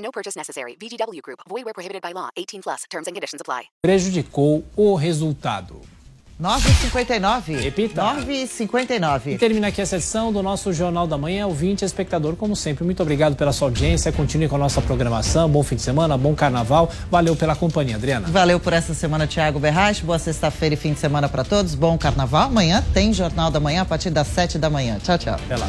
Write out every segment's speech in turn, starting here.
No purchase necessary. VGW Group. Void where prohibited by law. 18 plus. Terms and conditions apply. Prejudicou o resultado. 9h59. Repita. 9h59. E termina aqui a sessão do nosso Jornal da Manhã. Ouvinte, espectador, como sempre, muito obrigado pela sua audiência. Continue com a nossa programação. Bom fim de semana, bom carnaval. Valeu pela companhia, Adriana. Valeu por essa semana, Thiago Berrache. Boa sexta-feira e fim de semana para todos. Bom carnaval. Amanhã tem Jornal da Manhã a partir das 7 da manhã. Tchau, tchau. Até lá.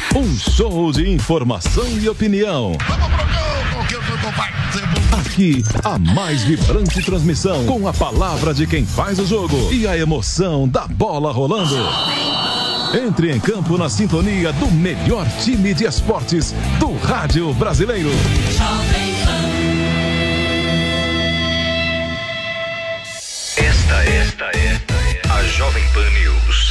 Um show de informação e opinião. Aqui, a mais vibrante transmissão, com a palavra de quem faz o jogo e a emoção da bola rolando. Entre em campo na sintonia do melhor time de esportes do rádio brasileiro. Esta, esta é a Jovem Pan News.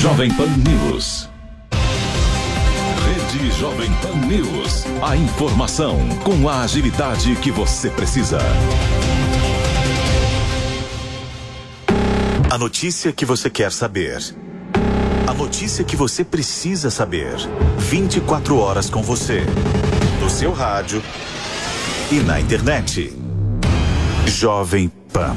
Jovem Pan News. Rede Jovem Pan News. A informação com a agilidade que você precisa. A notícia que você quer saber. A notícia que você precisa saber. 24 horas com você. No seu rádio e na internet. Jovem Pan.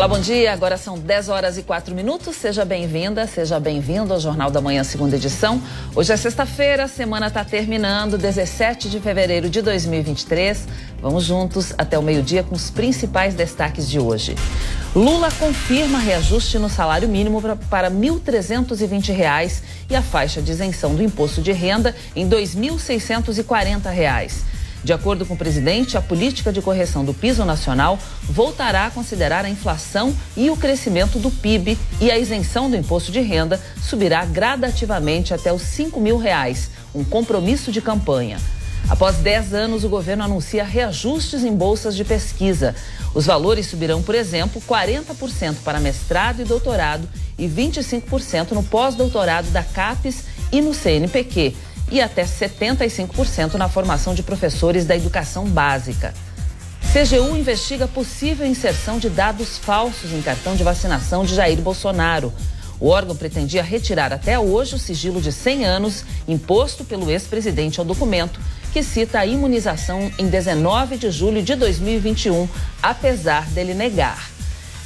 Olá, bom dia. Agora são 10 horas e 4 minutos. Seja bem-vinda, seja bem-vindo ao Jornal da Manhã, segunda edição. Hoje é sexta-feira, a semana está terminando, 17 de fevereiro de 2023. Vamos juntos até o meio-dia com os principais destaques de hoje. Lula confirma reajuste no salário mínimo para R$ 1.320 e a faixa de isenção do imposto de renda em R$ 2.640. De acordo com o presidente, a política de correção do piso nacional voltará a considerar a inflação e o crescimento do PIB e a isenção do imposto de renda subirá gradativamente até os 5 mil reais, um compromisso de campanha. Após 10 anos, o governo anuncia reajustes em bolsas de pesquisa. Os valores subirão, por exemplo, 40% para mestrado e doutorado e 25% no pós-doutorado da CAPES e no CNPq e até 75% na formação de professores da educação básica. CGU investiga possível inserção de dados falsos em cartão de vacinação de Jair Bolsonaro. O órgão pretendia retirar até hoje o sigilo de 100 anos imposto pelo ex-presidente ao documento, que cita a imunização em 19 de julho de 2021, apesar dele negar.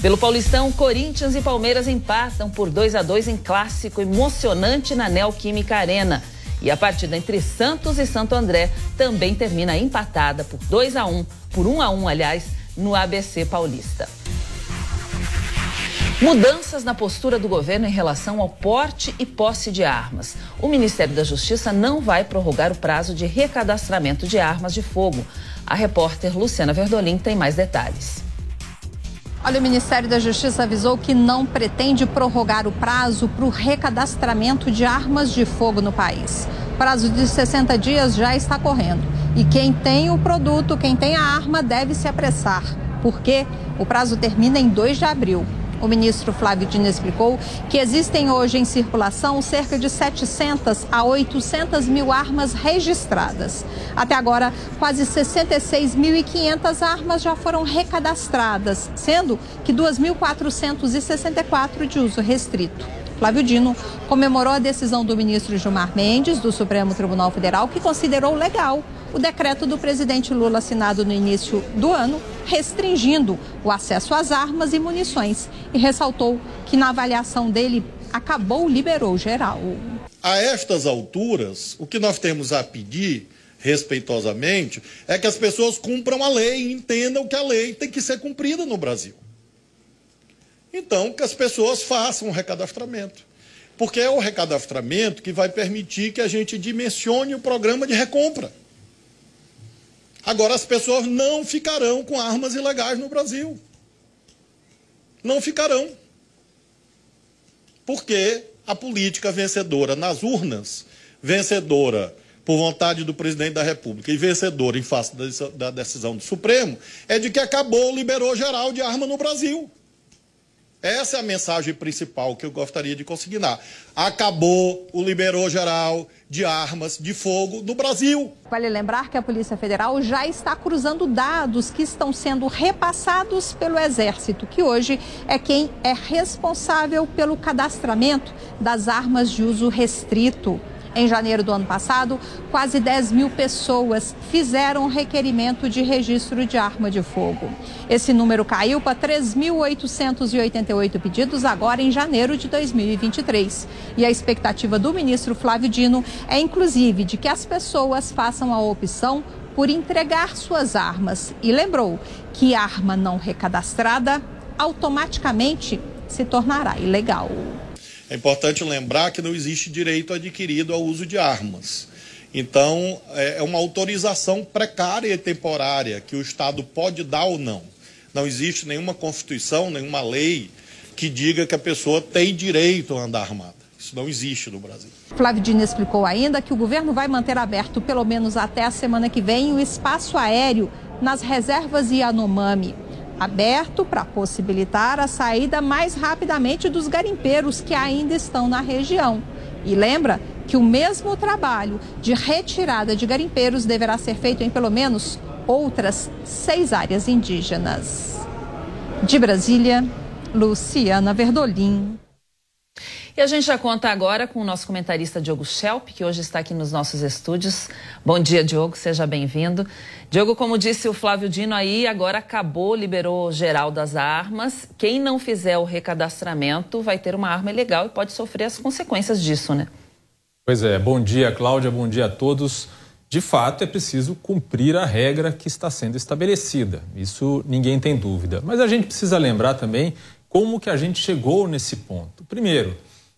Pelo Paulistão, Corinthians e Palmeiras empatam por 2 a 2 em clássico emocionante na Neoquímica Arena. E a partida entre Santos e Santo André também termina empatada por 2 a 1, por 1 a 1, aliás, no ABC Paulista. Mudanças na postura do governo em relação ao porte e posse de armas. O Ministério da Justiça não vai prorrogar o prazo de recadastramento de armas de fogo. A repórter Luciana Verdolim tem mais detalhes. Olha, o Ministério da Justiça avisou que não pretende prorrogar o prazo para o recadastramento de armas de fogo no país. O prazo de 60 dias já está correndo. E quem tem o produto, quem tem a arma, deve se apressar, porque o prazo termina em 2 de abril. O ministro Flávio Dino explicou que existem hoje em circulação cerca de 700 a 800 mil armas registradas. Até agora, quase 66.500 armas já foram recadastradas, sendo que 2.464 de uso restrito. Flávio Dino comemorou a decisão do ministro Gilmar Mendes, do Supremo Tribunal Federal, que considerou legal o decreto do presidente Lula assinado no início do ano, restringindo o acesso às armas e munições, e ressaltou que na avaliação dele acabou, liberou geral. A estas alturas, o que nós temos a pedir respeitosamente é que as pessoas cumpram a lei entendam que a lei tem que ser cumprida no Brasil. Então, que as pessoas façam o recadastramento. Porque é o recadastramento que vai permitir que a gente dimensione o programa de recompra. Agora, as pessoas não ficarão com armas ilegais no Brasil. Não ficarão. Porque a política vencedora nas urnas, vencedora por vontade do presidente da República e vencedora em face da decisão do Supremo, é de que acabou, liberou geral de arma no Brasil. Essa é a mensagem principal que eu gostaria de consignar. Acabou o liberou geral de armas de fogo no Brasil. Vale lembrar que a Polícia Federal já está cruzando dados que estão sendo repassados pelo Exército, que hoje é quem é responsável pelo cadastramento das armas de uso restrito. Em janeiro do ano passado, quase 10 mil pessoas fizeram requerimento de registro de arma de fogo. Esse número caiu para 3.888 pedidos agora em janeiro de 2023. E a expectativa do ministro Flávio Dino é, inclusive, de que as pessoas façam a opção por entregar suas armas. E lembrou que arma não recadastrada automaticamente se tornará ilegal. É importante lembrar que não existe direito adquirido ao uso de armas. Então, é, é uma autorização precária e temporária que o Estado pode dar ou não. Não existe nenhuma Constituição, nenhuma lei que diga que a pessoa tem direito a andar armada. Isso não existe no Brasil. Flávio Dino explicou ainda que o governo vai manter aberto, pelo menos até a semana que vem, o espaço aéreo nas reservas Yanomami aberto para possibilitar a saída mais rapidamente dos garimpeiros que ainda estão na região. E lembra que o mesmo trabalho de retirada de garimpeiros deverá ser feito em pelo menos outras seis áreas indígenas. De Brasília, Luciana Verdolim. E a gente já conta agora com o nosso comentarista Diogo Schelp, que hoje está aqui nos nossos estúdios. Bom dia, Diogo, seja bem-vindo. Diogo, como disse o Flávio Dino aí, agora acabou, liberou geral das armas. Quem não fizer o recadastramento vai ter uma arma ilegal e pode sofrer as consequências disso, né? Pois é, bom dia, Cláudia, bom dia a todos. De fato, é preciso cumprir a regra que está sendo estabelecida. Isso ninguém tem dúvida. Mas a gente precisa lembrar também como que a gente chegou nesse ponto. Primeiro,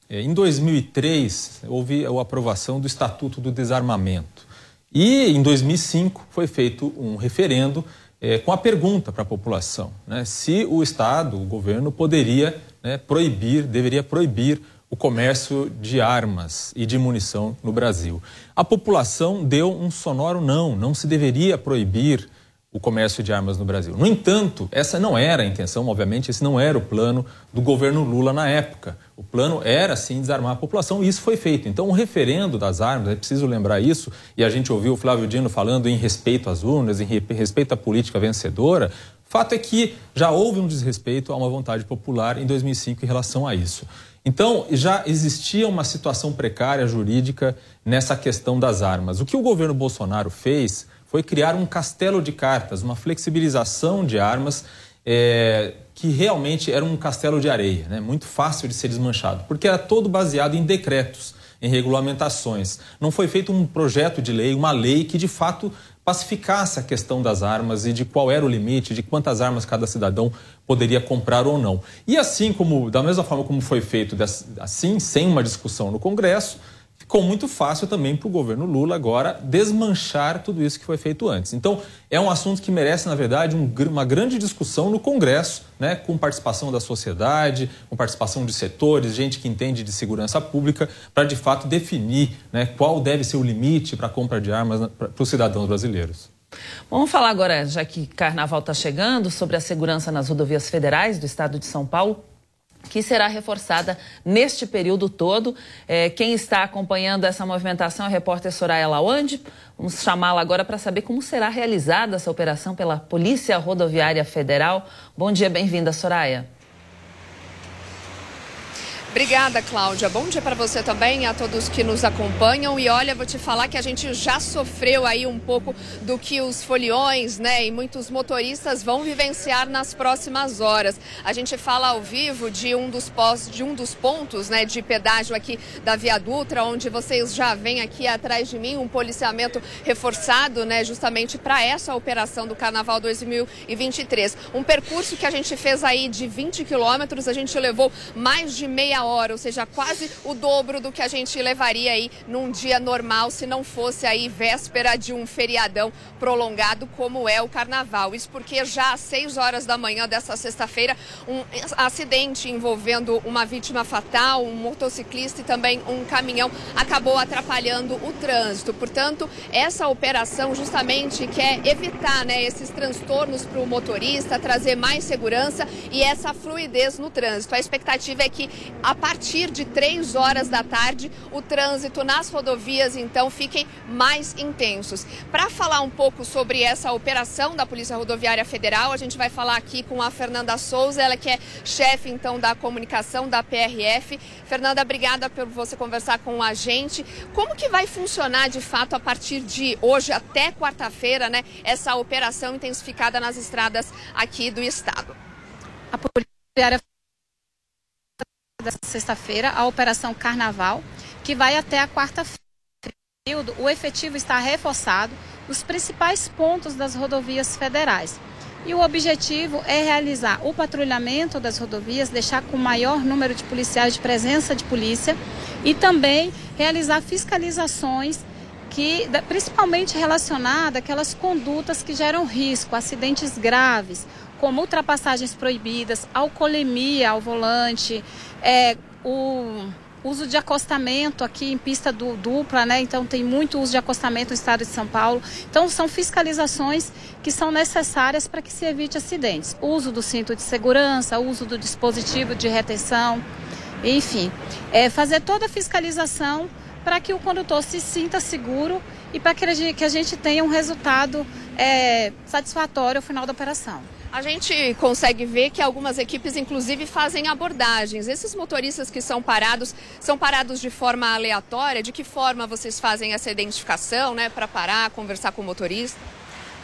em 2003, houve a aprovação do Estatuto do Desarmamento. E em 2005 foi feito um referendo é, com a pergunta para a população né, se o Estado, o governo, poderia né, proibir, deveria proibir o comércio de armas e de munição no Brasil. A população deu um sonoro não, não se deveria proibir o comércio de armas no Brasil. No entanto, essa não era a intenção, obviamente, esse não era o plano do governo Lula na época. O plano era, sim, desarmar a população e isso foi feito. Então, o referendo das armas, é preciso lembrar isso, e a gente ouviu o Flávio Dino falando em respeito às urnas, em respeito à política vencedora. Fato é que já houve um desrespeito a uma vontade popular em 2005 em relação a isso. Então, já existia uma situação precária jurídica nessa questão das armas. O que o governo Bolsonaro fez foi criar um castelo de cartas, uma flexibilização de armas é, que realmente era um castelo de areia, né? muito fácil de ser desmanchado, porque era todo baseado em decretos, em regulamentações. Não foi feito um projeto de lei, uma lei que de fato pacificasse a questão das armas e de qual era o limite, de quantas armas cada cidadão poderia comprar ou não. E assim como, da mesma forma como foi feito assim, sem uma discussão no Congresso, ficou muito fácil também para o governo Lula agora desmanchar tudo isso que foi feito antes. Então, é um assunto que merece, na verdade, um, uma grande discussão no Congresso, né, com participação da sociedade, com participação de setores, gente que entende de segurança pública, para de fato definir né, qual deve ser o limite para a compra de armas para os cidadãos brasileiros. Vamos falar agora, já que Carnaval está chegando, sobre a segurança nas rodovias federais do estado de São Paulo que será reforçada neste período todo. É, quem está acompanhando essa movimentação é a repórter Soraya Lawande. Vamos chamá-la agora para saber como será realizada essa operação pela Polícia Rodoviária Federal. Bom dia, bem-vinda, Soraya. Obrigada, Cláudia. Bom dia para você também, a todos que nos acompanham. E olha, vou te falar que a gente já sofreu aí um pouco do que os foliões, né, e muitos motoristas vão vivenciar nas próximas horas. A gente fala ao vivo de um dos de um dos pontos, né, de pedágio aqui da Via Dutra, onde vocês já veem aqui atrás de mim um policiamento reforçado, né, justamente para essa operação do Carnaval 2023. Um percurso que a gente fez aí de 20 quilômetros, a gente levou mais de meia hora, ou seja, quase o dobro do que a gente levaria aí num dia normal se não fosse aí véspera de um feriadão prolongado como é o carnaval. Isso porque já às 6 horas da manhã dessa sexta-feira, um acidente envolvendo uma vítima fatal, um motociclista e também um caminhão acabou atrapalhando o trânsito. Portanto, essa operação justamente quer evitar né, esses transtornos para o motorista, trazer mais segurança e essa fluidez no trânsito. A expectativa é que a partir de 3 horas da tarde, o trânsito nas rodovias então fiquem mais intensos. Para falar um pouco sobre essa operação da Polícia Rodoviária Federal, a gente vai falar aqui com a Fernanda Souza, ela que é chefe então da comunicação da PRF. Fernanda, obrigada por você conversar com a gente. Como que vai funcionar de fato a partir de hoje até quarta-feira, né, essa operação intensificada nas estradas aqui do estado? A Polícia Rodoviária dessa sexta-feira, a Operação Carnaval, que vai até a quarta-feira. O efetivo está reforçado nos principais pontos das rodovias federais. E o objetivo é realizar o patrulhamento das rodovias, deixar com o maior número de policiais de presença de polícia e também realizar fiscalizações que principalmente relacionadas àquelas condutas que geram risco, acidentes graves, como ultrapassagens proibidas, alcoolemia ao volante, é, o uso de acostamento aqui em pista dupla, né? Então tem muito uso de acostamento no estado de São Paulo. Então são fiscalizações que são necessárias para que se evite acidentes. Uso do cinto de segurança, uso do dispositivo de retenção, enfim, é fazer toda a fiscalização para que o condutor se sinta seguro e para que a gente tenha um resultado é, satisfatório ao final da operação. A gente consegue ver que algumas equipes, inclusive, fazem abordagens. Esses motoristas que são parados, são parados de forma aleatória? De que forma vocês fazem essa identificação, né, para parar, conversar com o motorista?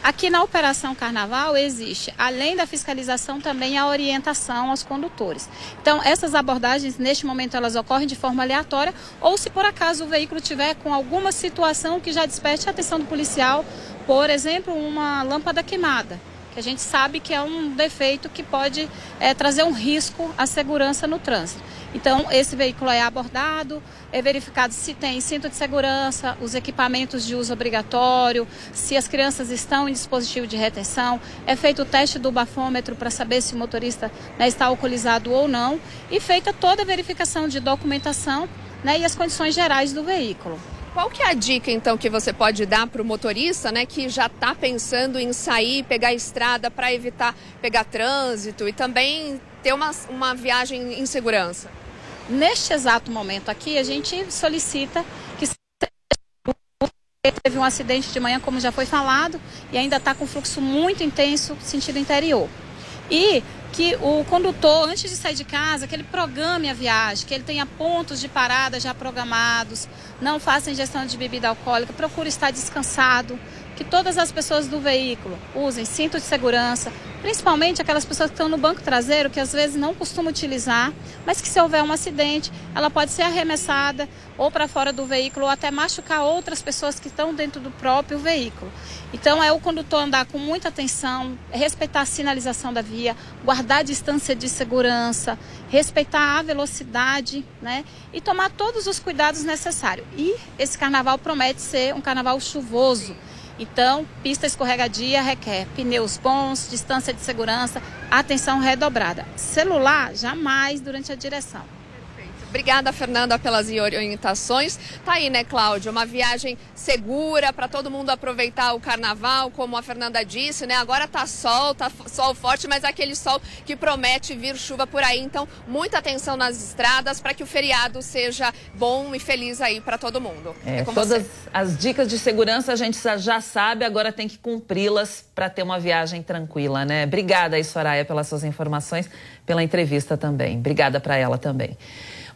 Aqui na Operação Carnaval existe, além da fiscalização, também a orientação aos condutores. Então, essas abordagens, neste momento, elas ocorrem de forma aleatória, ou se por acaso o veículo tiver com alguma situação que já desperte a atenção do policial, por exemplo, uma lâmpada queimada que a gente sabe que é um defeito que pode é, trazer um risco à segurança no trânsito. Então, esse veículo é abordado, é verificado se tem cinto de segurança, os equipamentos de uso obrigatório, se as crianças estão em dispositivo de retenção, é feito o teste do bafômetro para saber se o motorista né, está alcoolizado ou não, e feita toda a verificação de documentação né, e as condições gerais do veículo. Qual que é a dica então que você pode dar para o motorista, né, que já está pensando em sair, pegar a estrada para evitar pegar trânsito e também ter uma, uma viagem em segurança? Neste exato momento aqui, a gente solicita que teve um acidente de manhã, como já foi falado, e ainda está com fluxo muito intenso sentido interior. E que o condutor, antes de sair de casa, que ele programe a viagem, que ele tenha pontos de parada já programados, não faça ingestão de bebida alcoólica, procure estar descansado, que todas as pessoas do veículo usem cinto de segurança, principalmente aquelas pessoas que estão no banco traseiro, que às vezes não costumam utilizar, mas que se houver um acidente, ela pode ser arremessada ou para fora do veículo ou até machucar outras pessoas que estão dentro do próprio veículo. Então é o condutor andar com muita atenção, respeitar a sinalização da via, guardar a distância de segurança, respeitar a velocidade, né? E tomar todos os cuidados necessários. E esse carnaval promete ser um carnaval chuvoso. Então, pista escorregadia requer pneus bons, distância de segurança, atenção redobrada. Celular, jamais durante a direção. Obrigada, Fernanda, pelas orientações. Tá aí, né, Cláudia? Uma viagem segura para todo mundo aproveitar o carnaval, como a Fernanda disse, né? Agora tá sol, tá sol forte, mas aquele sol que promete vir chuva por aí. Então, muita atenção nas estradas para que o feriado seja bom e feliz aí para todo mundo. É, é todas você. as dicas de segurança a gente já sabe, agora tem que cumpri-las para ter uma viagem tranquila, né? Obrigada aí, Soraya, pelas suas informações, pela entrevista também. Obrigada para ela também.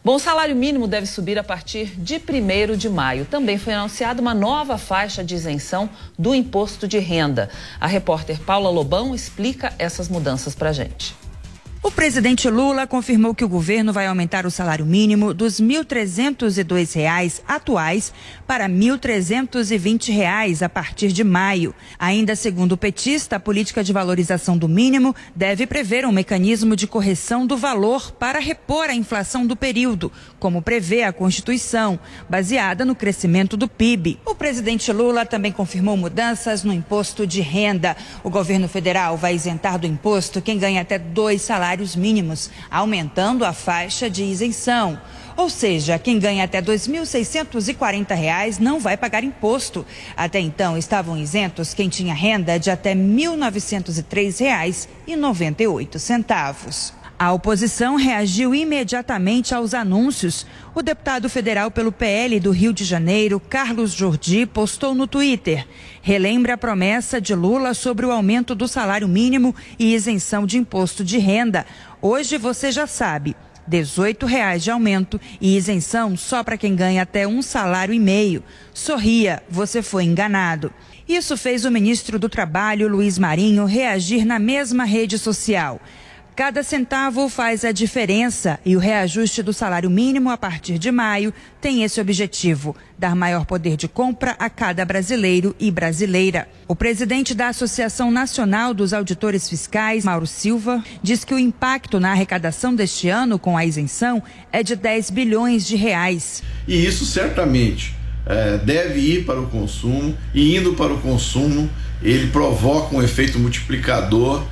Bom, o salário mínimo deve subir a partir de 1 de maio. Também foi anunciada uma nova faixa de isenção do imposto de renda. A repórter Paula Lobão explica essas mudanças para a gente. O presidente Lula confirmou que o governo vai aumentar o salário mínimo dos R$ 1.302 atuais para R$ 1.320 a partir de maio. Ainda segundo o petista, a política de valorização do mínimo deve prever um mecanismo de correção do valor para repor a inflação do período, como prevê a Constituição, baseada no crescimento do PIB. O presidente Lula também confirmou mudanças no imposto de renda. O governo federal vai isentar do imposto quem ganha até dois salários salários mínimos, aumentando a faixa de isenção. Ou seja, quem ganha até R$ 2.640 não vai pagar imposto. Até então, estavam isentos quem tinha renda de até R$ 1.903,98. A oposição reagiu imediatamente aos anúncios. O deputado federal pelo PL do Rio de Janeiro, Carlos Jordi, postou no Twitter: relembra a promessa de Lula sobre o aumento do salário mínimo e isenção de imposto de renda. Hoje você já sabe. R$ 18,00 de aumento e isenção só para quem ganha até um salário e meio. Sorria, você foi enganado. Isso fez o ministro do Trabalho, Luiz Marinho, reagir na mesma rede social. Cada centavo faz a diferença e o reajuste do salário mínimo a partir de maio tem esse objetivo: dar maior poder de compra a cada brasileiro e brasileira. O presidente da Associação Nacional dos Auditores Fiscais, Mauro Silva, diz que o impacto na arrecadação deste ano com a isenção é de 10 bilhões de reais. E isso certamente é, deve ir para o consumo, e indo para o consumo, ele provoca um efeito multiplicador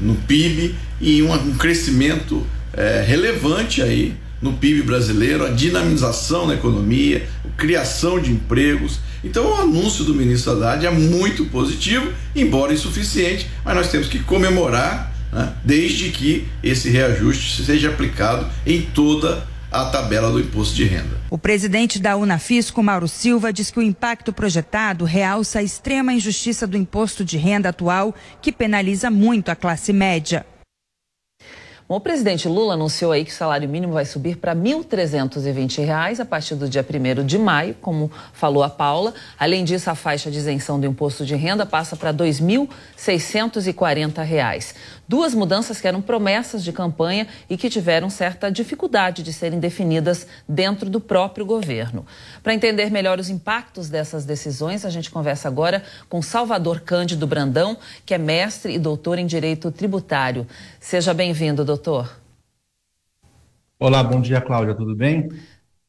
no PIB e um, um crescimento é, relevante aí no PIB brasileiro, a dinamização na economia, a criação de empregos. Então, o anúncio do ministro Haddad é muito positivo, embora insuficiente, mas nós temos que comemorar, né, desde que esse reajuste seja aplicado em toda à tabela do imposto de renda. O presidente da Unafisco, Mauro Silva, diz que o impacto projetado realça a extrema injustiça do imposto de renda atual, que penaliza muito a classe média. Bom, o presidente Lula anunciou aí que o salário mínimo vai subir para R$ 1.320 a partir do dia 1 de maio, como falou a Paula. Além disso, a faixa de isenção do imposto de renda passa para R$ 2.640. Duas mudanças que eram promessas de campanha e que tiveram certa dificuldade de serem definidas dentro do próprio governo. Para entender melhor os impactos dessas decisões, a gente conversa agora com Salvador Cândido Brandão, que é mestre e doutor em Direito Tributário. Seja bem-vindo, doutor. Olá, bom dia, Cláudia, tudo bem?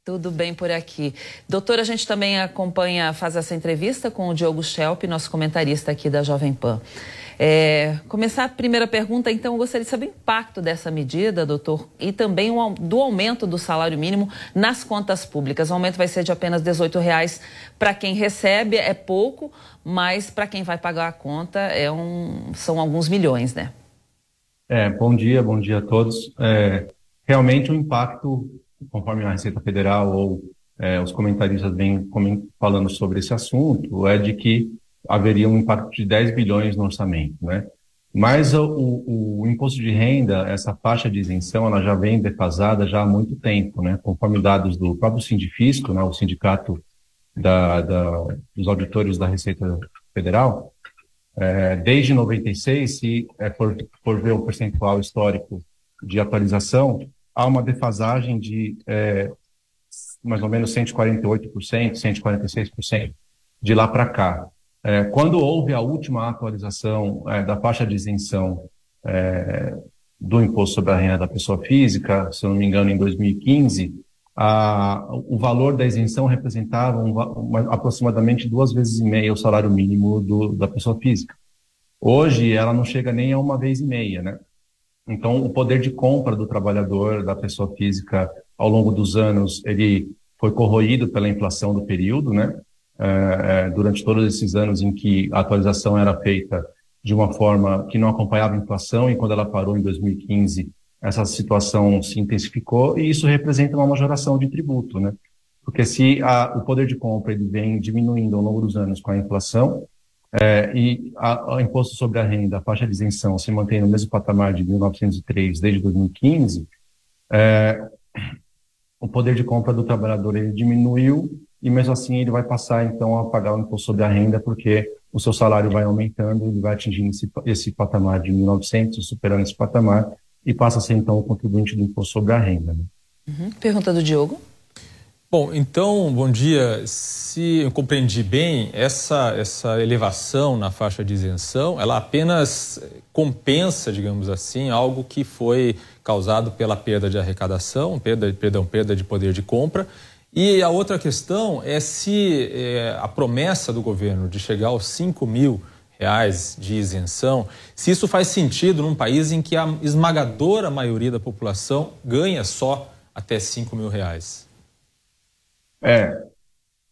Tudo bem por aqui. Doutor, a gente também acompanha, faz essa entrevista com o Diogo Schelp, nosso comentarista aqui da Jovem Pan. É, começar a primeira pergunta, então, eu gostaria de saber o impacto dessa medida, doutor, e também do aumento do salário mínimo nas contas públicas. O aumento vai ser de apenas 18 reais para quem recebe, é pouco, mas para quem vai pagar a conta é um, são alguns milhões, né? É, bom dia, bom dia a todos. É, realmente o impacto, conforme a Receita Federal ou é, os comentaristas vêm falando sobre esse assunto, é de que haveria um impacto de 10 bilhões no orçamento, né? Mas o, o, imposto de renda, essa faixa de isenção, ela já vem defasada já há muito tempo, né? Conforme dados do próprio Sindifisco, né? o sindicato da, da, dos auditores da Receita Federal, é, desde 96, se é, for, for ver o percentual histórico de atualização, há uma defasagem de é, mais ou menos 148%, 146% de lá para cá. É, quando houve a última atualização é, da faixa de isenção é, do imposto sobre a renda da pessoa física, se eu não me engano, em 2015, a, o valor da isenção representava um, uma, aproximadamente duas vezes e meia o salário mínimo do, da pessoa física. Hoje, ela não chega nem a uma vez e meia, né? Então, o poder de compra do trabalhador, da pessoa física, ao longo dos anos, ele foi corroído pela inflação do período, né? É, é, durante todos esses anos em que a atualização era feita de uma forma que não acompanhava a inflação e quando ela parou em 2015, essa situação se intensificou e isso representa uma majoração de tributo, né? Porque se a, o poder de compra ele vem diminuindo ao longo dos anos com a inflação é, e o imposto sobre a renda, a faixa de isenção, se mantém no mesmo patamar de 1903 desde 2015, é, o poder de compra do trabalhador ele diminuiu e mesmo assim ele vai passar então a pagar o imposto sobre a renda porque o seu salário vai aumentando, ele vai atingindo esse, esse patamar de 1.900, superando esse patamar e passa a ser então o contribuinte do imposto sobre a renda. Né? Uhum. Pergunta do Diogo. Bom, então, bom dia. Se eu compreendi bem, essa, essa elevação na faixa de isenção, ela apenas compensa, digamos assim, algo que foi causado pela perda de arrecadação, perda, perdão, perda de poder de compra, e a outra questão é se é, a promessa do governo de chegar aos 5 mil reais de isenção, se isso faz sentido num país em que a esmagadora maioria da população ganha só até 5 mil reais. É,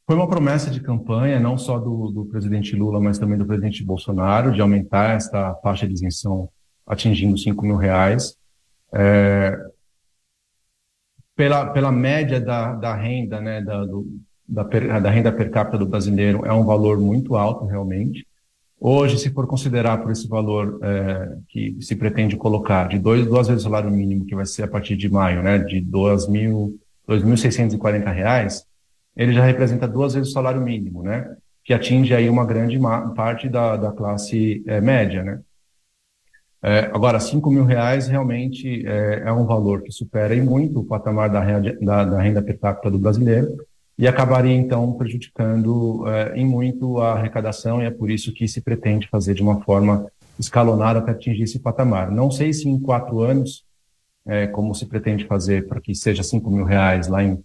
foi uma promessa de campanha, não só do, do presidente Lula, mas também do presidente Bolsonaro, de aumentar esta faixa de isenção atingindo 5 mil reais. É, pela, pela média da, da renda, né, da, do, da, per, da renda per capita do brasileiro, é um valor muito alto, realmente. Hoje, se for considerar por esse valor é, que se pretende colocar, de dois, duas vezes o salário mínimo, que vai ser a partir de maio, né, de 2.640 reais, ele já representa duas vezes o salário mínimo, né, que atinge aí uma grande parte da, da classe é, média, né. É, agora, 5 mil reais realmente é, é, um valor que supera em muito o patamar da, da, da, renda per capita do brasileiro e acabaria, então, prejudicando é, em muito a arrecadação e é por isso que se pretende fazer de uma forma escalonada para atingir esse patamar. Não sei se em quatro anos, é, como se pretende fazer para que seja 5 mil reais lá em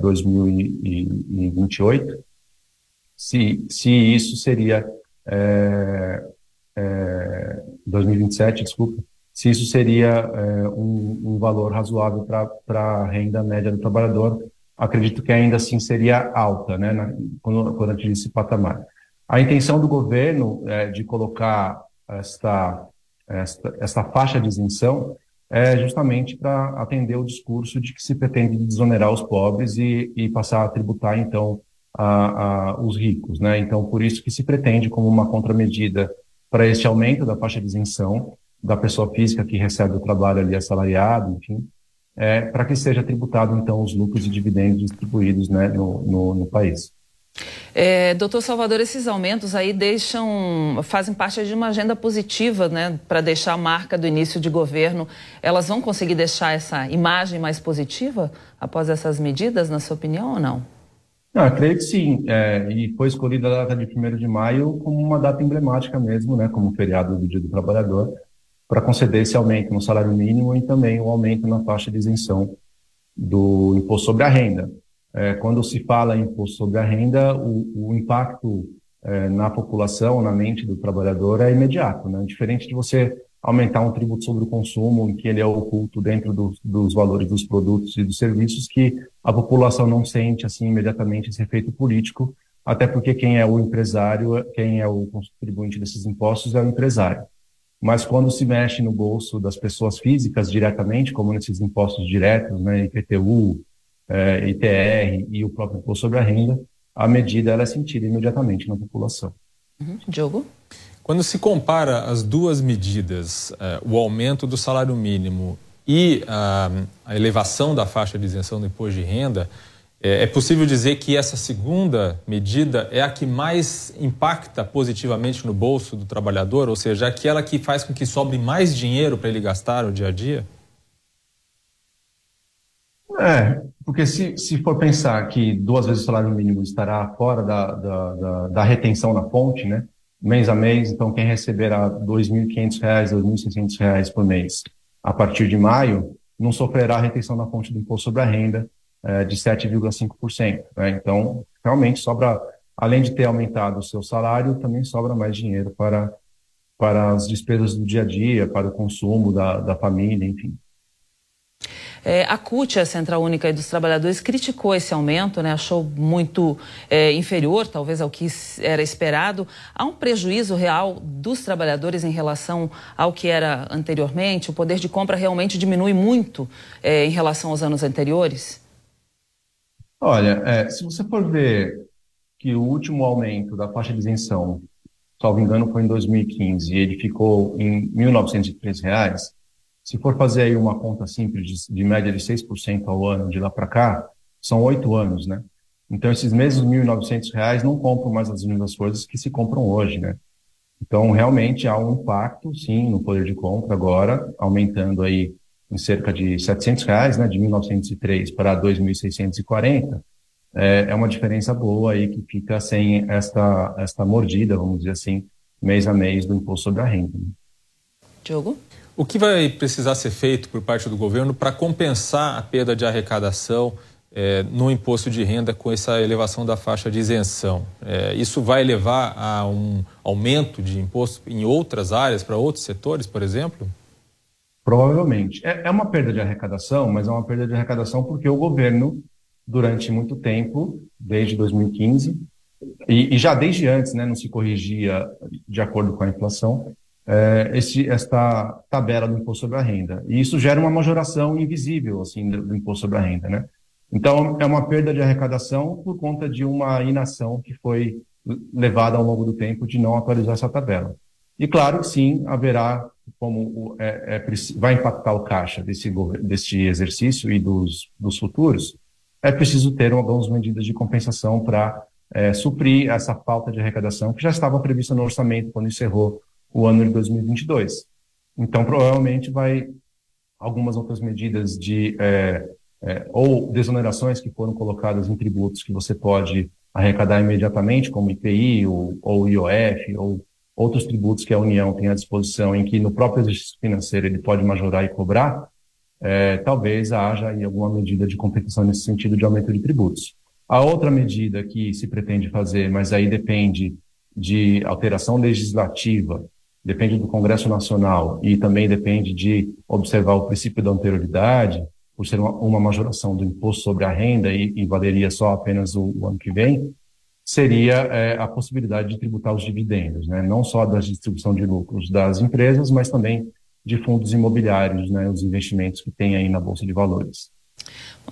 2028, é, se, se isso seria é, é, 2027, desculpa, se isso seria é, um, um, valor razoável para a renda média do trabalhador, acredito que ainda assim seria alta, né, na, quando, quando atingir esse patamar. A intenção do governo é, de colocar esta, esta, esta faixa de isenção é justamente para atender o discurso de que se pretende desonerar os pobres e, e passar a tributar, então, a, a, os ricos. Né? Então, por isso que se pretende, como uma contramedida para este aumento da faixa de isenção da pessoa física que recebe o trabalho ali assalariado, enfim, é, para que seja tributado, então, os lucros e dividendos distribuídos né, no, no, no país. É, doutor Salvador, esses aumentos aí deixam, fazem parte de uma agenda positiva, né, para deixar a marca do início de governo. Elas vão conseguir deixar essa imagem mais positiva após essas medidas, na sua opinião, ou não? Não, creio que sim. É, e foi escolhida a data de 1 de maio como uma data emblemática mesmo, né, como feriado do Dia do Trabalhador, para conceder esse aumento no salário mínimo e também o um aumento na faixa de isenção do imposto sobre a renda. É, quando se fala em imposto sobre a renda, o, o impacto é, na população, na mente do trabalhador é imediato, né? Diferente de você aumentar um tributo sobre o consumo, em que ele é oculto dentro do, dos valores dos produtos e dos serviços, que a população não sente assim imediatamente esse efeito político, até porque quem é o empresário, quem é o contribuinte desses impostos é o empresário. Mas quando se mexe no bolso das pessoas físicas diretamente, como nesses impostos diretos, né, IPTU, é, ITR e o próprio imposto sobre a renda, a medida ela é sentida imediatamente na população. Uhum. Diogo? Quando se compara as duas medidas, é, o aumento do salário mínimo e a, a, elevação da faixa de isenção do imposto de renda, é, é possível dizer que essa segunda medida é a que mais impacta positivamente no bolso do trabalhador, ou seja, aquela que faz com que sobre mais dinheiro para ele gastar no dia a dia? É, porque se, se for pensar que duas vezes o salário mínimo estará fora da, da, da, da retenção na fonte, né? Mês a mês, então quem receberá R$ 2.500, R$ 2.600 por mês a partir de maio, não sofrerá retenção na fonte do imposto sobre a renda é, de 7,5%. Né? Então, realmente sobra, além de ter aumentado o seu salário, também sobra mais dinheiro para, para as despesas do dia a dia, para o consumo da, da família, enfim. É, a CUT, a Central Única dos Trabalhadores, criticou esse aumento, né? achou muito é, inferior, talvez, ao que era esperado. Há um prejuízo real dos trabalhadores em relação ao que era anteriormente? O poder de compra realmente diminui muito é, em relação aos anos anteriores? Olha, é, se você for ver que o último aumento da faixa de isenção, salvo engano, foi em 2015 e ele ficou em 1.903 reais, se for fazer aí uma conta simples de, de média de 6% ao ano de lá para cá, são oito anos, né? Então, esses mesmos R$ 1.900 não compram mais as mesmas coisas que se compram hoje, né? Então, realmente há um impacto, sim, no poder de compra agora, aumentando aí em cerca de 700 reais, né, de 1.903 para 2.640. É, é uma diferença boa aí que fica sem esta, esta mordida, vamos dizer assim, mês a mês do imposto sobre a renda. Né? Diogo? O que vai precisar ser feito por parte do governo para compensar a perda de arrecadação é, no imposto de renda com essa elevação da faixa de isenção? É, isso vai levar a um aumento de imposto em outras áreas, para outros setores, por exemplo? Provavelmente. É, é uma perda de arrecadação, mas é uma perda de arrecadação porque o governo, durante muito tempo, desde 2015, e, e já desde antes, né, não se corrigia de acordo com a inflação, é, esse, esta tabela do imposto sobre a renda. E isso gera uma majoração invisível assim, do, do, imposto sobre a renda. Né? Então, é uma perda de arrecadação por conta de uma inação que foi levada ao longo do tempo de não atualizar essa tabela. E claro sim, haverá como é, é, vai impactar o caixa desse, deste exercício e dos, dos futuros, é preciso ter algumas medidas de compensação para é, suprir essa falta de arrecadação que já estava prevista no orçamento quando encerrou o ano de 2022. Então, provavelmente vai algumas outras medidas de é, é, ou desonerações que foram colocadas em tributos que você pode arrecadar imediatamente, como IPI ou, ou IOF ou outros tributos que a União tem à disposição, em que no próprio exercício financeiro ele pode majorar e cobrar, é, talvez haja aí alguma medida de compensação nesse sentido de aumento de tributos. A outra medida que se pretende fazer, mas aí depende de alteração legislativa depende do Congresso Nacional e também depende de observar o princípio da anterioridade, por ser uma, uma majoração do imposto sobre a renda e, e valeria só apenas o, o, ano que vem, seria é, a possibilidade de tributar os dividendos, né? não só da distribuição de lucros das empresas, mas também de fundos imobiliários, né, os investimentos que tem aí na Bolsa de Valores.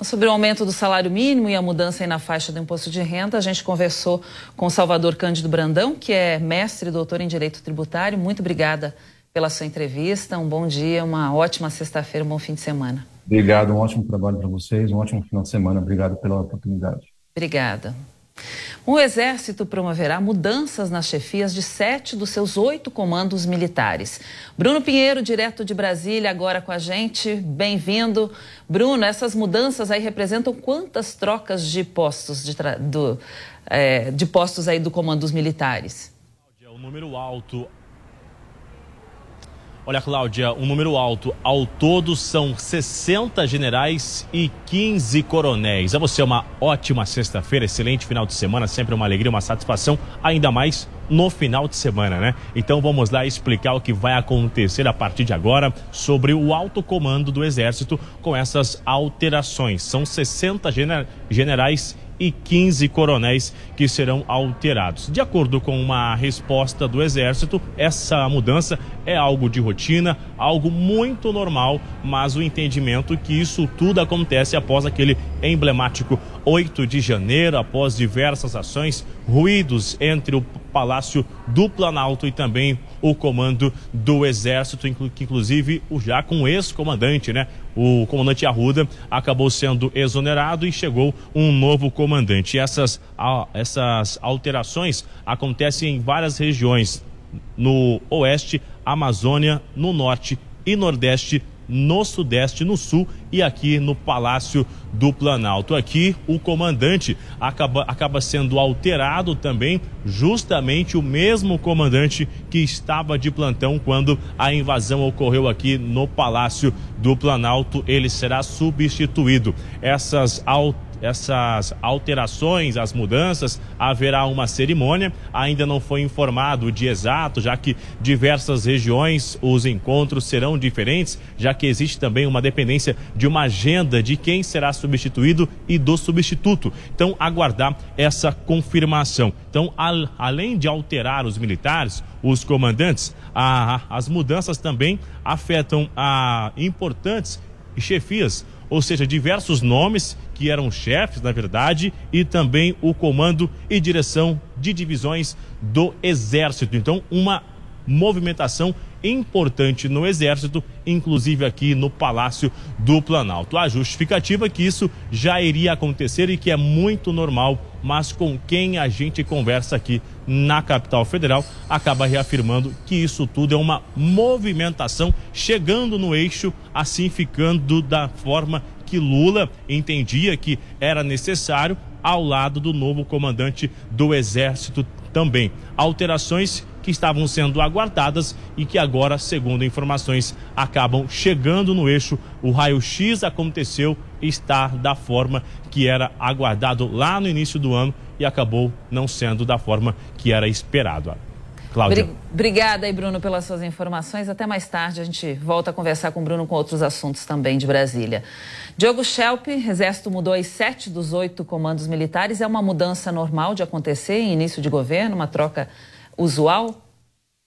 Sobre o aumento do salário mínimo e a mudança na faixa do imposto de renda, a gente conversou com o Salvador Cândido Brandão, que é mestre e doutor em Direito Tributário. Muito obrigada pela sua entrevista. Um bom dia, uma ótima sexta-feira, um bom fim de semana. Obrigado, um ótimo trabalho para vocês, um ótimo final de semana. Obrigado pela oportunidade. Obrigada. O Exército promoverá mudanças nas chefias de sete dos seus oito comandos militares. Bruno Pinheiro, direto de Brasília, agora com a gente. Bem-vindo. Bruno, essas mudanças aí representam quantas trocas de postos de, do, é, de postos aí do comando dos militares? É um número alto Olha, Cláudia, um número alto. Ao todo são 60 generais e 15 coronéis. A você uma ótima sexta-feira, excelente final de semana, sempre uma alegria, uma satisfação, ainda mais no final de semana, né? Então vamos lá explicar o que vai acontecer a partir de agora sobre o alto comando do Exército com essas alterações. São 60 generais e 15 coronéis que serão alterados. De acordo com uma resposta do Exército, essa mudança é algo de rotina, algo muito normal, mas o entendimento que isso tudo acontece após aquele emblemático 8 de janeiro, após diversas ações, ruídos entre o Palácio do Planalto e também o comando do Exército, que inclusive já com o ex-comandante, né? O comandante Arruda acabou sendo exonerado e chegou um novo comandante. Essas, essas alterações acontecem em várias regiões, no Oeste, Amazônia, no Norte e Nordeste no Sudeste, no Sul e aqui no Palácio do Planalto. Aqui o comandante acaba, acaba sendo alterado também, justamente o mesmo comandante que estava de plantão quando a invasão ocorreu aqui no Palácio do Planalto. Ele será substituído. Essas alterações essas alterações, as mudanças, haverá uma cerimônia. Ainda não foi informado o dia exato, já que diversas regiões os encontros serão diferentes, já que existe também uma dependência de uma agenda de quem será substituído e do substituto. Então, aguardar essa confirmação. Então, al além de alterar os militares, os comandantes, a, as mudanças também afetam a importantes chefias ou seja, diversos nomes que eram chefes, na verdade, e também o comando e direção de divisões do Exército. Então, uma movimentação importante no Exército, inclusive aqui no Palácio do Planalto. A justificativa é que isso já iria acontecer e que é muito normal, mas com quem a gente conversa aqui na capital federal acaba reafirmando que isso tudo é uma movimentação chegando no eixo, assim ficando da forma que Lula entendia que era necessário ao lado do novo comandante do Exército também. Alterações que estavam sendo aguardadas e que agora, segundo informações, acabam chegando no eixo. O raio-x aconteceu e está da forma que era aguardado lá no início do ano e acabou não sendo da forma que era esperado. Cláudia. Obrigada aí, Bruno, pelas suas informações. Até mais tarde a gente volta a conversar com o Bruno com outros assuntos também de Brasília. Diogo Schelp, Exército mudou aí sete dos oito comandos militares. É uma mudança normal de acontecer em início de governo, uma troca usual?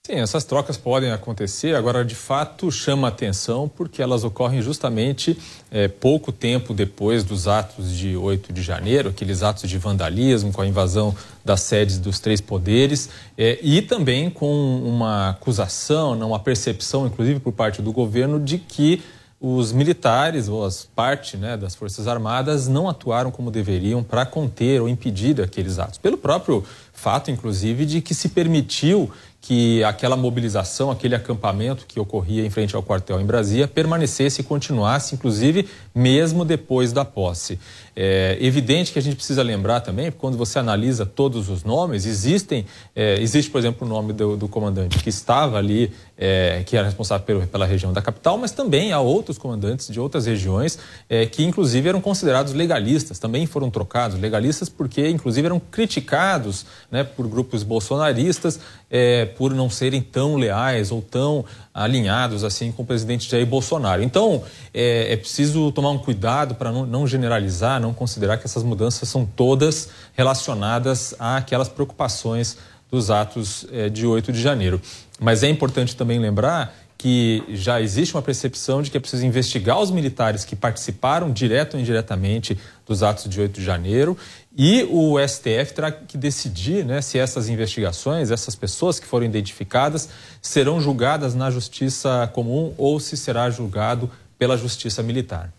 Sim, essas trocas podem acontecer. Agora, de fato, chama atenção porque elas ocorrem justamente é, pouco tempo depois dos atos de 8 de janeiro, aqueles atos de vandalismo com a invasão das sedes dos três poderes é, e também com uma acusação, uma percepção, inclusive por parte do governo, de que os militares ou as partes né, das Forças Armadas não atuaram como deveriam para conter ou impedir aqueles atos. Pelo próprio fato, inclusive, de que se permitiu que aquela mobilização, aquele acampamento que ocorria em frente ao quartel em Brasília permanecesse e continuasse, inclusive, mesmo depois da posse. É evidente que a gente precisa lembrar também, quando você analisa todos os nomes, existem, é, existe, por exemplo, o nome do, do comandante que estava ali, é, que era responsável pelo, pela região da capital, mas também há outros comandantes de outras regiões é, que, inclusive, eram considerados legalistas, também foram trocados legalistas porque, inclusive, eram criticados né, por grupos bolsonaristas é, por não serem tão leais ou tão alinhados assim com o presidente Jair Bolsonaro. Então, é, é preciso tomar um cuidado para não, não, generalizar, não considerar que essas mudanças são todas relacionadas àquelas preocupações dos atos é, de 8 de janeiro. Mas é importante também lembrar que já existe uma percepção de que é preciso investigar os militares que participaram direto ou indiretamente dos atos de 8 de janeiro e o STF terá que decidir né, se essas investigações, essas pessoas que foram identificadas, serão julgadas na justiça comum ou se será julgado pela justiça militar.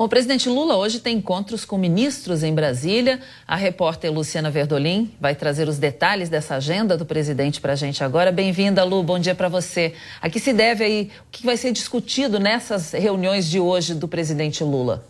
Bom, o presidente Lula hoje tem encontros com ministros em Brasília. A repórter Luciana Verdolim vai trazer os detalhes dessa agenda do presidente para a gente agora. Bem-vinda, Lu. Bom dia para você. A que se deve aí? O que vai ser discutido nessas reuniões de hoje do presidente Lula?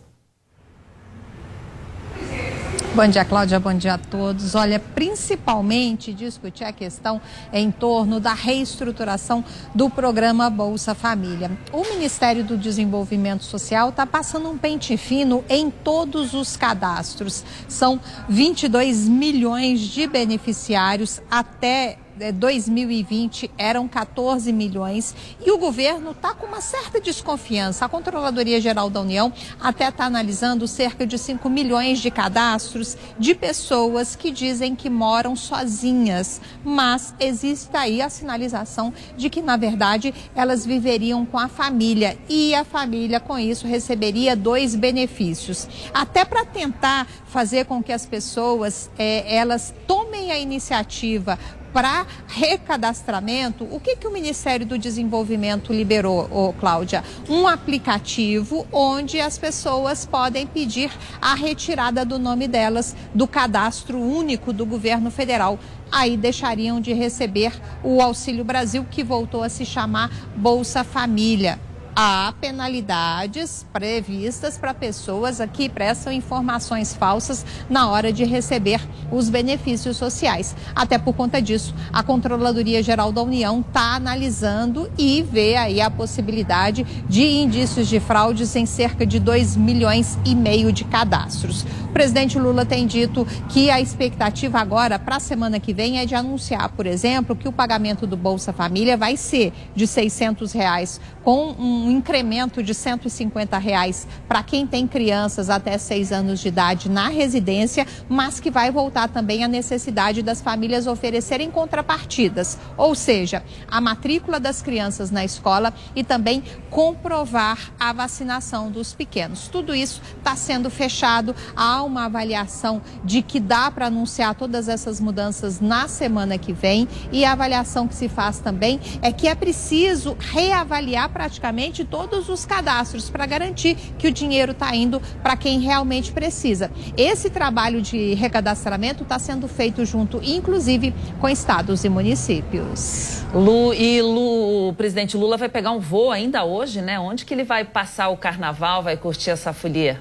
Bom dia, Cláudia. Bom dia a todos. Olha, principalmente discutir a questão em torno da reestruturação do programa Bolsa Família. O Ministério do Desenvolvimento Social está passando um pente fino em todos os cadastros. São 22 milhões de beneficiários até 2020 eram 14 milhões e o governo está com uma certa desconfiança. A Controladoria Geral da União até está analisando cerca de 5 milhões de cadastros de pessoas que dizem que moram sozinhas, mas existe aí a sinalização de que, na verdade, elas viveriam com a família e a família, com isso, receberia dois benefícios. Até para tentar fazer com que as pessoas é, elas tomem a iniciativa para recadastramento, o que, que o Ministério do Desenvolvimento liberou, ô, Cláudia? Um aplicativo onde as pessoas podem pedir a retirada do nome delas do cadastro único do governo federal. Aí deixariam de receber o Auxílio Brasil, que voltou a se chamar Bolsa Família há penalidades previstas para pessoas que prestam informações falsas na hora de receber os benefícios sociais. Até por conta disso, a Controladoria Geral da União está analisando e vê aí a possibilidade de indícios de fraudes em cerca de 2 milhões e meio de cadastros. O presidente Lula tem dito que a expectativa agora para a semana que vem é de anunciar, por exemplo, que o pagamento do Bolsa Família vai ser de 600 reais com um incremento de 150 reais para quem tem crianças até 6 anos de idade na residência, mas que vai voltar também a necessidade das famílias oferecerem contrapartidas, ou seja, a matrícula das crianças na escola e também comprovar a vacinação dos pequenos. Tudo isso está sendo fechado. Há uma avaliação de que dá para anunciar todas essas mudanças na semana que vem e a avaliação que se faz também é que é preciso reavaliar praticamente todos os cadastros para garantir que o dinheiro está indo para quem realmente precisa. Esse trabalho de recadastramento está sendo feito junto, inclusive, com estados e municípios. Lu e Lu, o presidente Lula vai pegar um voo ainda hoje, né? Onde que ele vai passar o carnaval, vai curtir essa folia?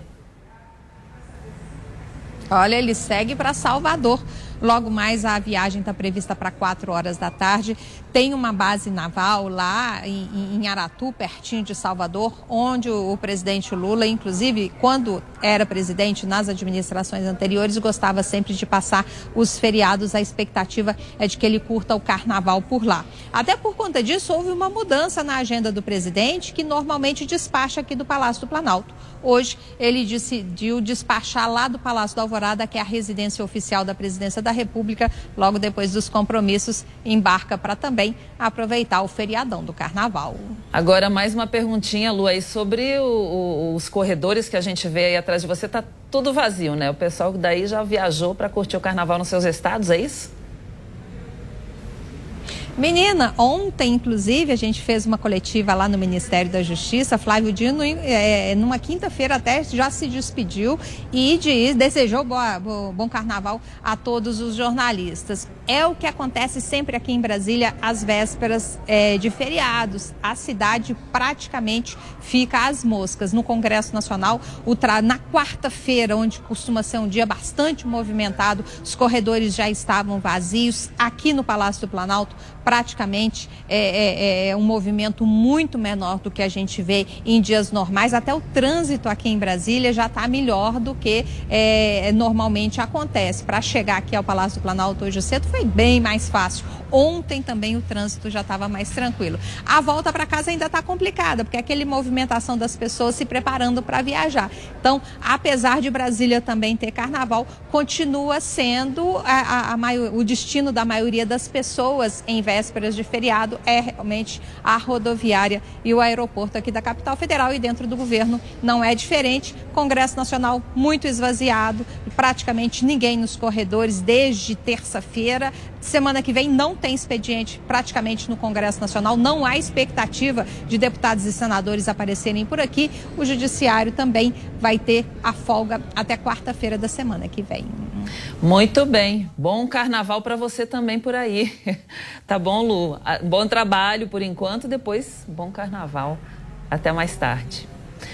Olha, ele segue para Salvador. Logo mais a viagem está prevista para 4 horas da tarde. Tem uma base naval lá em, em, Aratu, pertinho de Salvador, onde o, o presidente Lula, inclusive, quando era presidente nas administrações anteriores, gostava sempre de passar os feriados. A expectativa é de que ele curta o carnaval por lá. Até por conta disso, houve uma mudança na agenda do presidente, que normalmente despacha aqui do Palácio do Planalto. Hoje, ele decidiu despachar lá do Palácio da Alvorada, que é a residência oficial da presidência da República, logo depois dos compromissos, embarca para também aproveitar o feriadão do carnaval. Agora, mais uma perguntinha, Lu, aí sobre o, o, os corredores que a gente vê aí atrás de você, tá tudo vazio, né? O pessoal daí já viajou para curtir o carnaval nos seus estados, é isso? Menina, ontem, inclusive, a gente fez uma coletiva lá no Ministério da Justiça. Flávio Dino, é, numa quinta-feira até, já se despediu e de, desejou boa, bom carnaval a todos os jornalistas. É o que acontece sempre aqui em Brasília, às vésperas é, de feriados. A cidade praticamente fica às moscas. No Congresso Nacional, tra... na quarta-feira, onde costuma ser um dia bastante movimentado, os corredores já estavam vazios. Aqui no Palácio do Planalto, praticamente é, é, é, um movimento muito menor do que a gente vê em dias normais. Até o trânsito aqui em Brasília já está melhor do que é, normalmente acontece. Para chegar aqui ao Palácio do Planalto hoje cedo foi foi bem mais fácil. Ontem também o trânsito já estava mais tranquilo. A volta para casa ainda está complicada, porque é aquele movimentação das pessoas se preparando para viajar. Então, apesar de Brasília também ter carnaval, continua sendo a, a, a o destino da maioria das pessoas em vésperas de feriado é realmente a rodoviária e o aeroporto aqui da capital federal e dentro do governo não é diferente. Congresso Nacional muito esvaziado, praticamente ninguém nos corredores desde terça-feira. Semana que vem não tem expediente praticamente no Congresso Nacional, não há expectativa de deputados e senadores aparecerem por aqui. O Judiciário também vai ter a folga até quarta-feira da semana que vem. Muito bem. Bom carnaval para você também por aí. Tá bom, Lu? Ah, bom trabalho por enquanto, depois bom carnaval. Até mais tarde.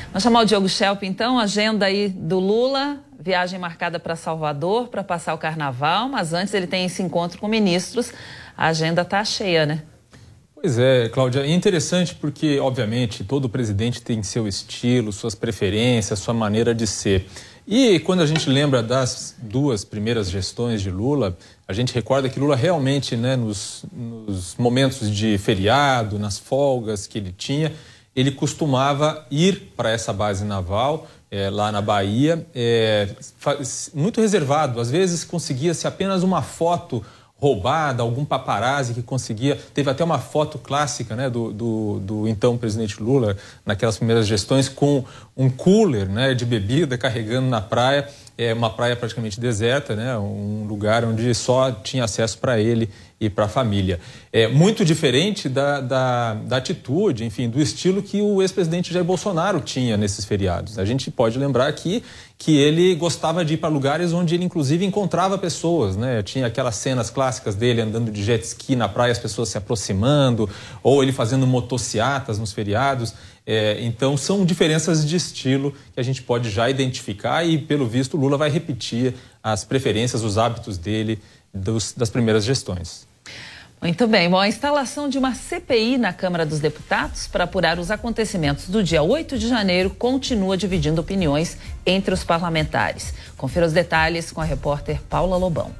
Vamos chamar o Diogo Schelp, então, agenda aí do Lula, viagem marcada para Salvador para passar o carnaval, mas antes ele tem esse encontro com ministros. A agenda está cheia, né? Pois é, Cláudia, é interessante porque, obviamente, todo presidente tem seu estilo, suas preferências, sua maneira de ser. E quando a gente lembra das duas primeiras gestões de Lula, a gente recorda que Lula realmente, né, nos, nos momentos de feriado, nas folgas que ele tinha, ele costumava ir para essa base naval é, lá na Bahia, é, muito reservado. Às vezes conseguia-se apenas uma foto roubada, algum paparazzi que conseguia. Teve até uma foto clássica né, do, do, do, então presidente Lula, naquelas primeiras gestões, com um cooler né, de bebida carregando na praia é uma praia praticamente deserta, né? um lugar onde só tinha acesso para ele e para a família. É muito diferente da, da, da, atitude, enfim, do estilo que o ex-presidente Jair Bolsonaro tinha nesses feriados. A gente pode lembrar aqui que ele gostava de ir para lugares onde ele, inclusive, encontrava pessoas. Né? Tinha aquelas cenas clássicas dele andando de jet ski na praia, as pessoas se aproximando, ou ele fazendo motociatas nos feriados. É, então, são diferenças de estilo que a gente pode já identificar e, pelo visto, Lula vai repetir as preferências, os hábitos dele dos, das primeiras gestões. Muito bem. Bom, a instalação de uma CPI na Câmara dos Deputados para apurar os acontecimentos do dia 8 de janeiro continua dividindo opiniões entre os parlamentares. Confira os detalhes com a repórter Paula Lobão.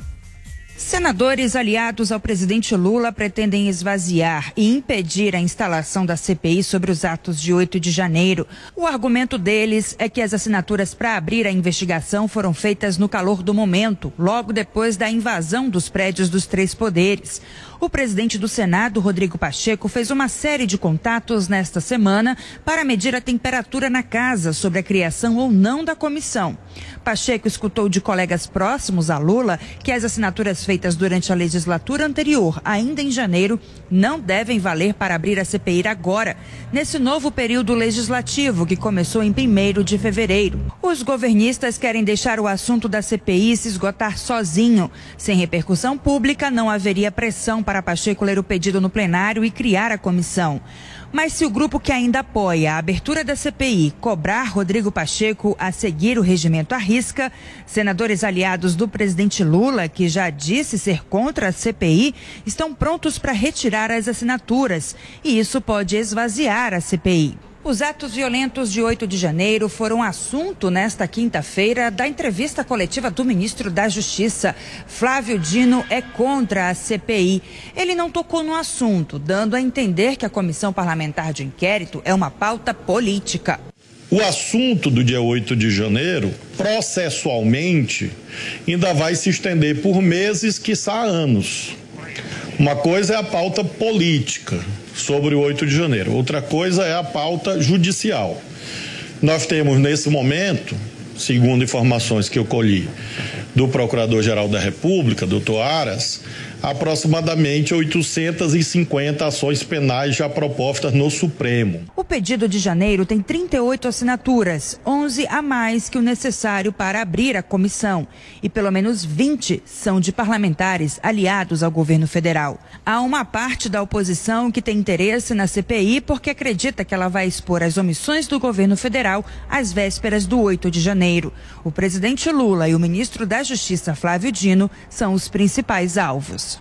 Senadores aliados ao presidente Lula pretendem esvaziar e impedir a instalação da CPI sobre os atos de 8 de janeiro. O argumento deles é que as assinaturas para abrir a investigação foram feitas no calor do momento, logo depois da invasão dos prédios dos três poderes. O presidente do Senado, Rodrigo Pacheco, fez uma série de contatos nesta semana para medir a temperatura na casa sobre a criação ou não da comissão. Pacheco escutou de colegas próximos a Lula que as assinaturas feitas durante a legislatura anterior, ainda em janeiro, não devem valer para abrir a CPI agora, nesse novo período legislativo que começou em 1 de fevereiro. Os governistas querem deixar o assunto da CPI se esgotar sozinho. Sem repercussão pública, não haveria pressão para Pacheco ler o pedido no plenário e criar a comissão. Mas se o grupo que ainda apoia a abertura da CPI cobrar Rodrigo Pacheco a seguir o regimento à risca, senadores aliados do presidente Lula, que já disse ser contra a CPI, estão prontos para retirar as assinaturas. E isso pode esvaziar a CPI. Os atos violentos de 8 de janeiro foram assunto nesta quinta-feira da entrevista coletiva do ministro da Justiça. Flávio Dino é contra a CPI. Ele não tocou no assunto, dando a entender que a comissão parlamentar de inquérito é uma pauta política. O assunto do dia 8 de janeiro, processualmente, ainda vai se estender por meses, quiçá anos. Uma coisa é a pauta política sobre o 8 de janeiro, outra coisa é a pauta judicial. Nós temos nesse momento, segundo informações que eu colhi do Procurador-Geral da República, doutor Aras, aproximadamente 850 ações penais já propostas no Supremo. O pedido de janeiro tem 38 assinaturas, 11 a mais que o necessário para abrir a comissão. E pelo menos 20 são de parlamentares aliados ao governo federal. Há uma parte da oposição que tem interesse na CPI porque acredita que ela vai expor as omissões do governo federal às vésperas do 8 de janeiro. O presidente Lula e o ministro da Justiça, Flávio Dino, são os principais alvos.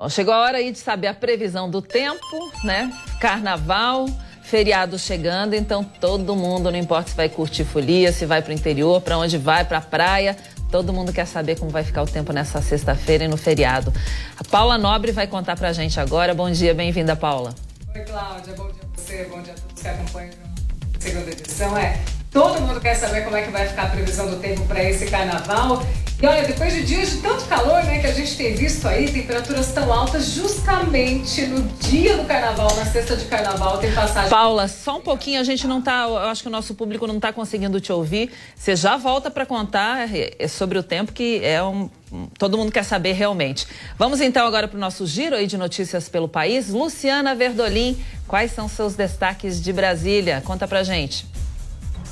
Bom, chegou a hora aí de saber a previsão do tempo, né? Carnaval, feriado chegando, então todo mundo, não importa se vai curtir folia, se vai para o interior, para onde vai, para a praia, Todo mundo quer saber como vai ficar o tempo nessa sexta-feira e no feriado. A Paula Nobre vai contar pra gente agora. Bom dia, bem-vinda, Paula. Oi, Cláudia. Bom dia a você, bom dia a todos que acompanham a segunda edição. É, todo mundo quer saber como é que vai ficar a previsão do tempo para esse carnaval. E olha, depois de dias de tanto calor, né, que a gente tem visto aí, temperaturas tão altas, justamente no dia do carnaval, na sexta de carnaval, tem passagem. Paula, só um pouquinho, a gente não tá, eu acho que o nosso público não está conseguindo te ouvir. Você já volta para contar é, sobre o tempo que é um todo mundo quer saber realmente. Vamos então agora para o nosso giro aí de notícias pelo país. Luciana Verdolim, quais são seus destaques de Brasília? Conta pra gente.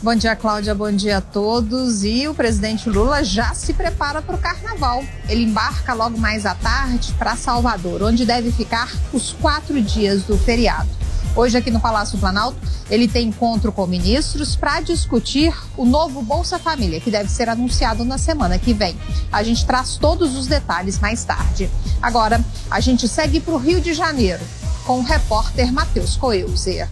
Bom dia, Cláudia. Bom dia a todos. E o presidente Lula já se prepara para o carnaval. Ele embarca logo mais à tarde para Salvador, onde deve ficar os quatro dias do feriado. Hoje, aqui no Palácio Planalto, ele tem encontro com ministros para discutir o novo Bolsa Família, que deve ser anunciado na semana que vem. A gente traz todos os detalhes mais tarde. Agora, a gente segue para o Rio de Janeiro com o repórter Matheus Coelzer.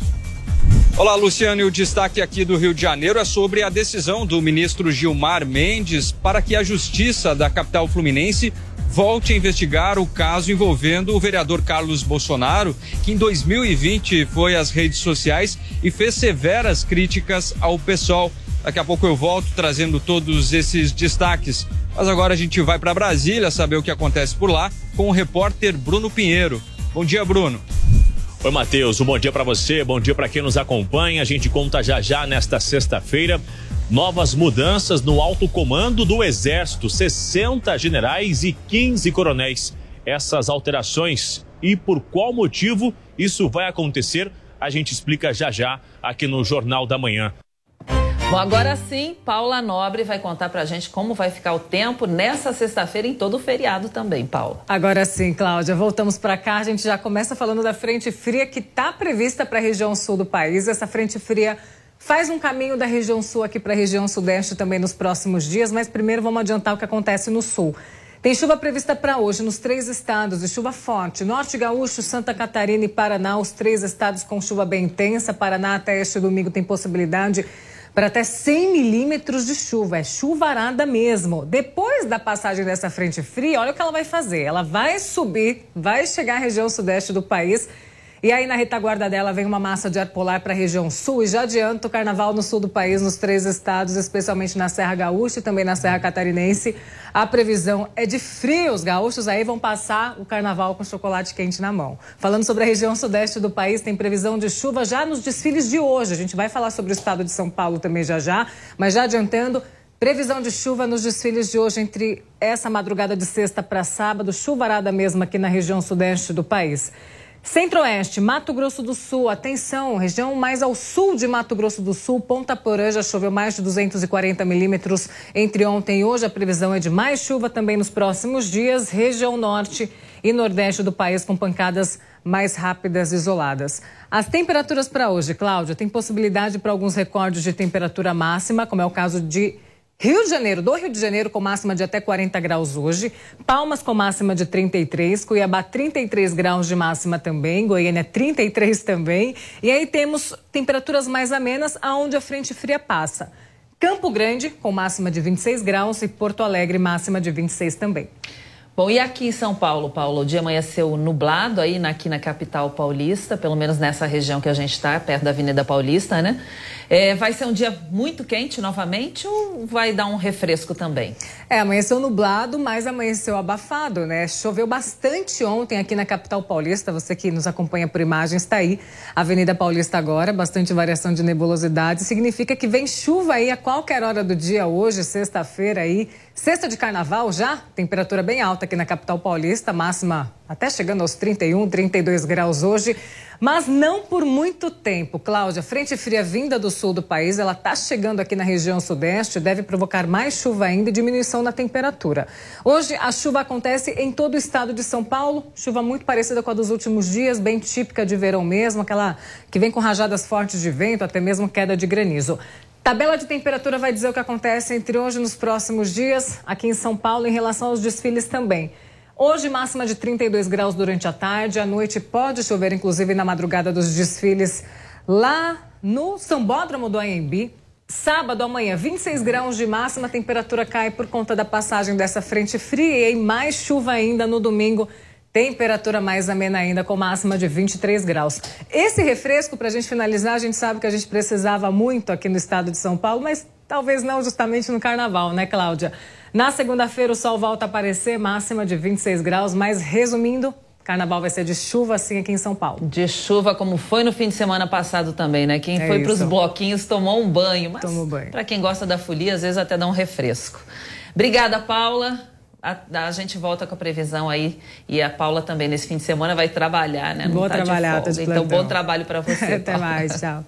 Olá, Luciano. E o destaque aqui do Rio de Janeiro é sobre a decisão do ministro Gilmar Mendes para que a Justiça da capital fluminense volte a investigar o caso envolvendo o vereador Carlos Bolsonaro, que em 2020 foi às redes sociais e fez severas críticas ao pessoal. Daqui a pouco eu volto trazendo todos esses destaques. Mas agora a gente vai para Brasília saber o que acontece por lá com o repórter Bruno Pinheiro. Bom dia, Bruno. Oi, Matheus. Um bom dia para você, bom dia para quem nos acompanha. A gente conta já já nesta sexta-feira novas mudanças no alto comando do Exército: 60 generais e 15 coronéis. Essas alterações e por qual motivo isso vai acontecer, a gente explica já já aqui no Jornal da Manhã. Bom, agora sim, Paula Nobre vai contar pra gente como vai ficar o tempo nessa sexta-feira em todo o feriado também, Paula. Agora sim, Cláudia, voltamos para cá. A gente já começa falando da frente fria que está prevista para a região sul do país. Essa frente fria faz um caminho da região sul aqui para a região sudeste também nos próximos dias, mas primeiro vamos adiantar o que acontece no sul. Tem chuva prevista para hoje nos três estados e chuva forte. Norte Gaúcho, Santa Catarina e Paraná, os três estados com chuva bem intensa. Paraná até este domingo tem possibilidade para até 100 milímetros de chuva. É chuvarada mesmo. Depois da passagem dessa frente fria, olha o que ela vai fazer. Ela vai subir, vai chegar à região sudeste do país e aí, na retaguarda dela, vem uma massa de ar polar para a região sul e já adianta o carnaval no sul do país, nos três estados, especialmente na Serra Gaúcha e também na Serra Catarinense. A previsão é de frio. Os gaúchos aí vão passar o carnaval com chocolate quente na mão. Falando sobre a região sudeste do país, tem previsão de chuva já nos desfiles de hoje. A gente vai falar sobre o estado de São Paulo também já já, mas já adiantando. Previsão de chuva nos desfiles de hoje entre essa madrugada de sexta para sábado, chuvarada mesmo aqui na região sudeste do país. Centro-Oeste, Mato Grosso do Sul, atenção, região mais ao sul de Mato Grosso do Sul, Ponta Porã já choveu mais de 240 milímetros entre ontem e hoje. A previsão é de mais chuva também nos próximos dias. Região Norte e Nordeste do país com pancadas mais rápidas isoladas. As temperaturas para hoje, Cláudia, tem possibilidade para alguns recordes de temperatura máxima, como é o caso de Rio de Janeiro, do Rio de Janeiro com máxima de até 40 graus hoje, Palmas com máxima de 33, Cuiabá 33 graus de máxima também, Goiânia 33 também. E aí temos temperaturas mais amenas aonde a frente fria passa. Campo Grande com máxima de 26 graus e Porto Alegre máxima de 26 também. Bom, e aqui em São Paulo, Paulo, o dia amanheceu nublado aí aqui na capital paulista, pelo menos nessa região que a gente está, perto da Avenida Paulista, né? É, vai ser um dia muito quente novamente ou vai dar um refresco também? É, amanheceu nublado, mas amanheceu abafado, né? Choveu bastante ontem aqui na capital paulista. Você que nos acompanha por imagens está aí. Avenida Paulista agora, bastante variação de nebulosidade. Significa que vem chuva aí a qualquer hora do dia hoje, sexta-feira aí. Sexta de carnaval já, temperatura bem alta aqui na capital paulista, máxima até chegando aos 31, 32 graus hoje. Mas não por muito tempo, Cláudia. Frente fria vinda do sul do país, ela está chegando aqui na região sudeste, deve provocar mais chuva ainda e diminuição na temperatura. Hoje a chuva acontece em todo o estado de São Paulo, chuva muito parecida com a dos últimos dias, bem típica de verão mesmo, aquela que vem com rajadas fortes de vento, até mesmo queda de granizo. Tabela de temperatura vai dizer o que acontece entre hoje e nos próximos dias, aqui em São Paulo, em relação aos desfiles também. Hoje, máxima de 32 graus durante a tarde. À noite pode chover, inclusive na madrugada dos desfiles lá no Sambódromo do AMB. Sábado, amanhã, 26 graus de máxima, a temperatura cai por conta da passagem dessa frente fria e mais chuva ainda no domingo. Temperatura mais amena ainda, com máxima de 23 graus. Esse refresco, para a gente finalizar, a gente sabe que a gente precisava muito aqui no estado de São Paulo, mas talvez não justamente no carnaval, né, Cláudia? Na segunda-feira, o sol volta a aparecer, máxima de 26 graus, mas resumindo, Carnaval vai ser de chuva, assim, aqui em São Paulo. De chuva, como foi no fim de semana passado também, né? Quem é foi para os bloquinhos tomou um banho. Mas Tomou banho. Para quem gosta da folia, às vezes até dá um refresco. Obrigada, Paula. A, a, gente volta com a previsão aí. E a Paula também, nesse fim de semana, vai trabalhar, né? Não Vou tá trabalhar, de folga. Então, bom trabalho para você. Até Paula. mais, tchau.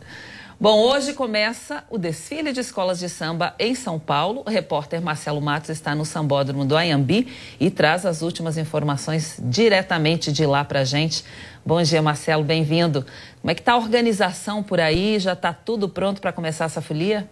Bom, hoje começa o desfile de escolas de samba em São Paulo. O repórter Marcelo Matos está no Sambódromo do Ayambi e traz as últimas informações diretamente de lá para a gente. Bom dia, Marcelo, bem-vindo. Como é que está a organização por aí? Já está tudo pronto para começar essa folia?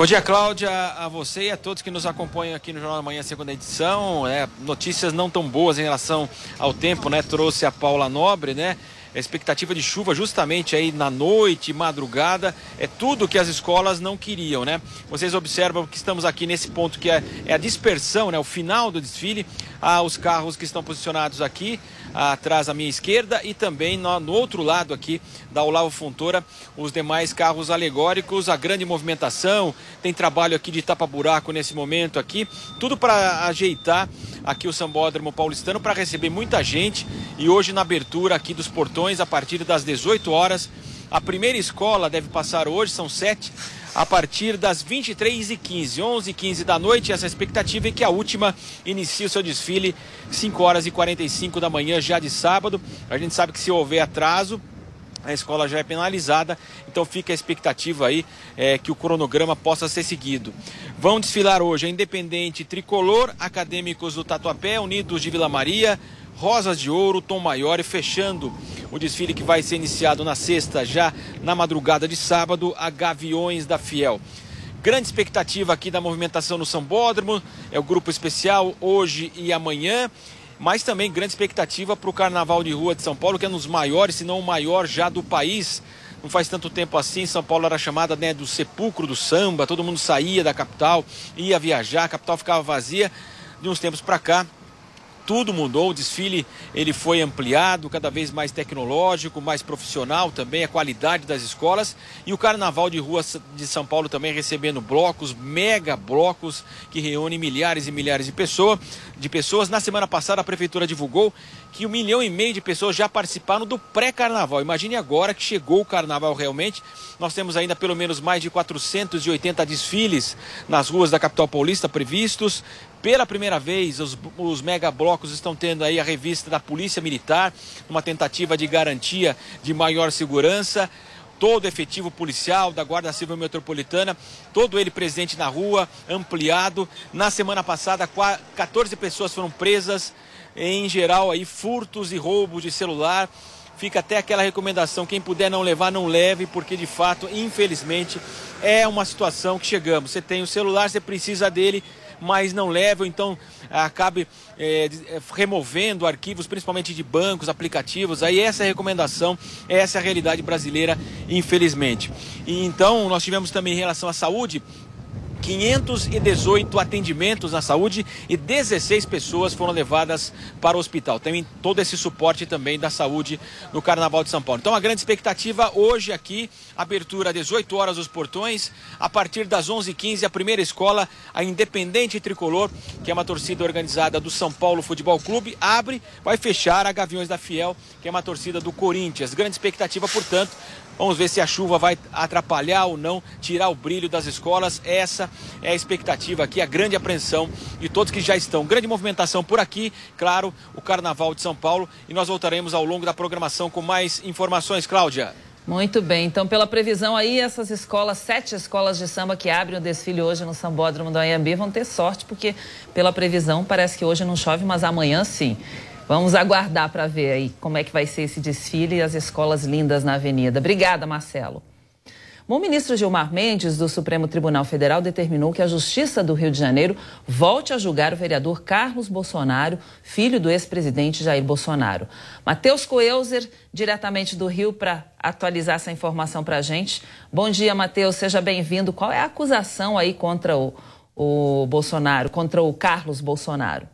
Bom dia, Cláudia, a você e a todos que nos acompanham aqui no Jornal da Manhã, segunda edição. É, notícias não tão boas em relação ao tempo, né? Trouxe a Paula Nobre, né? a expectativa de chuva justamente aí na noite, madrugada, é tudo que as escolas não queriam, né? Vocês observam que estamos aqui nesse ponto que é, é a dispersão, né? O final do desfile, ah, os carros que estão posicionados aqui, atrás à minha esquerda e também no, no, outro lado aqui da Olavo Fontoura, os demais carros alegóricos, a grande movimentação, tem trabalho aqui de tapa-buraco nesse momento aqui, tudo para ajeitar aqui o Sambódromo Paulistano para receber muita gente. E hoje na abertura aqui dos portões a partir das 18 horas, a primeira escola deve passar hoje, são sete, a partir das 23h15, 11h15 da noite. Essa expectativa é que a última inicie o seu desfile 5 horas e 45 da manhã, já de sábado. A gente sabe que se houver atraso, a escola já é penalizada, então fica a expectativa aí é, que o cronograma possa ser seguido. Vão desfilar hoje a Independente Tricolor, Acadêmicos do Tatuapé, Unidos de Vila Maria, Rosas de Ouro, Tom Maior e fechando o desfile que vai ser iniciado na sexta, já na madrugada de sábado, a Gaviões da Fiel. Grande expectativa aqui da movimentação no Sambódromo, é o grupo especial hoje e amanhã, mas também grande expectativa para o Carnaval de Rua de São Paulo, que é um dos maiores, se não o maior já do país. Não faz tanto tempo assim, São Paulo era chamada né, do sepulcro do samba, todo mundo saía da capital, ia viajar, a capital ficava vazia. De uns tempos para cá, tudo mudou, o desfile ele foi ampliado, cada vez mais tecnológico, mais profissional também, a qualidade das escolas e o Carnaval de Rua de São Paulo também recebendo blocos, mega blocos que reúnem milhares e milhares de pessoas. De pessoas. Na semana passada a prefeitura divulgou que um milhão e meio de pessoas já participaram do pré-carnaval. Imagine agora que chegou o carnaval realmente. Nós temos ainda pelo menos mais de 480 desfiles nas ruas da capital paulista previstos. Pela primeira vez, os, os megablocos estão tendo aí a revista da Polícia Militar, uma tentativa de garantia de maior segurança. Todo efetivo policial da Guarda Civil Metropolitana, todo ele presente na rua, ampliado. Na semana passada, 14 pessoas foram presas, em geral aí furtos e roubos de celular fica até aquela recomendação: quem puder não levar, não leve, porque de fato, infelizmente, é uma situação que chegamos. Você tem o celular, você precisa dele, mas não leva, então acabe é, removendo arquivos, principalmente de bancos, aplicativos. Aí essa é a recomendação, essa é a realidade brasileira, infelizmente. E então nós tivemos também em relação à saúde 518 atendimentos na saúde e 16 pessoas foram levadas para o hospital. Tem todo esse suporte também da saúde no Carnaval de São Paulo. Então a grande expectativa hoje aqui, abertura às 18 horas os portões, a partir das 11h15 a primeira escola, a Independente Tricolor, que é uma torcida organizada do São Paulo Futebol Clube, abre, vai fechar a Gaviões da Fiel, que é uma torcida do Corinthians. Grande expectativa, portanto, Vamos ver se a chuva vai atrapalhar ou não, tirar o brilho das escolas. Essa é a expectativa aqui, a grande apreensão de todos que já estão. Grande movimentação por aqui, claro, o Carnaval de São Paulo. E nós voltaremos ao longo da programação com mais informações, Cláudia. Muito bem, então pela previsão aí, essas escolas, sete escolas de samba que abrem o desfile hoje no Sambódromo do Anhembi vão ter sorte, porque pela previsão parece que hoje não chove, mas amanhã sim. Vamos aguardar para ver aí como é que vai ser esse desfile e as escolas lindas na avenida. Obrigada, Marcelo. O ministro Gilmar Mendes, do Supremo Tribunal Federal, determinou que a Justiça do Rio de Janeiro volte a julgar o vereador Carlos Bolsonaro, filho do ex-presidente Jair Bolsonaro. Matheus Coelzer, diretamente do Rio, para atualizar essa informação para a gente. Bom dia, Matheus, seja bem-vindo. Qual é a acusação aí contra o, o Bolsonaro, contra o Carlos Bolsonaro?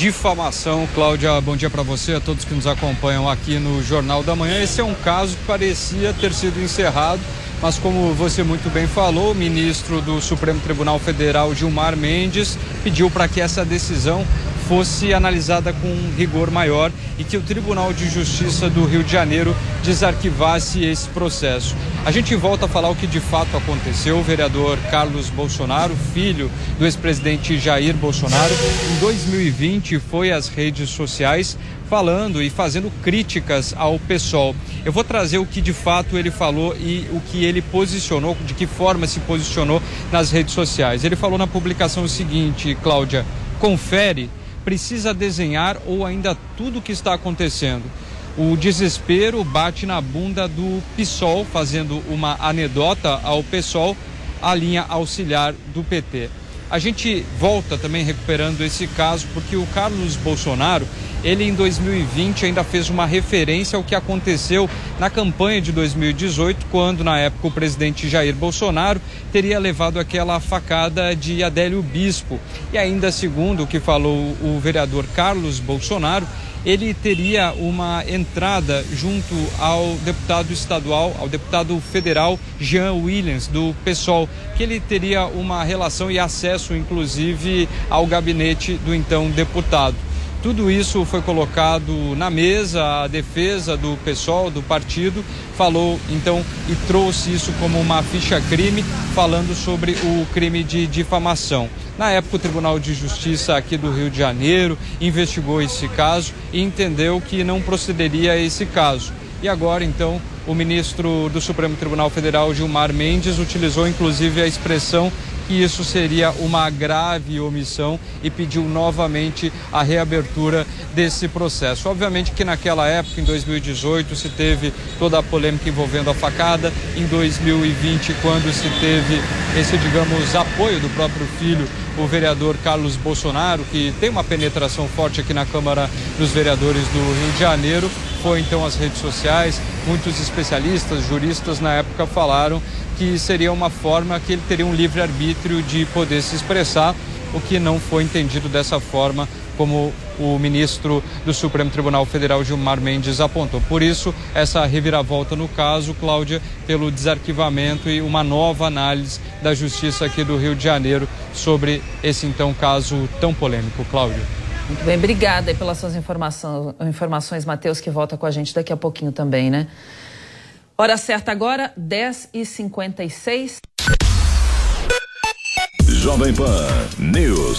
Difamação. Cláudia, bom dia para você, a todos que nos acompanham aqui no Jornal da Manhã. Esse é um caso que parecia ter sido encerrado, mas como você muito bem falou, o ministro do Supremo Tribunal Federal, Gilmar Mendes, pediu para que essa decisão fosse analisada com um rigor maior e que o Tribunal de Justiça do Rio de Janeiro desarquivasse esse processo. A gente volta a falar o que de fato aconteceu. O vereador Carlos Bolsonaro, filho do ex-presidente Jair Bolsonaro, em 2020 foi às redes sociais falando e fazendo críticas ao PSOL. Eu vou trazer o que de fato ele falou e o que ele posicionou, de que forma se posicionou nas redes sociais. Ele falou na publicação o seguinte, Cláudia, confere precisa desenhar ou ainda tudo o que está acontecendo. O desespero bate na bunda do PSOL, fazendo uma anedota ao PSOL, a linha auxiliar do PT. A gente volta também recuperando esse caso porque o Carlos Bolsonaro, ele em 2020 ainda fez uma referência ao que aconteceu na campanha de 2018, quando na época o presidente Jair Bolsonaro teria levado aquela facada de Adélio Bispo. E ainda segundo o que falou o vereador Carlos Bolsonaro, ele teria uma entrada junto ao deputado estadual, ao deputado federal Jean Williams, do PSOL, que ele teria uma relação e acesso, inclusive, ao gabinete do então deputado. Tudo isso foi colocado na mesa, a defesa do PSOL, do partido, falou então e trouxe isso como uma ficha crime, falando sobre o crime de difamação. Na época, o Tribunal de Justiça aqui do Rio de Janeiro investigou esse caso e entendeu que não procederia a esse caso. E agora, então, o ministro do Supremo Tribunal Federal, Gilmar Mendes, utilizou inclusive a expressão que isso seria uma grave omissão e pediu novamente a reabertura desse processo. Obviamente que naquela época, em 2018, se teve toda a polêmica envolvendo a facada, em 2020, quando se teve esse, digamos, apoio do próprio filho o vereador Carlos Bolsonaro, que tem uma penetração forte aqui na Câmara dos Vereadores do Rio de Janeiro, foi então às redes sociais. Muitos especialistas, juristas na época falaram que seria uma forma que ele teria um livre arbítrio de poder se expressar, o que não foi entendido dessa forma como o ministro do Supremo Tribunal Federal, Gilmar Mendes, apontou. Por isso, essa reviravolta no caso, Cláudia, pelo desarquivamento e uma nova análise da Justiça aqui do Rio de Janeiro sobre esse então caso tão polêmico. Cláudia. Muito bem, obrigada pelas suas informações, informações Matheus, que volta com a gente daqui a pouquinho também, né? Hora certa agora, 10h56. Jovem Pan News.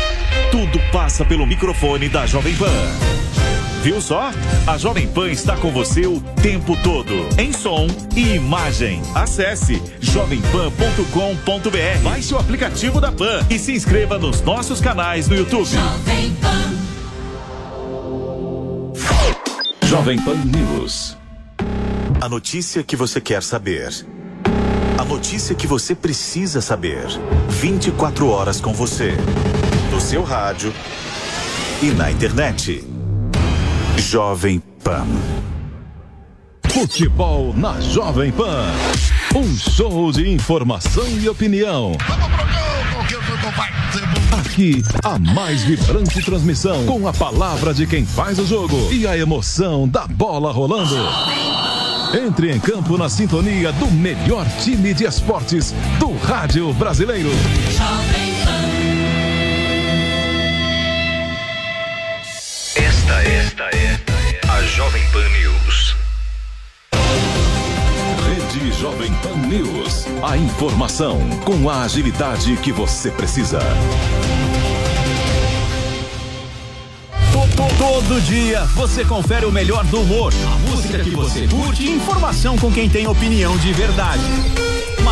Tudo passa pelo microfone da Jovem Pan. Viu só? A Jovem Pan está com você o tempo todo, em som e imagem. Acesse jovempan.com.br, baixe o aplicativo da Pan e se inscreva nos nossos canais no YouTube. Jovem Pan. Jovem Pan News. A notícia que você quer saber. A notícia que você precisa saber. 24 horas com você. Seu rádio e na internet. Jovem Pan. Futebol na Jovem Pan. Um show de informação e opinião. Vamos pro gol, porque o Aqui, a mais vibrante transmissão com a palavra de quem faz o jogo e a emoção da bola rolando. Entre em campo na sintonia do melhor time de esportes do rádio brasileiro. Esta é, esta é a Jovem Pan News. Rede Jovem Pan News. A informação com a agilidade que você precisa. Todo dia você confere o melhor do humor, a música que você curte e informação com quem tem opinião de verdade.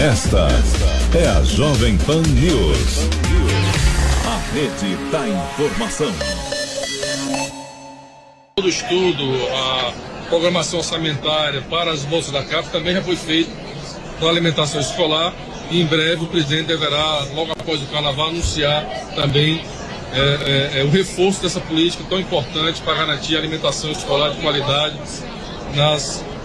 Esta é a Jovem Pan News. A rede da informação. Todo estudo, a programação orçamentária para as bolsas da CAF também já foi feito para alimentação escolar e em breve o presidente deverá, logo após o carnaval, anunciar também é, é, é, o reforço dessa política tão importante para garantir a alimentação escolar de qualidade nas.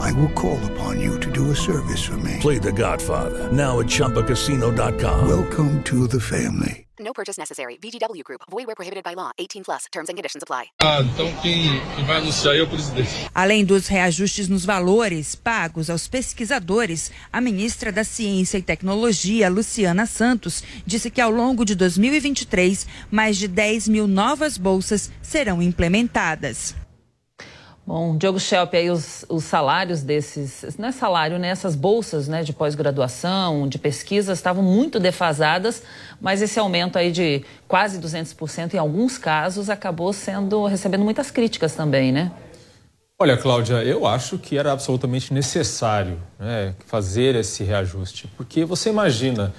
I will call upon you to do a service for me. Play The Godfather now at ChumbaCasino.com. Welcome to the family. No purchase necessary. VGW Group. Void where prohibited by law. 18 plus. Terms and conditions apply. Ah, então quem, quem vai anunciar é o presidente. Além dos reajustes nos valores pagos aos pesquisadores, a ministra da Ciência e Tecnologia, Luciana Santos, disse que ao longo de 2023, mais de 10 mil novas bolsas serão implementadas. Bom, Diogo Schelp, aí os, os, salários desses, não é salário, né? Essas bolsas né, de pós-graduação, de pesquisa, estavam muito defasadas, mas esse aumento aí de quase 200% em alguns casos acabou sendo, recebendo muitas críticas também, né? Olha, Cláudia, eu acho que era absolutamente necessário né, fazer esse reajuste, porque você imagina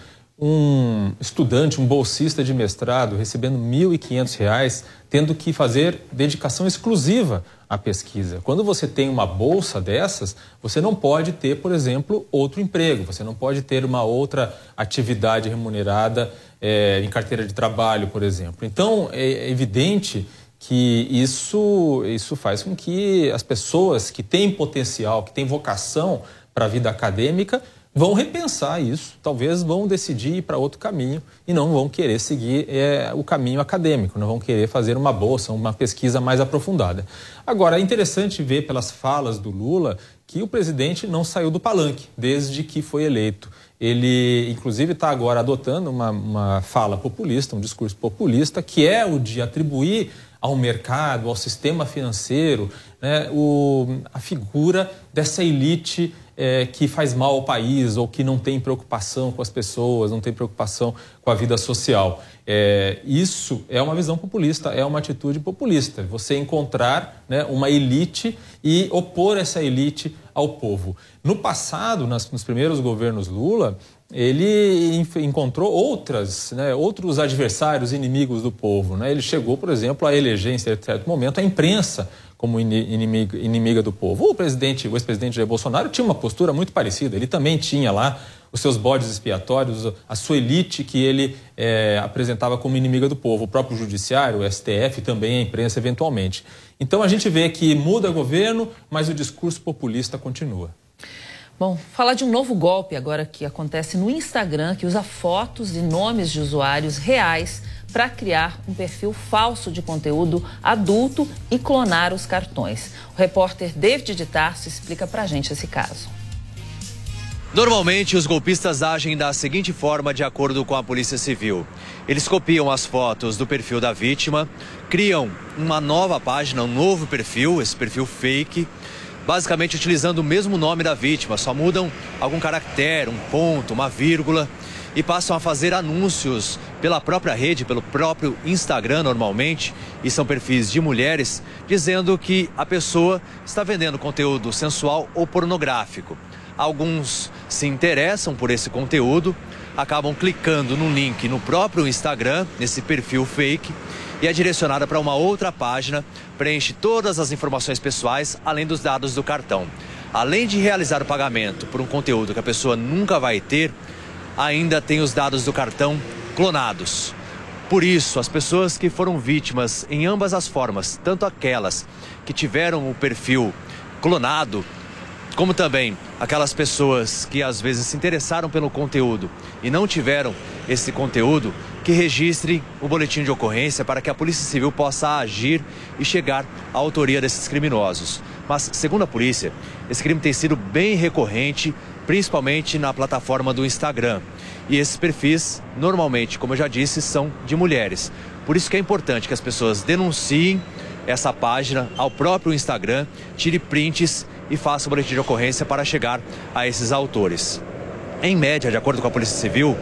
um estudante, um bolsista de mestrado recebendo R$ 1.500, tendo que fazer dedicação exclusiva à pesquisa. Quando você tem uma bolsa dessas, você não pode ter, por exemplo, outro emprego, você não pode ter uma outra atividade remunerada é, em carteira de trabalho, por exemplo. Então, é evidente que isso, isso faz com que as pessoas que têm potencial, que têm vocação para a vida acadêmica, vão repensar isso, talvez vão decidir ir para outro caminho e não vão querer seguir é, o caminho acadêmico, não vão querer fazer uma bolsa, uma pesquisa mais aprofundada. Agora, é interessante ver pelas falas do Lula que o presidente não saiu do palanque desde que foi eleito. Ele, inclusive, está agora adotando uma, uma fala populista, um discurso populista, que é o de atribuir ao mercado, ao sistema financeiro, né, o, a figura dessa elite é, que faz mal ao país ou que não tem preocupação com as pessoas, não tem preocupação com a vida social. É, isso é uma visão populista, é uma atitude populista. Você encontrar né, uma elite e opor essa elite ao povo. No passado, nas, nos primeiros governos Lula, ele encontrou outras, né, outros adversários inimigos do povo. Né? Ele chegou, por exemplo, a eleger, em certo momento, a imprensa como inimiga, inimiga do povo. O presidente, o ex-presidente Jair Bolsonaro tinha uma postura muito parecida. Ele também tinha lá os seus bodes expiatórios, a sua elite que ele é, apresentava como inimiga do povo, o próprio judiciário, o STF, também a imprensa eventualmente. Então a gente vê que muda governo, mas o discurso populista continua. Bom, falar de um novo golpe agora que acontece no Instagram, que usa fotos e nomes de usuários reais para criar um perfil falso de conteúdo adulto e clonar os cartões. O repórter David de Tarso explica para a gente esse caso. Normalmente, os golpistas agem da seguinte forma, de acordo com a Polícia Civil: eles copiam as fotos do perfil da vítima, criam uma nova página, um novo perfil, esse perfil fake, basicamente utilizando o mesmo nome da vítima, só mudam algum caractere, um ponto, uma vírgula e passam a fazer anúncios pela própria rede, pelo próprio Instagram normalmente, e são perfis de mulheres, dizendo que a pessoa está vendendo conteúdo sensual ou pornográfico. Alguns se interessam por esse conteúdo, acabam clicando no link no próprio Instagram, nesse perfil fake, e é direcionada para uma outra página, preenche todas as informações pessoais, além dos dados do cartão. Além de realizar o pagamento por um conteúdo que a pessoa nunca vai ter, ainda tem os dados do cartão clonados. Por isso, as pessoas que foram vítimas em ambas as formas, tanto aquelas que tiveram o perfil clonado, como também aquelas pessoas que às vezes se interessaram pelo conteúdo e não tiveram esse conteúdo, que registre o boletim de ocorrência para que a Polícia Civil possa agir e chegar à autoria desses criminosos. Mas, segundo a polícia, esse crime tem sido bem recorrente principalmente na plataforma do Instagram. E esses perfis, normalmente, como eu já disse, são de mulheres. Por isso que é importante que as pessoas denunciem essa página ao próprio Instagram, tire prints e faça o boletim de ocorrência para chegar a esses autores. Em média, de acordo com a Polícia Civil,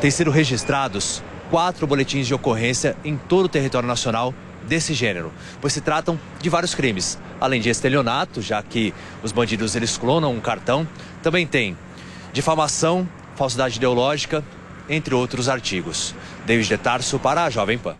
têm sido registrados quatro boletins de ocorrência em todo o território nacional desse gênero, pois se tratam de vários crimes, além de estelionato, já que os bandidos eles clonam um cartão, também tem difamação, falsidade ideológica, entre outros artigos. David de Tarso para a Jovem Pan.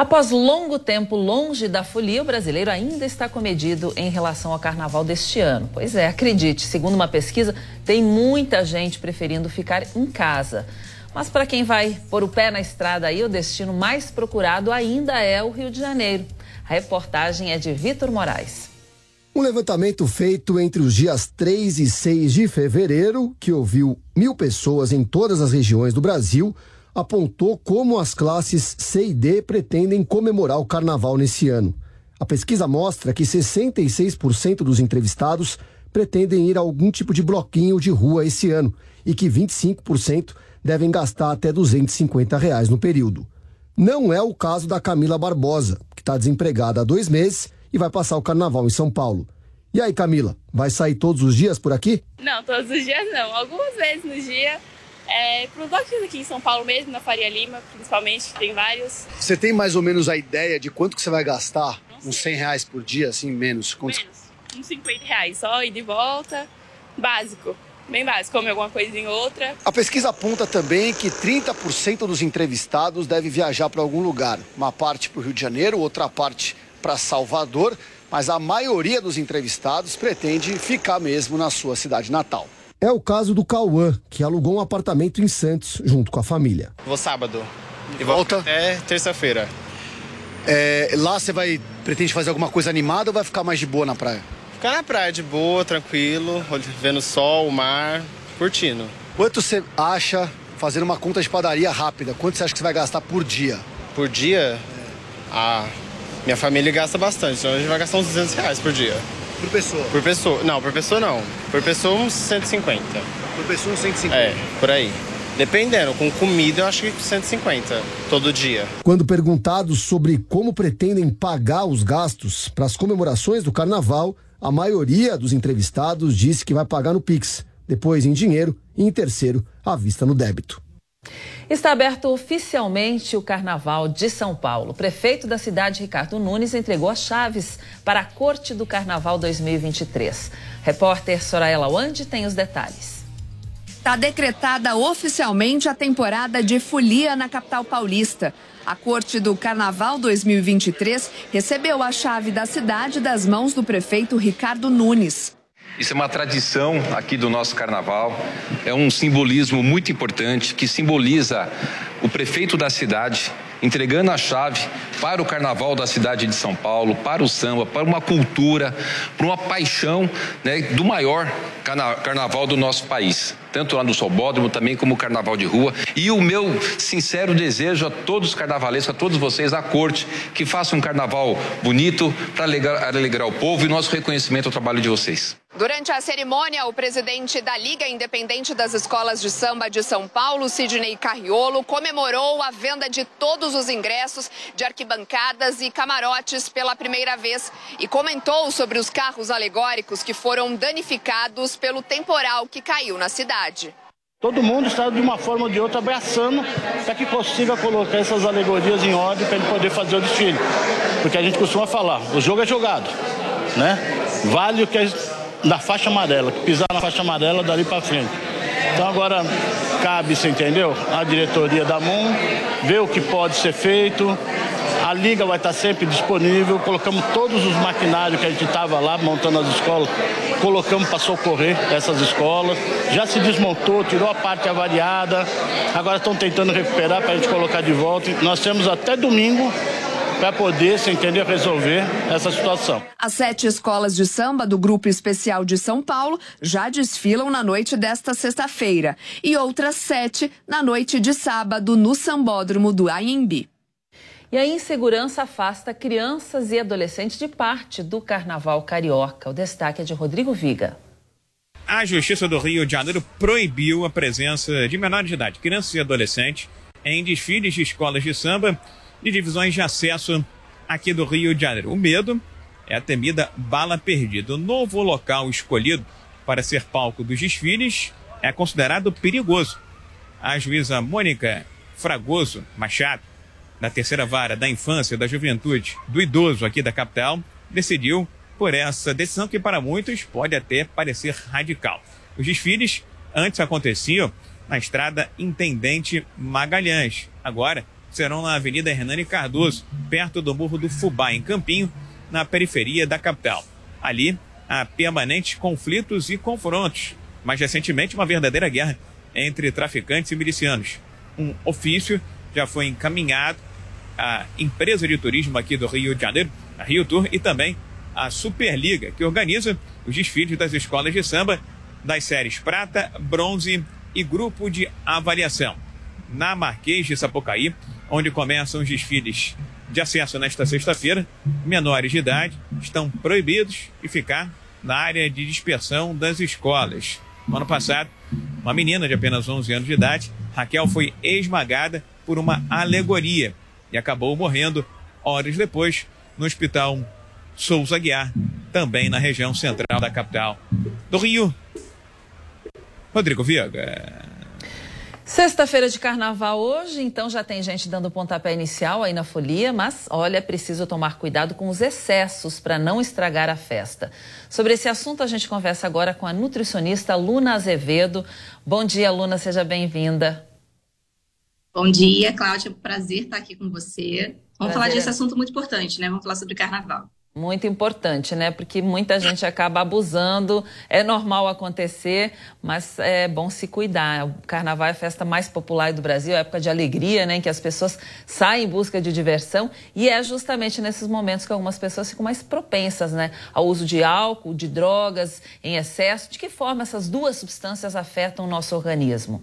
Após longo tempo longe da folia, o brasileiro ainda está comedido em relação ao carnaval deste ano. Pois é, acredite, segundo uma pesquisa, tem muita gente preferindo ficar em casa. Mas para quem vai pôr o pé na estrada aí, o destino mais procurado ainda é o Rio de Janeiro. A reportagem é de Vitor Moraes. Um levantamento feito entre os dias 3 e 6 de fevereiro, que ouviu mil pessoas em todas as regiões do Brasil, apontou como as classes C e D pretendem comemorar o carnaval nesse ano. A pesquisa mostra que 66% dos entrevistados pretendem ir a algum tipo de bloquinho de rua esse ano e que 25% devem gastar até 250 reais no período. Não é o caso da Camila Barbosa, que está desempregada há dois meses e vai passar o carnaval em São Paulo. E aí, Camila, vai sair todos os dias por aqui? Não, todos os dias não. Algumas vezes no dia. É, para os bloquinhos aqui em São Paulo mesmo, na Faria Lima, principalmente, tem vários. Você tem mais ou menos a ideia de quanto que você vai gastar? Uns 100 reais por dia, assim, menos? Quantos... Menos, uns 50 reais, só ir de volta, básico bem básico, come alguma coisa em outra. A pesquisa aponta também que 30% dos entrevistados deve viajar para algum lugar. Uma parte para o Rio de Janeiro, outra parte para Salvador, mas a maioria dos entrevistados pretende ficar mesmo na sua cidade natal. É o caso do Cauã, que alugou um apartamento em Santos junto com a família. Vou sábado. E volta? Até terça-feira. É, lá você vai pretende fazer alguma coisa animada ou vai ficar mais de boa na praia? Ficar na praia de boa, tranquilo, vendo o sol, o mar, curtindo. Quanto você acha, fazendo uma conta de padaria rápida, quanto você acha que você vai gastar por dia? Por dia? Ah, minha família gasta bastante, então a gente vai gastar uns 200 reais por dia. Por pessoa? Por pessoa. Não, por pessoa não. Por pessoa uns 150. Por pessoa uns 150? É, por aí. Dependendo, com comida eu acho que 150 todo dia. Quando perguntados sobre como pretendem pagar os gastos para as comemorações do carnaval, a maioria dos entrevistados disse que vai pagar no Pix, depois em dinheiro e em terceiro, à vista no débito. Está aberto oficialmente o Carnaval de São Paulo. O prefeito da cidade, Ricardo Nunes, entregou as chaves para a Corte do Carnaval 2023. Repórter Soraela Wandi tem os detalhes. Está decretada oficialmente a temporada de folia na capital paulista. A corte do Carnaval 2023 recebeu a chave da cidade das mãos do prefeito Ricardo Nunes. Isso é uma tradição aqui do nosso carnaval, é um simbolismo muito importante que simboliza o prefeito da cidade entregando a chave para o carnaval da cidade de São Paulo, para o samba, para uma cultura, para uma paixão né, do maior carna carnaval do nosso país, tanto lá no Sobódromo também como o carnaval de rua. E o meu sincero desejo a todos os carnavalescos, a todos vocês da corte, que façam um carnaval bonito para alegrar, alegrar o povo e nosso reconhecimento ao trabalho de vocês. Durante a cerimônia, o presidente da Liga Independente das Escolas de Samba de São Paulo, Sidney Carriolo, comemorou a venda de todos os ingressos de arquibancadas e camarotes pela primeira vez e comentou sobre os carros alegóricos que foram danificados pelo temporal que caiu na cidade. Todo mundo está de uma forma ou de outra abraçando para que consiga colocar essas alegorias em ordem para ele poder fazer o desfile. Porque a gente costuma falar, o jogo é jogado, né? Vale o que é da faixa amarela, que pisar na faixa amarela dali para frente. Então agora cabe, você entendeu? A diretoria da MUN, ver o que pode ser feito. A liga vai estar sempre disponível. Colocamos todos os maquinários que a gente estava lá montando as escolas, colocamos para socorrer essas escolas. Já se desmontou, tirou a parte avariada. Agora estão tentando recuperar para a gente colocar de volta. Nós temos até domingo para poder, se entender, resolver essa situação. As sete escolas de samba do Grupo Especial de São Paulo já desfilam na noite desta sexta-feira e outras sete na noite de sábado no Sambódromo do Anhembi. E a insegurança afasta crianças e adolescentes de parte do Carnaval Carioca. O destaque é de Rodrigo Viga. A Justiça do Rio de Janeiro proibiu a presença de menores de idade, crianças e adolescentes, em desfiles de escolas de samba de divisões de acesso aqui do Rio de Janeiro. O medo é a temida bala perdida. O novo local escolhido para ser palco dos desfiles é considerado perigoso. A juíza Mônica Fragoso Machado, da terceira vara da infância, da juventude, do idoso aqui da capital, decidiu por essa decisão que para muitos pode até parecer radical. Os desfiles antes aconteciam na estrada Intendente Magalhães. Agora serão na Avenida Hernani Cardoso, perto do Morro do Fubá, em Campinho, na periferia da capital. Ali, há permanentes conflitos e confrontos, mas recentemente uma verdadeira guerra entre traficantes e milicianos. Um ofício já foi encaminhado à empresa de turismo aqui do Rio de Janeiro, a Rio Tour, e também à Superliga, que organiza os desfiles das escolas de samba das séries Prata, Bronze e Grupo de Avaliação. Na Marquês de Sapucaí, onde começam os desfiles de acesso nesta sexta-feira, menores de idade estão proibidos de ficar na área de dispersão das escolas. No ano passado, uma menina de apenas 11 anos de idade, Raquel, foi esmagada por uma alegoria e acabou morrendo horas depois no hospital Souza Guiar, também na região central da capital do Rio. Rodrigo Viega. Sexta-feira de carnaval hoje, então já tem gente dando pontapé inicial aí na folia, mas olha, é preciso tomar cuidado com os excessos para não estragar a festa. Sobre esse assunto, a gente conversa agora com a nutricionista Luna Azevedo. Bom dia, Luna, seja bem-vinda. Bom dia, Cláudia. Prazer estar aqui com você. Vamos Prazer. falar desse assunto muito importante, né? Vamos falar sobre carnaval. Muito importante, né? Porque muita gente acaba abusando, é normal acontecer, mas é bom se cuidar. O carnaval é a festa mais popular do Brasil, é época de alegria, né? Em que as pessoas saem em busca de diversão e é justamente nesses momentos que algumas pessoas ficam mais propensas, né? Ao uso de álcool, de drogas em excesso. De que forma essas duas substâncias afetam o nosso organismo?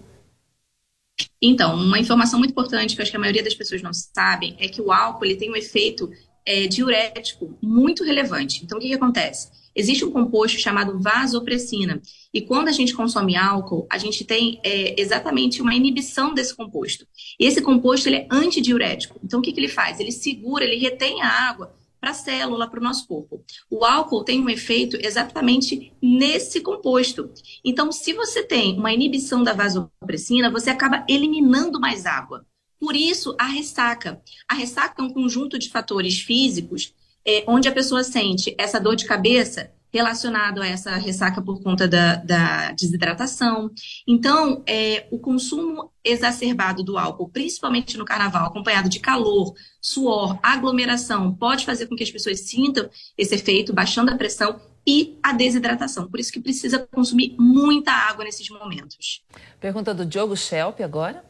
Então, uma informação muito importante que eu acho que a maioria das pessoas não sabem é que o álcool ele tem um efeito é, diurético muito relevante. Então, o que, que acontece? Existe um composto chamado vasopressina. E quando a gente consome álcool, a gente tem é, exatamente uma inibição desse composto. E esse composto ele é antidiurético. Então, o que, que ele faz? Ele segura, ele retém a água para a célula, para o nosso corpo. O álcool tem um efeito exatamente nesse composto. Então, se você tem uma inibição da vasopressina, você acaba eliminando mais água. Por isso, a ressaca. A ressaca é um conjunto de fatores físicos é, onde a pessoa sente essa dor de cabeça relacionado a essa ressaca por conta da, da desidratação. Então, é, o consumo exacerbado do álcool, principalmente no carnaval, acompanhado de calor, suor, aglomeração, pode fazer com que as pessoas sintam esse efeito, baixando a pressão e a desidratação. Por isso que precisa consumir muita água nesses momentos. Pergunta do Diogo Schelp agora.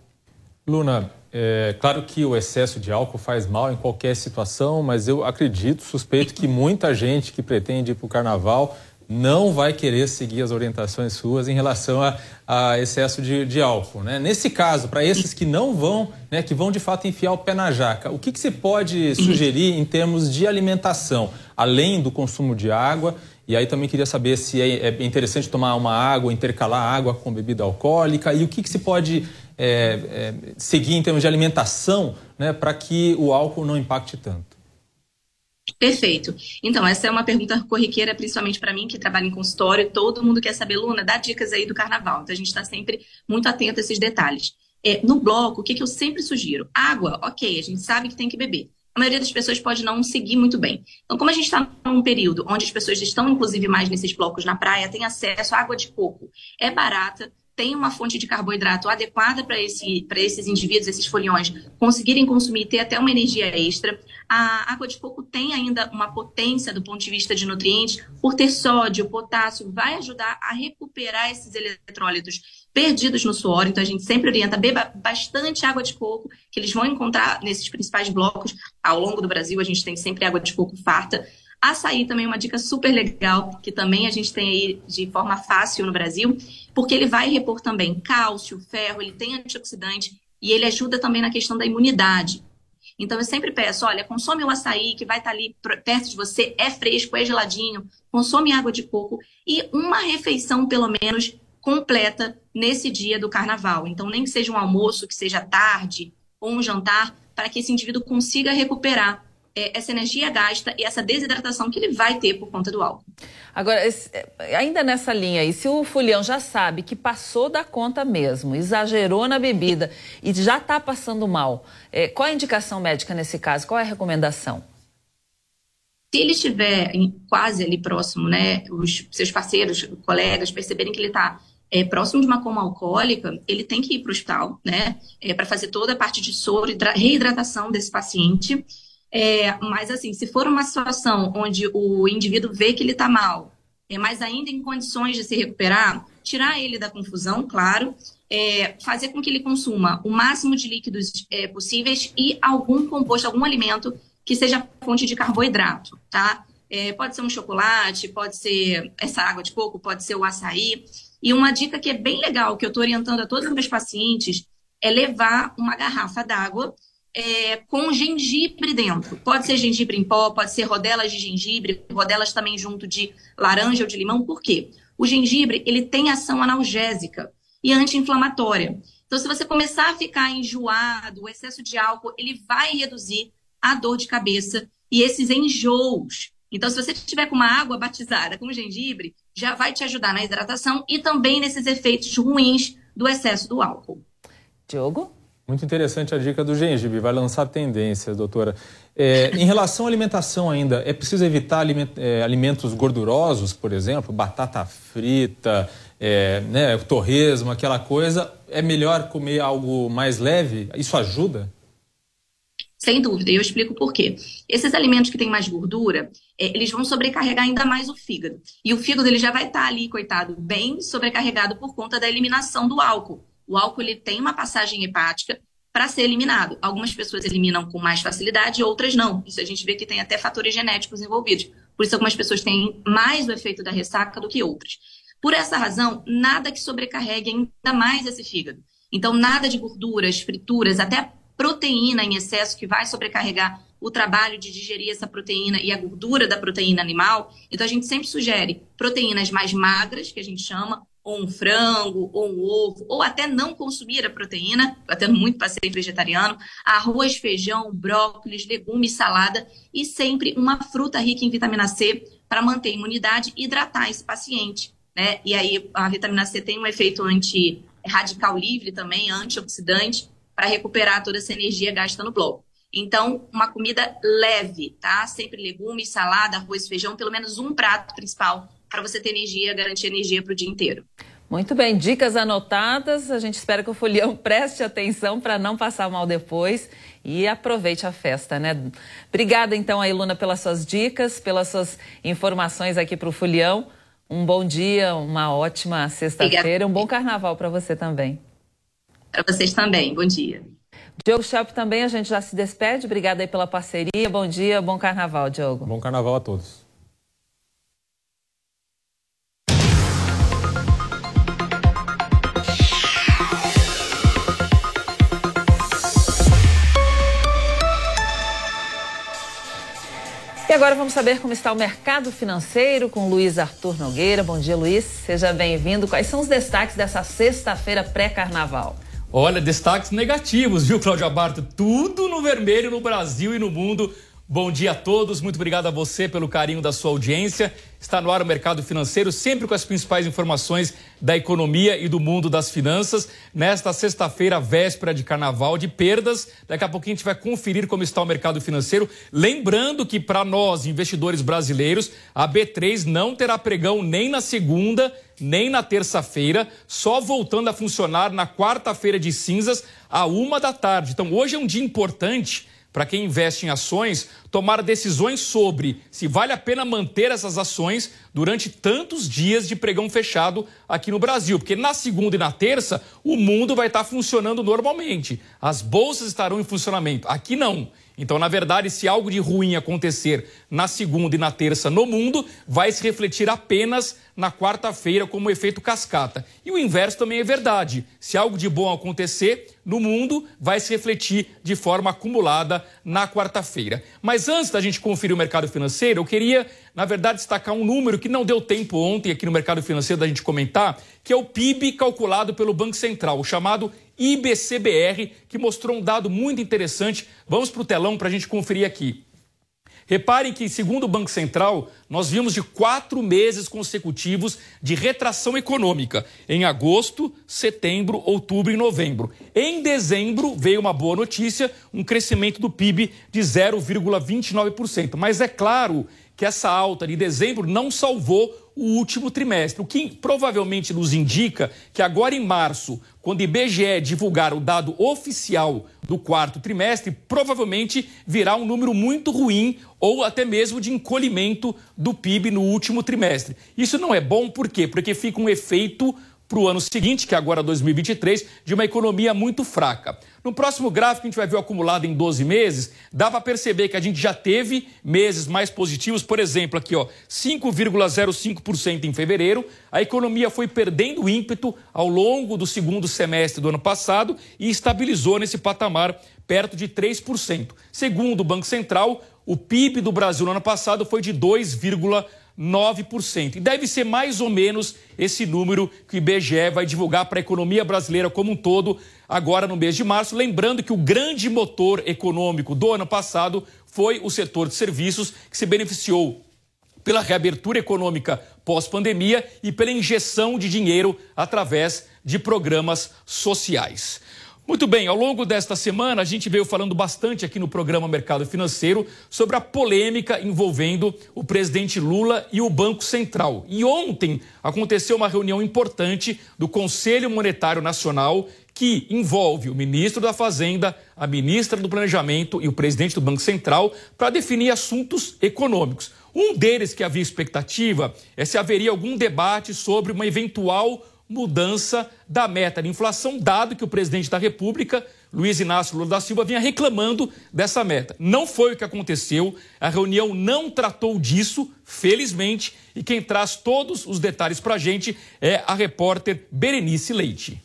Luna, é claro que o excesso de álcool faz mal em qualquer situação, mas eu acredito, suspeito que muita gente que pretende ir para o carnaval não vai querer seguir as orientações suas em relação a, a excesso de, de, álcool. Né? Nesse caso, para esses que não vão, né, que vão de fato enfiar o pé na jaca, o que, que você pode sugerir em termos de alimentação, além do consumo de água? E aí também queria saber se é, é interessante tomar uma água, intercalar água com bebida alcoólica e o que, que se pode é, é, seguir em termos de alimentação né, para que o álcool não impacte tanto? Perfeito. Então, essa é uma pergunta corriqueira, principalmente para mim, que trabalho em consultório. Todo mundo quer saber, Luna, dá dicas aí do carnaval. Então, a gente está sempre muito atento a esses detalhes. É, no bloco, o que, que eu sempre sugiro? Água, ok, a gente sabe que tem que beber. A maioria das pessoas pode não seguir muito bem. Então, como a gente está num período onde as pessoas estão, inclusive, mais nesses blocos na praia, tem acesso à água de coco. É barata, tem uma fonte de carboidrato adequada para esse, esses indivíduos, esses foliões, conseguirem consumir e ter até uma energia extra. A água de coco tem ainda uma potência do ponto de vista de nutrientes, por ter sódio, potássio, vai ajudar a recuperar esses eletrólitos perdidos no suor. Então, a gente sempre orienta, beba bastante água de coco, que eles vão encontrar nesses principais blocos. Ao longo do Brasil, a gente tem sempre água de coco farta. Açaí também é uma dica super legal, que também a gente tem aí de forma fácil no Brasil, porque ele vai repor também cálcio, ferro, ele tem antioxidante e ele ajuda também na questão da imunidade. Então eu sempre peço, olha, consome o açaí que vai estar ali perto de você, é fresco, é geladinho, consome água de coco e uma refeição pelo menos completa nesse dia do carnaval. Então nem que seja um almoço, que seja tarde ou um jantar, para que esse indivíduo consiga recuperar essa energia gasta e essa desidratação que ele vai ter por conta do álcool. Agora, ainda nessa linha aí, se o fulhão já sabe que passou da conta mesmo, exagerou na bebida e já está passando mal, é, qual a indicação médica nesse caso? Qual é a recomendação? Se ele estiver quase ali próximo, né, os seus parceiros, colegas perceberem que ele está é, próximo de uma coma alcoólica, ele tem que ir para o hospital, né, é, para fazer toda a parte de soro e reidratação desse paciente. É, mas, assim, se for uma situação onde o indivíduo vê que ele está mal, é, mas ainda em condições de se recuperar, tirar ele da confusão, claro, é, fazer com que ele consuma o máximo de líquidos é, possíveis e algum composto, algum alimento que seja fonte de carboidrato, tá? É, pode ser um chocolate, pode ser essa água de coco, pode ser o açaí. E uma dica que é bem legal, que eu estou orientando a todos os meus pacientes, é levar uma garrafa d'água é, com gengibre dentro. Pode ser gengibre em pó, pode ser rodelas de gengibre, rodelas também junto de laranja ou de limão. Por quê? O gengibre ele tem ação analgésica e anti-inflamatória. Então, se você começar a ficar enjoado, o excesso de álcool, ele vai reduzir a dor de cabeça e esses enjoos. Então, se você tiver com uma água batizada com gengibre, já vai te ajudar na hidratação e também nesses efeitos ruins do excesso do álcool. Diogo? Muito interessante a dica do gengibre, vai lançar tendências, doutora. É, em relação à alimentação ainda, é preciso evitar aliment, é, alimentos gordurosos, por exemplo, batata frita, é, né, torresmo, aquela coisa. É melhor comer algo mais leve? Isso ajuda? Sem dúvida, e eu explico por quê. Esses alimentos que têm mais gordura, é, eles vão sobrecarregar ainda mais o fígado. E o fígado ele já vai estar ali, coitado, bem sobrecarregado por conta da eliminação do álcool. O álcool ele tem uma passagem hepática para ser eliminado. Algumas pessoas eliminam com mais facilidade, outras não. Isso a gente vê que tem até fatores genéticos envolvidos. Por isso, algumas pessoas têm mais o efeito da ressaca do que outras. Por essa razão, nada que sobrecarregue ainda mais esse fígado. Então, nada de gorduras, frituras, até proteína em excesso que vai sobrecarregar o trabalho de digerir essa proteína e a gordura da proteína animal. Então, a gente sempre sugere proteínas mais magras, que a gente chama, ou um frango, ou um ovo, ou até não consumir a proteína, até muito passeio vegetariano, arroz, feijão, brócolis, legumes, salada e sempre uma fruta rica em vitamina C para manter a imunidade e hidratar esse paciente. Né? E aí a vitamina C tem um efeito anti-radical livre também, antioxidante, para recuperar toda essa energia gasta no bloco. Então, uma comida leve, tá? Sempre legumes, salada, arroz, feijão, pelo menos um prato principal para você ter energia, garantir energia para o dia inteiro. Muito bem, dicas anotadas. A gente espera que o folião preste atenção para não passar mal depois e aproveite a festa, né? Obrigada então aí, Luna, pelas suas dicas, pelas suas informações aqui para o folião. Um bom dia, uma ótima sexta-feira, um bom carnaval para você também. Para vocês também, bom dia. Diogo Shop também, a gente já se despede. Obrigada aí pela parceria. Bom dia, bom carnaval, Diogo. Bom carnaval a todos. E agora vamos saber como está o mercado financeiro com Luiz Arthur Nogueira. Bom dia, Luiz. Seja bem-vindo. Quais são os destaques dessa sexta-feira pré-carnaval? Olha, destaques negativos, viu, Cláudio Abarto? Tudo no vermelho no Brasil e no mundo. Bom dia a todos, muito obrigado a você pelo carinho da sua audiência. Está no ar o mercado financeiro, sempre com as principais informações da economia e do mundo das finanças. Nesta sexta-feira, véspera de carnaval, de perdas. Daqui a pouquinho a gente vai conferir como está o mercado financeiro. Lembrando que, para nós, investidores brasileiros, a B3 não terá pregão nem na segunda, nem na terça-feira, só voltando a funcionar na quarta-feira de cinzas, a uma da tarde. Então, hoje é um dia importante para quem investe em ações tomar decisões sobre se vale a pena manter essas ações durante tantos dias de pregão fechado aqui no Brasil. Porque na segunda e na terça o mundo vai estar funcionando normalmente. As bolsas estarão em funcionamento. Aqui não. Então, na verdade, se algo de ruim acontecer na segunda e na terça no mundo, vai se refletir apenas na quarta-feira como efeito cascata. E o inverso também é verdade. Se algo de bom acontecer no mundo, vai se refletir de forma acumulada na quarta-feira. Mas antes da gente conferir o mercado financeiro, eu queria, na verdade, destacar um número que não deu tempo ontem aqui no mercado financeiro da gente comentar, que é o PIB calculado pelo Banco Central, o chamado IBCBR, que mostrou um dado muito interessante. Vamos para o telão para a gente conferir aqui. Reparem que, segundo o Banco Central, nós vimos de quatro meses consecutivos de retração econômica. Em agosto, setembro, outubro e novembro. Em dezembro, veio uma boa notícia: um crescimento do PIB de 0,29%. Mas é claro que essa alta de dezembro não salvou o último trimestre, o que provavelmente nos indica que agora em março, quando o IBGE divulgar o dado oficial do quarto trimestre, provavelmente virá um número muito ruim ou até mesmo de encolhimento do PIB no último trimestre. Isso não é bom, por quê? Porque fica um efeito para o ano seguinte, que é agora 2023, de uma economia muito fraca. No próximo gráfico, a gente vai ver o acumulado em 12 meses, dá para perceber que a gente já teve meses mais positivos, por exemplo, aqui, ó, 5,05% em fevereiro. A economia foi perdendo ímpeto ao longo do segundo semestre do ano passado e estabilizou nesse patamar perto de 3%. Segundo o Banco Central, o PIB do Brasil no ano passado foi de 2,9%. 9%. E deve ser mais ou menos esse número que o IBGE vai divulgar para a economia brasileira como um todo agora no mês de março. Lembrando que o grande motor econômico do ano passado foi o setor de serviços, que se beneficiou pela reabertura econômica pós-pandemia e pela injeção de dinheiro através de programas sociais. Muito bem, ao longo desta semana a gente veio falando bastante aqui no programa Mercado Financeiro sobre a polêmica envolvendo o presidente Lula e o Banco Central. E ontem aconteceu uma reunião importante do Conselho Monetário Nacional que envolve o ministro da Fazenda, a ministra do Planejamento e o presidente do Banco Central para definir assuntos econômicos. Um deles que havia expectativa é se haveria algum debate sobre uma eventual mudança da meta de inflação, dado que o presidente da República, Luiz Inácio Lula da Silva, vinha reclamando dessa meta. Não foi o que aconteceu, a reunião não tratou disso, felizmente, e quem traz todos os detalhes para a gente é a repórter Berenice Leite.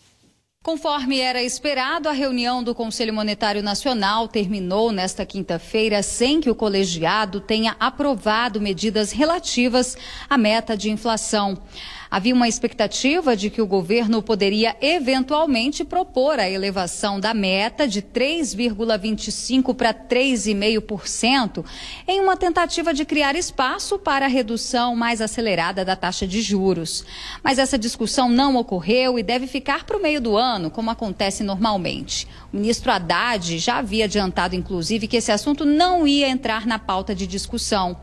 Conforme era esperado, a reunião do Conselho Monetário Nacional terminou nesta quinta-feira sem que o colegiado tenha aprovado medidas relativas à meta de inflação. Havia uma expectativa de que o governo poderia eventualmente propor a elevação da meta de 3,25% para 3,5%, em uma tentativa de criar espaço para a redução mais acelerada da taxa de juros. Mas essa discussão não ocorreu e deve ficar para o meio do ano como acontece normalmente. O ministro Haddad já havia adiantado, inclusive, que esse assunto não ia entrar na pauta de discussão.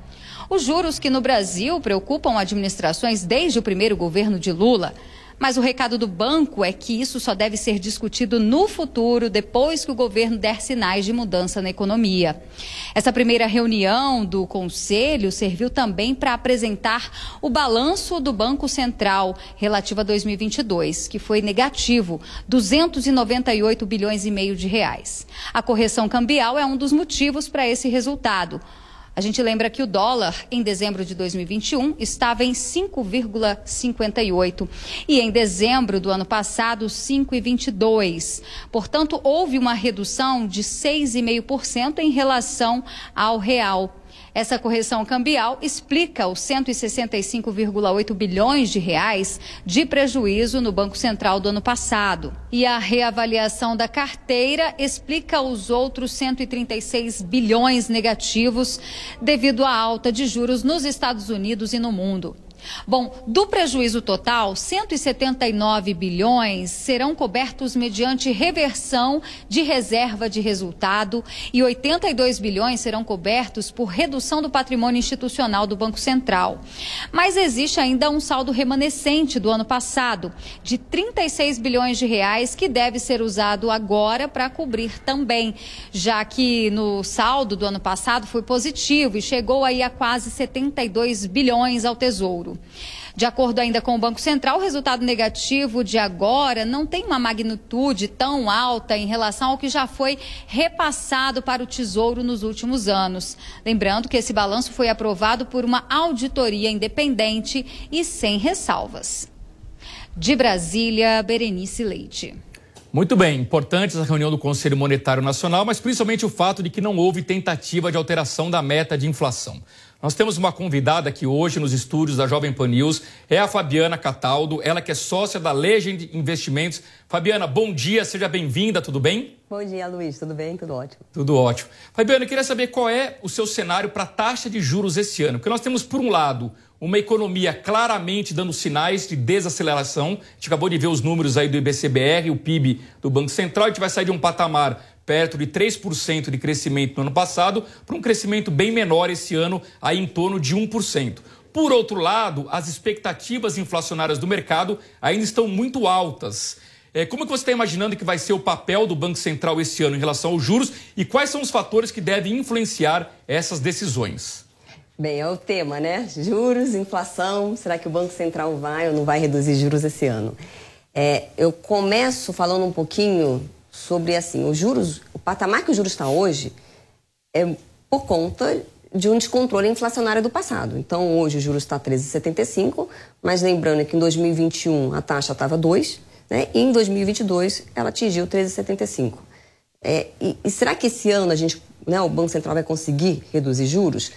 Os juros que no Brasil preocupam administrações desde o primeiro governo de Lula mas o recado do banco é que isso só deve ser discutido no futuro, depois que o governo der sinais de mudança na economia. Essa primeira reunião do Conselho serviu também para apresentar o balanço do Banco Central relativo a 2022, que foi negativo, 298 bilhões e meio de reais. A correção cambial é um dos motivos para esse resultado. A gente lembra que o dólar, em dezembro de 2021, estava em 5,58 e em dezembro do ano passado, 5,22. Portanto, houve uma redução de 6,5% em relação ao real. Essa correção cambial explica os 165,8 bilhões de reais de prejuízo no Banco Central do ano passado. E a reavaliação da carteira explica os outros 136 bilhões negativos devido à alta de juros nos Estados Unidos e no mundo. Bom, do prejuízo total, 179 bilhões serão cobertos mediante reversão de reserva de resultado e 82 bilhões serão cobertos por redução do patrimônio institucional do Banco Central. Mas existe ainda um saldo remanescente do ano passado de 36 bilhões de reais que deve ser usado agora para cobrir também, já que no saldo do ano passado foi positivo e chegou aí a quase 72 bilhões ao Tesouro. De acordo ainda com o Banco Central, o resultado negativo de agora não tem uma magnitude tão alta em relação ao que já foi repassado para o Tesouro nos últimos anos. Lembrando que esse balanço foi aprovado por uma auditoria independente e sem ressalvas. De Brasília, Berenice Leite. Muito bem, importante essa reunião do Conselho Monetário Nacional, mas principalmente o fato de que não houve tentativa de alteração da meta de inflação. Nós temos uma convidada aqui hoje nos estúdios da Jovem Pan News, é a Fabiana Cataldo, ela que é sócia da Legend Investimentos. Fabiana, bom dia, seja bem-vinda, tudo bem? Bom dia, Luiz, tudo bem? Tudo ótimo. Tudo ótimo. Fabiana, eu queria saber qual é o seu cenário para a taxa de juros esse ano, porque nós temos, por um lado, uma economia claramente dando sinais de desaceleração. A gente acabou de ver os números aí do IBCBR, o PIB do Banco Central, a gente vai sair de um patamar perto de 3% de crescimento no ano passado, para um crescimento bem menor esse ano, aí em torno de 1%. Por outro lado, as expectativas inflacionárias do mercado ainda estão muito altas. É, como é que você está imaginando que vai ser o papel do Banco Central esse ano em relação aos juros e quais são os fatores que devem influenciar essas decisões? Bem, é o tema, né? Juros, inflação. Será que o Banco Central vai ou não vai reduzir juros esse ano? É, eu começo falando um pouquinho sobre assim, os juros, o patamar que o juros está hoje é por conta de um descontrole inflacionário do passado. Então, hoje o juros está 13,75, mas lembrando que em 2021 a taxa estava 2, né? E em 2022 ela atingiu 13,75. É, e, e, será que esse ano a gente, né, o Banco Central vai conseguir reduzir juros?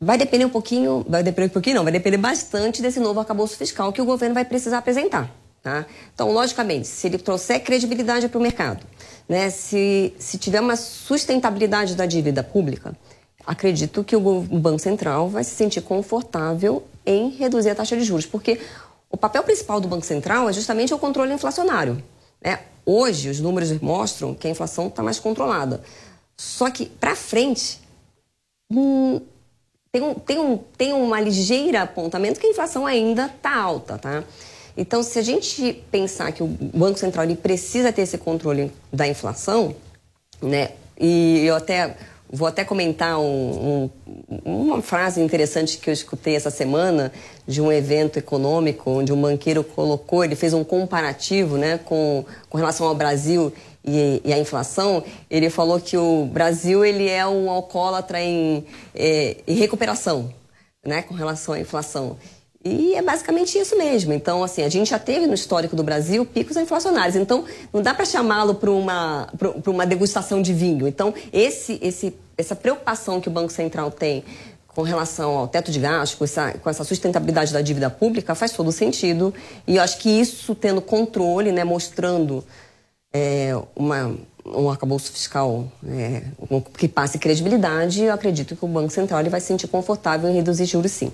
Vai depender um pouquinho, vai depender um pouquinho não, vai depender bastante desse novo arcabouço fiscal que o governo vai precisar apresentar. Tá? Então, logicamente, se ele trouxer credibilidade para o mercado, né, se, se tiver uma sustentabilidade da dívida pública, acredito que o Banco Central vai se sentir confortável em reduzir a taxa de juros, porque o papel principal do Banco Central é justamente o controle inflacionário. Né? Hoje, os números mostram que a inflação está mais controlada. Só que, para frente, hum, tem, um, tem, um, tem uma ligeira apontamento que a inflação ainda está alta. Tá? Então, se a gente pensar que o Banco Central ele precisa ter esse controle da inflação, né? E eu até vou até comentar um, um, uma frase interessante que eu escutei essa semana de um evento econômico onde um banqueiro colocou, ele fez um comparativo, né, com, com relação ao Brasil e, e a inflação. Ele falou que o Brasil ele é um alcoólatra em, é, em recuperação, né, com relação à inflação. E é basicamente isso mesmo. Então, assim, a gente já teve no histórico do Brasil picos inflacionários. Então, não dá para chamá-lo para uma, uma degustação de vinho. Então, esse, esse, essa preocupação que o Banco Central tem com relação ao teto de gastos, com essa, com essa sustentabilidade da dívida pública, faz todo sentido. E eu acho que isso tendo controle, né, mostrando é, uma, um arcabouço fiscal é, que passe credibilidade, eu acredito que o Banco Central ele vai se sentir confortável em reduzir juros sim.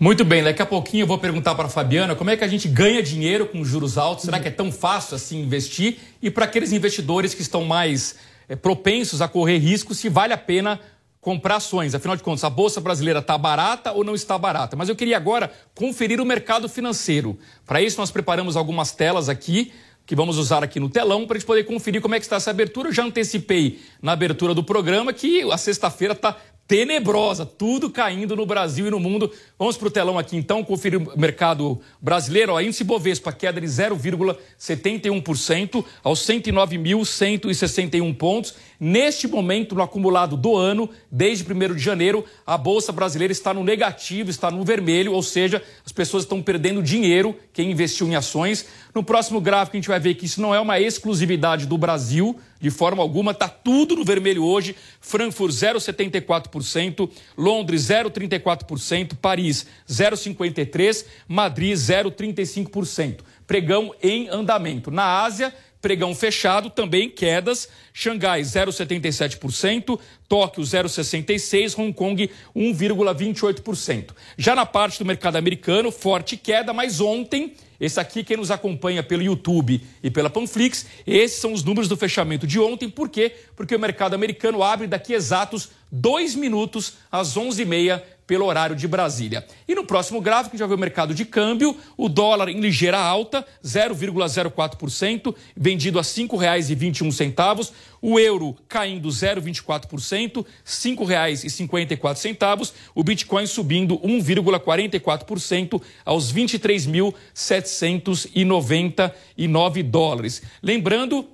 Muito bem, daqui a pouquinho eu vou perguntar para a Fabiana como é que a gente ganha dinheiro com juros altos. Será que é tão fácil assim investir? E para aqueles investidores que estão mais é, propensos a correr risco, se vale a pena comprar ações. Afinal de contas, a Bolsa Brasileira está barata ou não está barata? Mas eu queria agora conferir o mercado financeiro. Para isso, nós preparamos algumas telas aqui que vamos usar aqui no telão para a gente poder conferir como é que está essa abertura. Eu já antecipei na abertura do programa que a sexta-feira está tenebrosa, tudo caindo no Brasil e no mundo. Vamos para o telão aqui então, conferir o mercado brasileiro. Ó, índice Bovespa, queda de 0,71% aos 109.161 pontos. Neste momento, no acumulado do ano, desde 1 de janeiro, a Bolsa Brasileira está no negativo, está no vermelho, ou seja, as pessoas estão perdendo dinheiro, quem investiu em ações. No próximo gráfico, a gente vai ver que isso não é uma exclusividade do Brasil, de forma alguma, está tudo no vermelho hoje. Frankfurt 0,74%, Londres 0,34%, Paris 0,53%, Madrid 0,35%. Pregão em andamento. Na Ásia, pregão fechado, também quedas. Xangai 0,77%, Tóquio 0,66%, Hong Kong 1,28%. Já na parte do mercado americano, forte queda, mas ontem esse aqui, quem nos acompanha pelo YouTube e pela Panflix, esses são os números do fechamento de ontem. Por quê? Porque o mercado americano abre daqui exatos dois minutos às 11h30 pelo horário de Brasília. E no próximo gráfico, já vê o mercado de câmbio, o dólar em ligeira alta, 0,04%, vendido a R$ 5,21. O euro caindo 0,24%, R$ 5,54. O Bitcoin subindo 1,44% aos 23.799 dólares. Lembrando,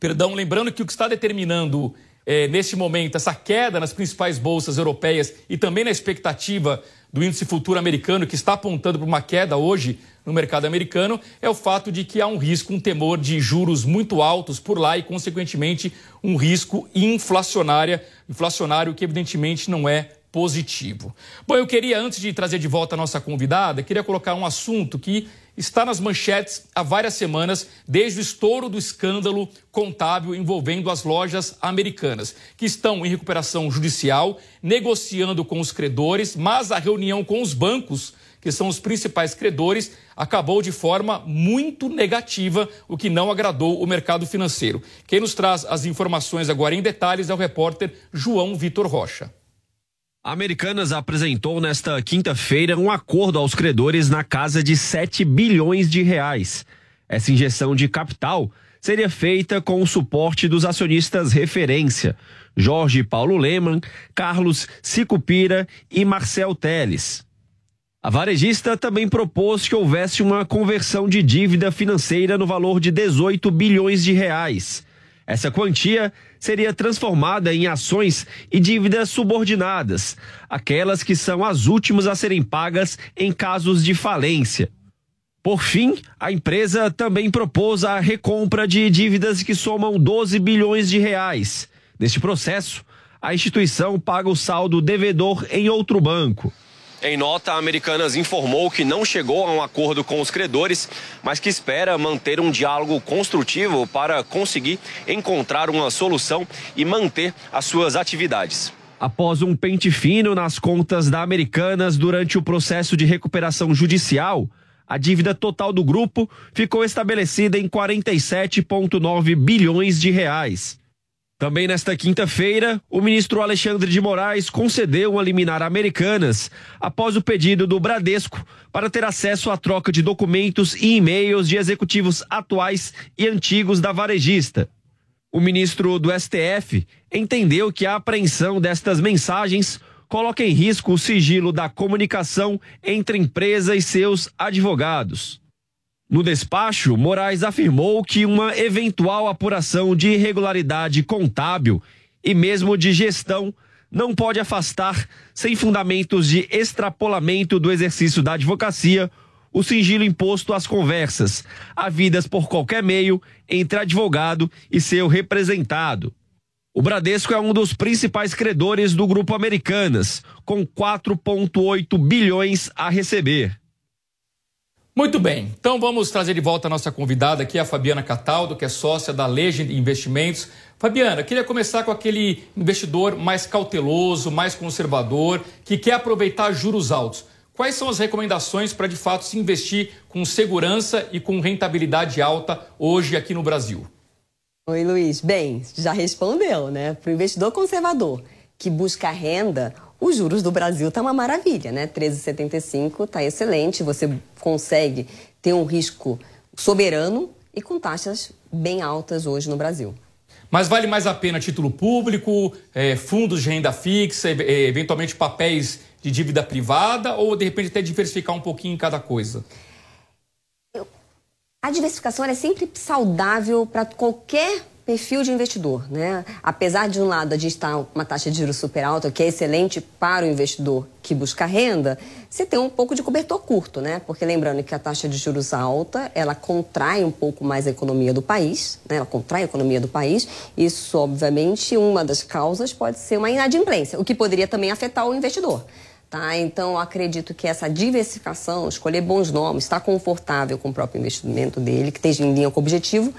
perdão, lembrando que o que está determinando é, neste momento, essa queda nas principais bolsas europeias e também na expectativa do índice futuro americano, que está apontando para uma queda hoje no mercado americano, é o fato de que há um risco, um temor de juros muito altos por lá e, consequentemente, um risco inflacionário, inflacionário que, evidentemente, não é positivo. Bom, eu queria, antes de trazer de volta a nossa convidada, queria colocar um assunto que está nas manchetes há várias semanas, desde o estouro do escândalo contábil envolvendo as lojas americanas, que estão em recuperação judicial, negociando com os credores, mas a reunião com os bancos, que são os principais credores, acabou de forma muito negativa, o que não agradou o mercado financeiro. Quem nos traz as informações agora em detalhes é o repórter João Vitor Rocha. Americanas apresentou nesta quinta-feira um acordo aos credores na casa de 7 bilhões de reais. Essa injeção de capital seria feita com o suporte dos acionistas referência, Jorge Paulo Leman, Carlos Sicupira e Marcel Teles. A varejista também propôs que houvesse uma conversão de dívida financeira no valor de 18 bilhões de reais. Essa quantia seria transformada em ações e dívidas subordinadas, aquelas que são as últimas a serem pagas em casos de falência. Por fim, a empresa também propôs a recompra de dívidas que somam 12 bilhões de reais. Neste processo, a instituição paga o saldo devedor em outro banco. Em nota, a Americanas informou que não chegou a um acordo com os credores, mas que espera manter um diálogo construtivo para conseguir encontrar uma solução e manter as suas atividades. Após um pente fino nas contas da Americanas durante o processo de recuperação judicial, a dívida total do grupo ficou estabelecida em 47,9 bilhões de reais. Também nesta quinta-feira, o ministro Alexandre de Moraes concedeu uma liminar Americanas após o pedido do Bradesco para ter acesso à troca de documentos e e-mails de executivos atuais e antigos da varejista. O ministro do STF entendeu que a apreensão destas mensagens coloca em risco o sigilo da comunicação entre empresa e seus advogados. No despacho, Moraes afirmou que uma eventual apuração de irregularidade contábil e mesmo de gestão não pode afastar, sem fundamentos de extrapolamento do exercício da advocacia, o sigilo imposto às conversas, havidas por qualquer meio entre advogado e seu representado. O Bradesco é um dos principais credores do Grupo Americanas, com 4,8 bilhões a receber. Muito bem, então vamos trazer de volta a nossa convidada aqui, a Fabiana Cataldo, que é sócia da Legend Investimentos. Fabiana, queria começar com aquele investidor mais cauteloso, mais conservador, que quer aproveitar juros altos. Quais são as recomendações para de fato se investir com segurança e com rentabilidade alta hoje aqui no Brasil? Oi, Luiz. Bem, já respondeu, né? Para o investidor conservador que busca renda, os juros do Brasil tá uma maravilha, né? 13,75 tá excelente, você consegue ter um risco soberano e com taxas bem altas hoje no Brasil. Mas vale mais a pena título público, é, fundos de renda fixa, é, eventualmente papéis de dívida privada ou de repente até diversificar um pouquinho em cada coisa? A diversificação é sempre saudável para qualquer perfil de investidor, né? Apesar de um lado a gente estar uma taxa de juros super alta, que é excelente para o investidor que busca renda, você tem um pouco de cobertor curto, né? Porque lembrando que a taxa de juros alta, ela contrai um pouco mais a economia do país, né? Ela contrai a economia do país. Isso, obviamente, uma das causas pode ser uma inadimplência, o que poderia também afetar o investidor. Tá? Então, acredito que essa diversificação, escolher bons nomes, estar confortável com o próprio investimento dele, que esteja em linha com o objetivo,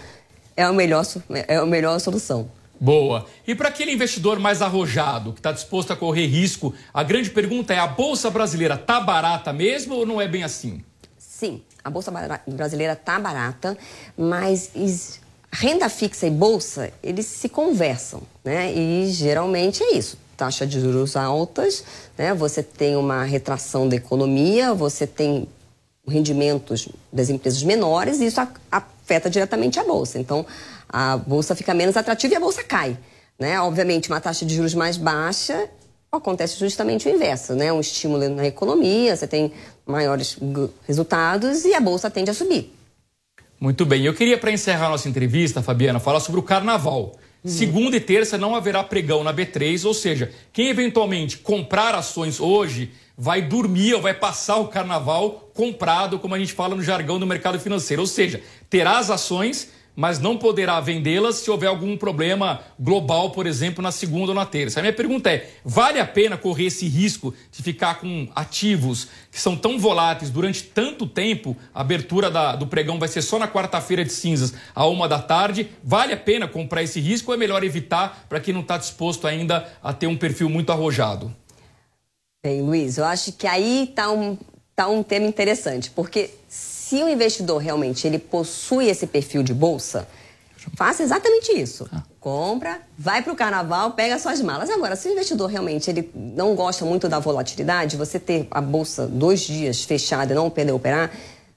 é a melhor, é a melhor solução. Boa. E para aquele investidor mais arrojado, que está disposto a correr risco, a grande pergunta é: a Bolsa Brasileira está barata mesmo ou não é bem assim? Sim, a Bolsa Brasileira está barata, mas renda fixa e bolsa, eles se conversam, né? E geralmente é isso. Taxa de juros altas, né? Você tem uma retração da economia, você tem rendimentos das empresas menores e isso afeta diretamente a bolsa. Então, a bolsa fica menos atrativa e a bolsa cai. Né? Obviamente, uma taxa de juros mais baixa acontece justamente o inverso, né? Um estímulo na economia, você tem maiores resultados e a bolsa tende a subir. Muito bem. Eu queria, para encerrar nossa entrevista, Fabiana, falar sobre o carnaval. Uhum. Segunda e terça não haverá pregão na B3, ou seja, quem eventualmente comprar ações hoje vai dormir ou vai passar o carnaval comprado, como a gente fala no jargão do mercado financeiro. Ou seja, terá as ações, mas não poderá vendê-las se houver algum problema global, por exemplo, na segunda ou na terça. A minha pergunta é: vale a pena correr esse risco de ficar com ativos que são tão voláteis durante tanto tempo? A abertura da, do pregão vai ser só na quarta-feira de cinzas, a uma da tarde. Vale a pena comprar esse risco ou é melhor evitar para quem não está disposto ainda a ter um perfil muito arrojado? Bem, Luiz, eu acho que aí está um, tá um tema interessante, porque se o investidor realmente ele possui esse perfil de bolsa, faça exatamente isso. Compra, vai para o carnaval, pega suas malas. Agora, se o investidor realmente ele não gosta muito da volatilidade, você ter a bolsa dois dias fechada e não poder operar,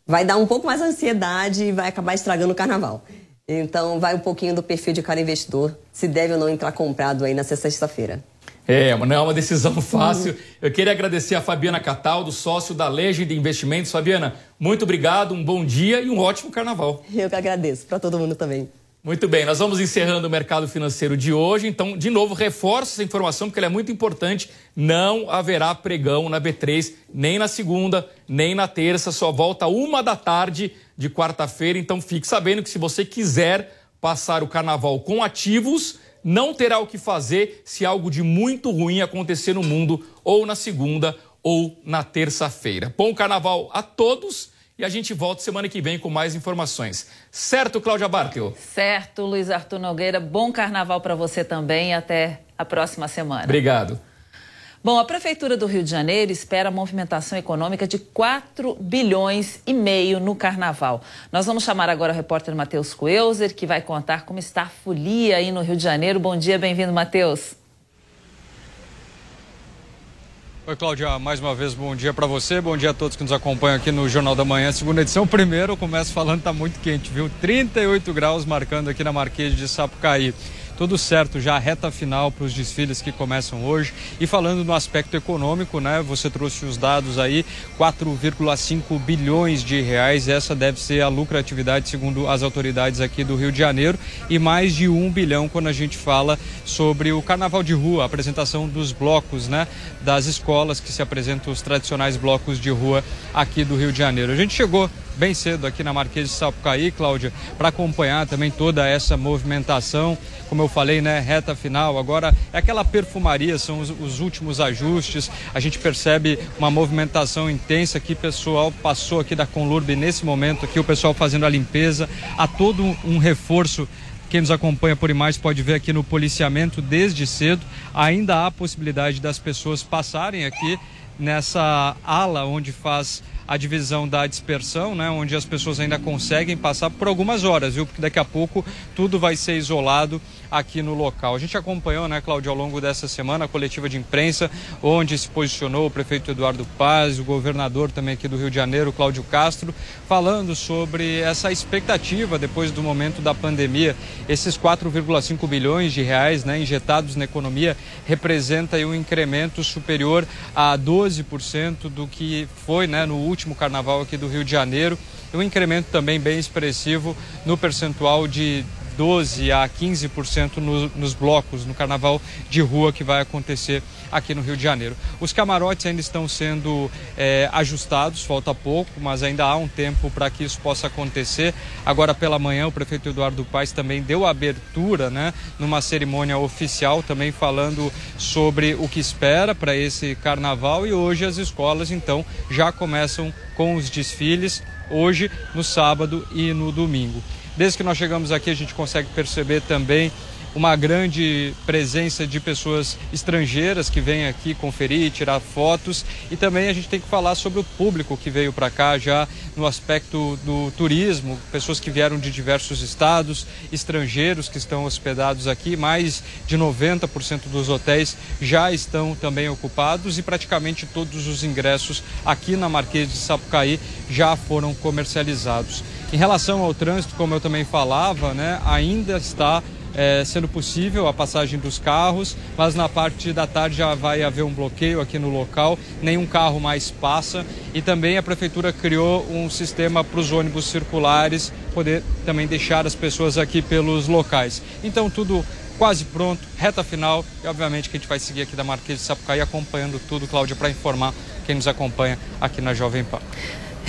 vai dar um pouco mais ansiedade e vai acabar estragando o carnaval. Então, vai um pouquinho do perfil de cada investidor, se deve ou não entrar comprado aí nessa sexta-feira. É, não é uma decisão fácil. Eu queria agradecer a Fabiana Cataldo, sócio da Legend Investimentos. Fabiana, muito obrigado, um bom dia e um ótimo carnaval. Eu que agradeço, para todo mundo também. Muito bem, nós vamos encerrando o mercado financeiro de hoje. Então, de novo, reforço essa informação porque ela é muito importante. Não haverá pregão na B3, nem na segunda, nem na terça. Só volta uma da tarde de quarta-feira. Então, fique sabendo que se você quiser passar o carnaval com ativos não terá o que fazer se algo de muito ruim acontecer no mundo ou na segunda ou na terça-feira. Bom carnaval a todos e a gente volta semana que vem com mais informações. Certo, Cláudia Bartel? Certo, Luiz Arthur Nogueira. Bom carnaval para você também até a próxima semana. Obrigado. Bom, a Prefeitura do Rio de Janeiro espera movimentação econômica de 4 bilhões e meio no Carnaval. Nós vamos chamar agora o repórter Matheus Coelzer, que vai contar como está a folia aí no Rio de Janeiro. Bom dia, bem-vindo, Matheus. Oi, Cláudia, mais uma vez bom dia para você, bom dia a todos que nos acompanham aqui no Jornal da Manhã, segunda edição. Primeiro, eu começo falando que tá muito quente, viu? 38 graus marcando aqui na Marquês de Sapucaí tudo certo já a reta final para os desfiles que começam hoje. E falando no aspecto econômico, né? Você trouxe os dados aí, 4,5 bilhões de reais. Essa deve ser a lucratividade segundo as autoridades aqui do Rio de Janeiro e mais de um bilhão quando a gente fala sobre o Carnaval de Rua, a apresentação dos blocos, né? Das escolas que se apresentam os tradicionais blocos de rua aqui do Rio de Janeiro. A gente chegou bem cedo aqui na Marquês de Sapucaí, Cláudia, para acompanhar também toda essa movimentação. Como eu falei, né, reta final. Agora é aquela perfumaria, são os, os últimos ajustes. A gente percebe uma movimentação intensa que o pessoal passou aqui da Conlurb nesse momento aqui, o pessoal fazendo a limpeza. Há todo um reforço quem nos acompanha por imagens pode ver aqui no policiamento desde cedo. Ainda há possibilidade das pessoas passarem aqui nessa ala onde faz a divisão da dispersão, né, onde as pessoas ainda conseguem passar por algumas horas, viu? Porque daqui a pouco tudo vai ser isolado aqui no local. A gente acompanhou, né, Cláudio, ao longo dessa semana a coletiva de imprensa, onde se posicionou o prefeito Eduardo Paz, o governador também aqui do Rio de Janeiro, Cláudio Castro, falando sobre essa expectativa depois do momento da pandemia. Esses 4,5 bilhões de reais né, injetados na economia representa um incremento superior a 12% do que foi né, no último último carnaval aqui do Rio de Janeiro. Um incremento também bem expressivo no percentual de 12 a 15% no, nos blocos no carnaval de rua que vai acontecer aqui no Rio de Janeiro. Os camarotes ainda estão sendo é, ajustados, falta pouco, mas ainda há um tempo para que isso possa acontecer. Agora pela manhã o prefeito Eduardo Paes também deu abertura, né, numa cerimônia oficial, também falando sobre o que espera para esse carnaval e hoje as escolas então já começam com os desfiles hoje, no sábado e no domingo. Desde que nós chegamos aqui, a gente consegue perceber também uma grande presença de pessoas estrangeiras que vêm aqui conferir, tirar fotos e também a gente tem que falar sobre o público que veio para cá já no aspecto do turismo, pessoas que vieram de diversos estados, estrangeiros que estão hospedados aqui, mais de 90% dos hotéis já estão também ocupados e praticamente todos os ingressos aqui na Marquês de Sapucaí já foram comercializados. Em relação ao trânsito, como eu também falava, né, ainda está é, sendo possível a passagem dos carros, mas na parte da tarde já vai haver um bloqueio aqui no local, nenhum carro mais passa e também a prefeitura criou um sistema para os ônibus circulares poder também deixar as pessoas aqui pelos locais. Então tudo quase pronto, reta final e obviamente que a gente vai seguir aqui da Marquês de Sapucaí acompanhando tudo, Cláudia, para informar quem nos acompanha aqui na Jovem Pan.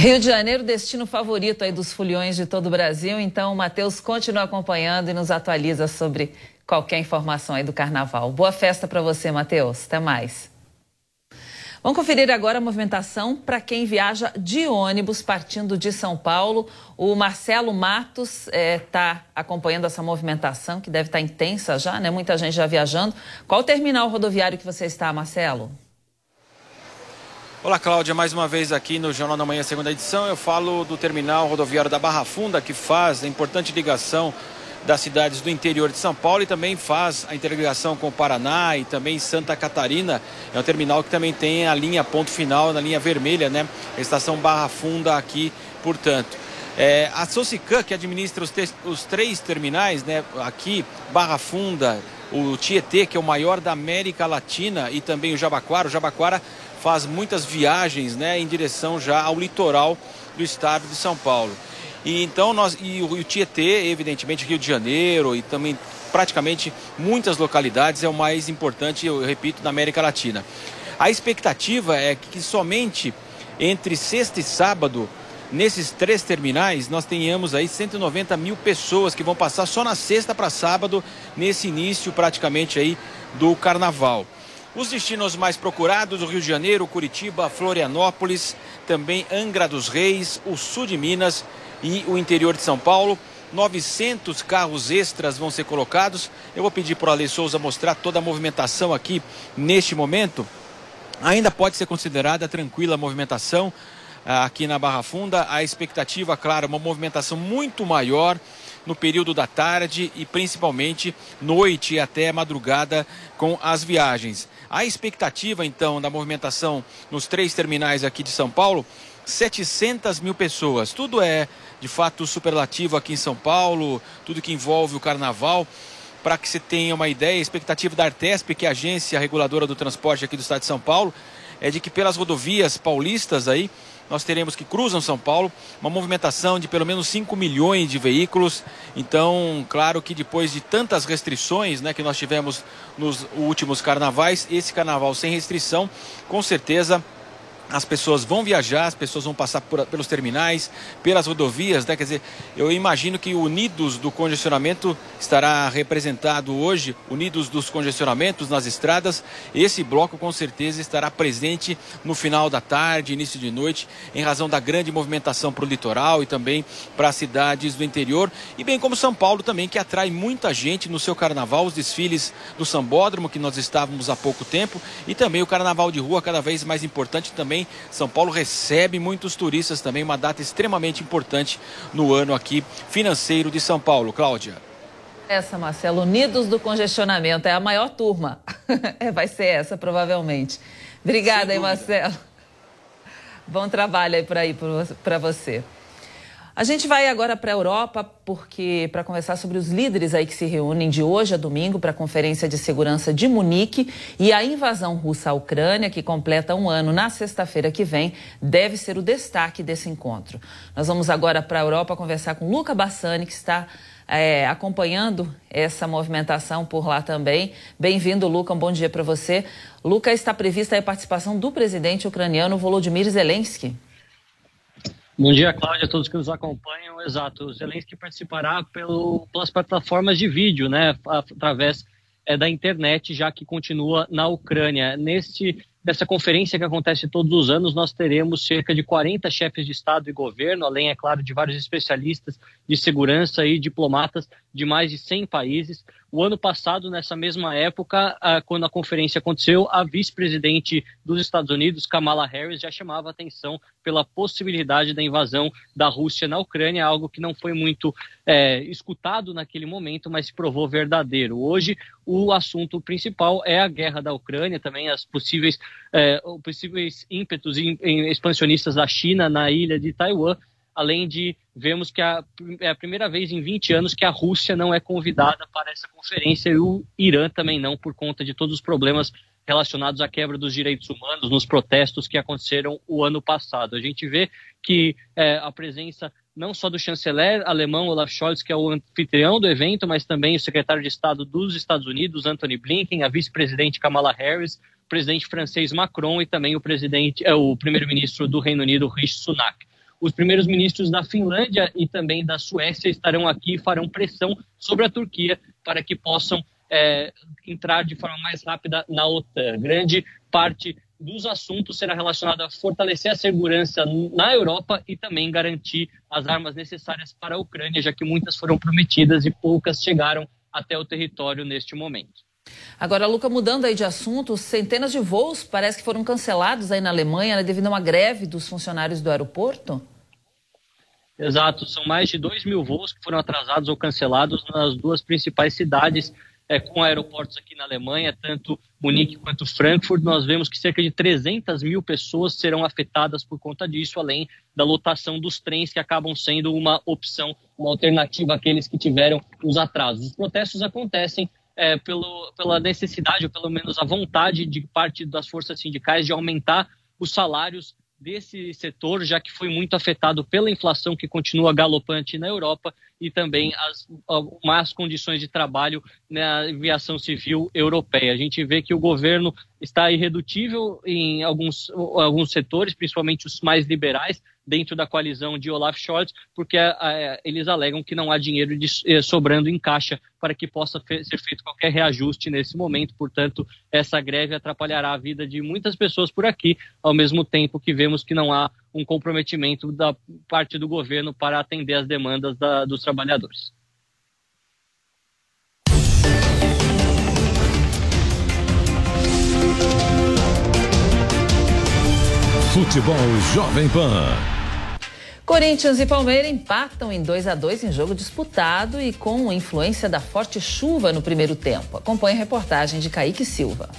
Rio de Janeiro, destino favorito aí dos foliões de todo o Brasil. Então, o Matheus continua acompanhando e nos atualiza sobre qualquer informação aí do carnaval. Boa festa para você, Matheus. Até mais. Vamos conferir agora a movimentação para quem viaja de ônibus partindo de São Paulo. O Marcelo Matos está é, tá acompanhando essa movimentação, que deve estar tá intensa já, né? Muita gente já viajando. Qual terminal rodoviário que você está, Marcelo? Olá, Cláudia, mais uma vez aqui no Jornal da Manhã, segunda edição. Eu falo do terminal rodoviário da Barra Funda, que faz a importante ligação das cidades do interior de São Paulo e também faz a interligação com o Paraná e também Santa Catarina. É um terminal que também tem a linha ponto final, na linha vermelha, né? A estação Barra Funda aqui, portanto. É, a Socican, que administra os, os três terminais, né? Aqui, Barra Funda, o Tietê, que é o maior da América Latina, e também o Jabaquara. O Jabaquara faz muitas viagens né, em direção já ao litoral do estado de São Paulo. E então nós e o, Tietê, evidentemente Rio de Janeiro e também praticamente muitas localidades é o mais importante, eu repito, da América Latina. A expectativa é que somente entre sexta e sábado, nesses três terminais, nós tenhamos aí 190 mil pessoas que vão passar só na sexta para sábado, nesse início praticamente aí do carnaval. Os destinos mais procurados, o Rio de Janeiro, Curitiba, Florianópolis, também Angra dos Reis, o sul de Minas e o interior de São Paulo. 900 carros extras vão ser colocados. Eu vou pedir para o Ale Souza mostrar toda a movimentação aqui neste momento. Ainda pode ser considerada tranquila a movimentação ah, aqui na Barra Funda. A expectativa, claro, uma movimentação muito maior no período da tarde e principalmente noite até madrugada com as viagens. A expectativa, então, da movimentação nos três terminais aqui de São Paulo, 700 mil pessoas. Tudo é, de fato, superlativo aqui em São Paulo, tudo que envolve o carnaval. Para que você tenha uma ideia, a expectativa da Artesp, que é a agência reguladora do transporte aqui do estado de São Paulo, é de que pelas rodovias paulistas aí, nós teremos que cruzam São Paulo uma movimentação de pelo menos 5 milhões de veículos. Então, claro que depois de tantas restrições né, que nós tivemos nos últimos carnavais, esse carnaval sem restrição, com certeza as pessoas vão viajar, as pessoas vão passar por, pelos terminais, pelas rodovias, né? Quer dizer, eu imagino que Unidos do Congestionamento estará representado hoje, Unidos dos Congestionamentos nas estradas. Esse bloco com certeza estará presente no final da tarde, início de noite, em razão da grande movimentação para o litoral e também para as cidades do interior. E bem como São Paulo também, que atrai muita gente no seu carnaval, os desfiles do Sambódromo, que nós estávamos há pouco tempo, e também o carnaval de rua, cada vez mais importante também também. São Paulo recebe muitos turistas também, uma data extremamente importante no ano aqui financeiro de São Paulo. Cláudia. Essa, Marcelo, Unidos do Congestionamento, é a maior turma. É, vai ser essa, provavelmente. Obrigada, hein, Marcelo. Bom trabalho aí aí para você. A gente vai agora para a Europa porque para conversar sobre os líderes aí que se reúnem de hoje a domingo para a Conferência de Segurança de Munique e a invasão russa à Ucrânia, que completa um ano na sexta-feira que vem, deve ser o destaque desse encontro. Nós vamos agora para a Europa conversar com Luca Bassani, que está é, acompanhando essa movimentação por lá também. Bem-vindo, Luca. Um bom dia para você. Luca, está prevista a participação do presidente ucraniano Volodymyr Zelensky. Bom dia, Cláudia, a todos que nos acompanham. Exato, o Zelensky participará pelo, pelas plataformas de vídeo, né, através é, da internet, já que continua na Ucrânia. Neste Dessa conferência que acontece todos os anos, nós teremos cerca de 40 chefes de Estado e governo, além, é claro, de vários especialistas de segurança e diplomatas de mais de 100 países. O ano passado, nessa mesma época, quando a conferência aconteceu, a vice-presidente dos Estados Unidos, Kamala Harris, já chamava atenção pela possibilidade da invasão da Rússia na Ucrânia, algo que não foi muito é, escutado naquele momento, mas se provou verdadeiro. Hoje, o assunto principal é a guerra da Ucrânia, também as possíveis é, possíveis ímpetos expansionistas da China na ilha de Taiwan, além de vermos que a, é a primeira vez em 20 anos que a Rússia não é convidada para essa conferência e o Irã também não, por conta de todos os problemas relacionados à quebra dos direitos humanos nos protestos que aconteceram o ano passado. A gente vê que é, a presença não só do chanceler alemão Olaf Scholz, que é o anfitrião do evento, mas também o secretário de Estado dos Estados Unidos, Anthony Blinken, a vice-presidente Kamala Harris, o presidente francês Macron e também o presidente, é, o primeiro-ministro do Reino Unido, Rishi Sunak. Os primeiros ministros da Finlândia e também da Suécia estarão aqui e farão pressão sobre a Turquia para que possam é, entrar de forma mais rápida na OTAN. Grande parte dos assuntos será relacionada a fortalecer a segurança na Europa e também garantir as armas necessárias para a Ucrânia, já que muitas foram prometidas e poucas chegaram até o território neste momento. Agora, Luca, mudando aí de assunto, centenas de voos parece que foram cancelados aí na Alemanha né, devido a uma greve dos funcionários do aeroporto? Exato, são mais de 2 mil voos que foram atrasados ou cancelados nas duas principais cidades é, com aeroportos aqui na Alemanha, tanto Munique quanto Frankfurt, nós vemos que cerca de 300 mil pessoas serão afetadas por conta disso, além da lotação dos trens que acabam sendo uma opção, uma alternativa àqueles que tiveram os atrasos. Os protestos acontecem é, pelo, pela necessidade, ou pelo menos a vontade de parte das forças sindicais de aumentar os salários desse setor, já que foi muito afetado pela inflação que continua galopante na Europa e também as más condições de trabalho na aviação civil europeia. A gente vê que o governo está irredutível em alguns, alguns setores, principalmente os mais liberais, dentro da coalizão de Olaf Scholz, porque eles alegam que não há dinheiro de, eh, sobrando em caixa para que possa fe ser feito qualquer reajuste nesse momento. Portanto, essa greve atrapalhará a vida de muitas pessoas por aqui, ao mesmo tempo que vemos que não há um comprometimento da parte do governo para atender as demandas da, dos trabalhadores. Futebol Jovem Pan. Corinthians e Palmeiras empatam em 2 a 2 em jogo disputado e com influência da forte chuva no primeiro tempo. Acompanhe a reportagem de Kaique Silva.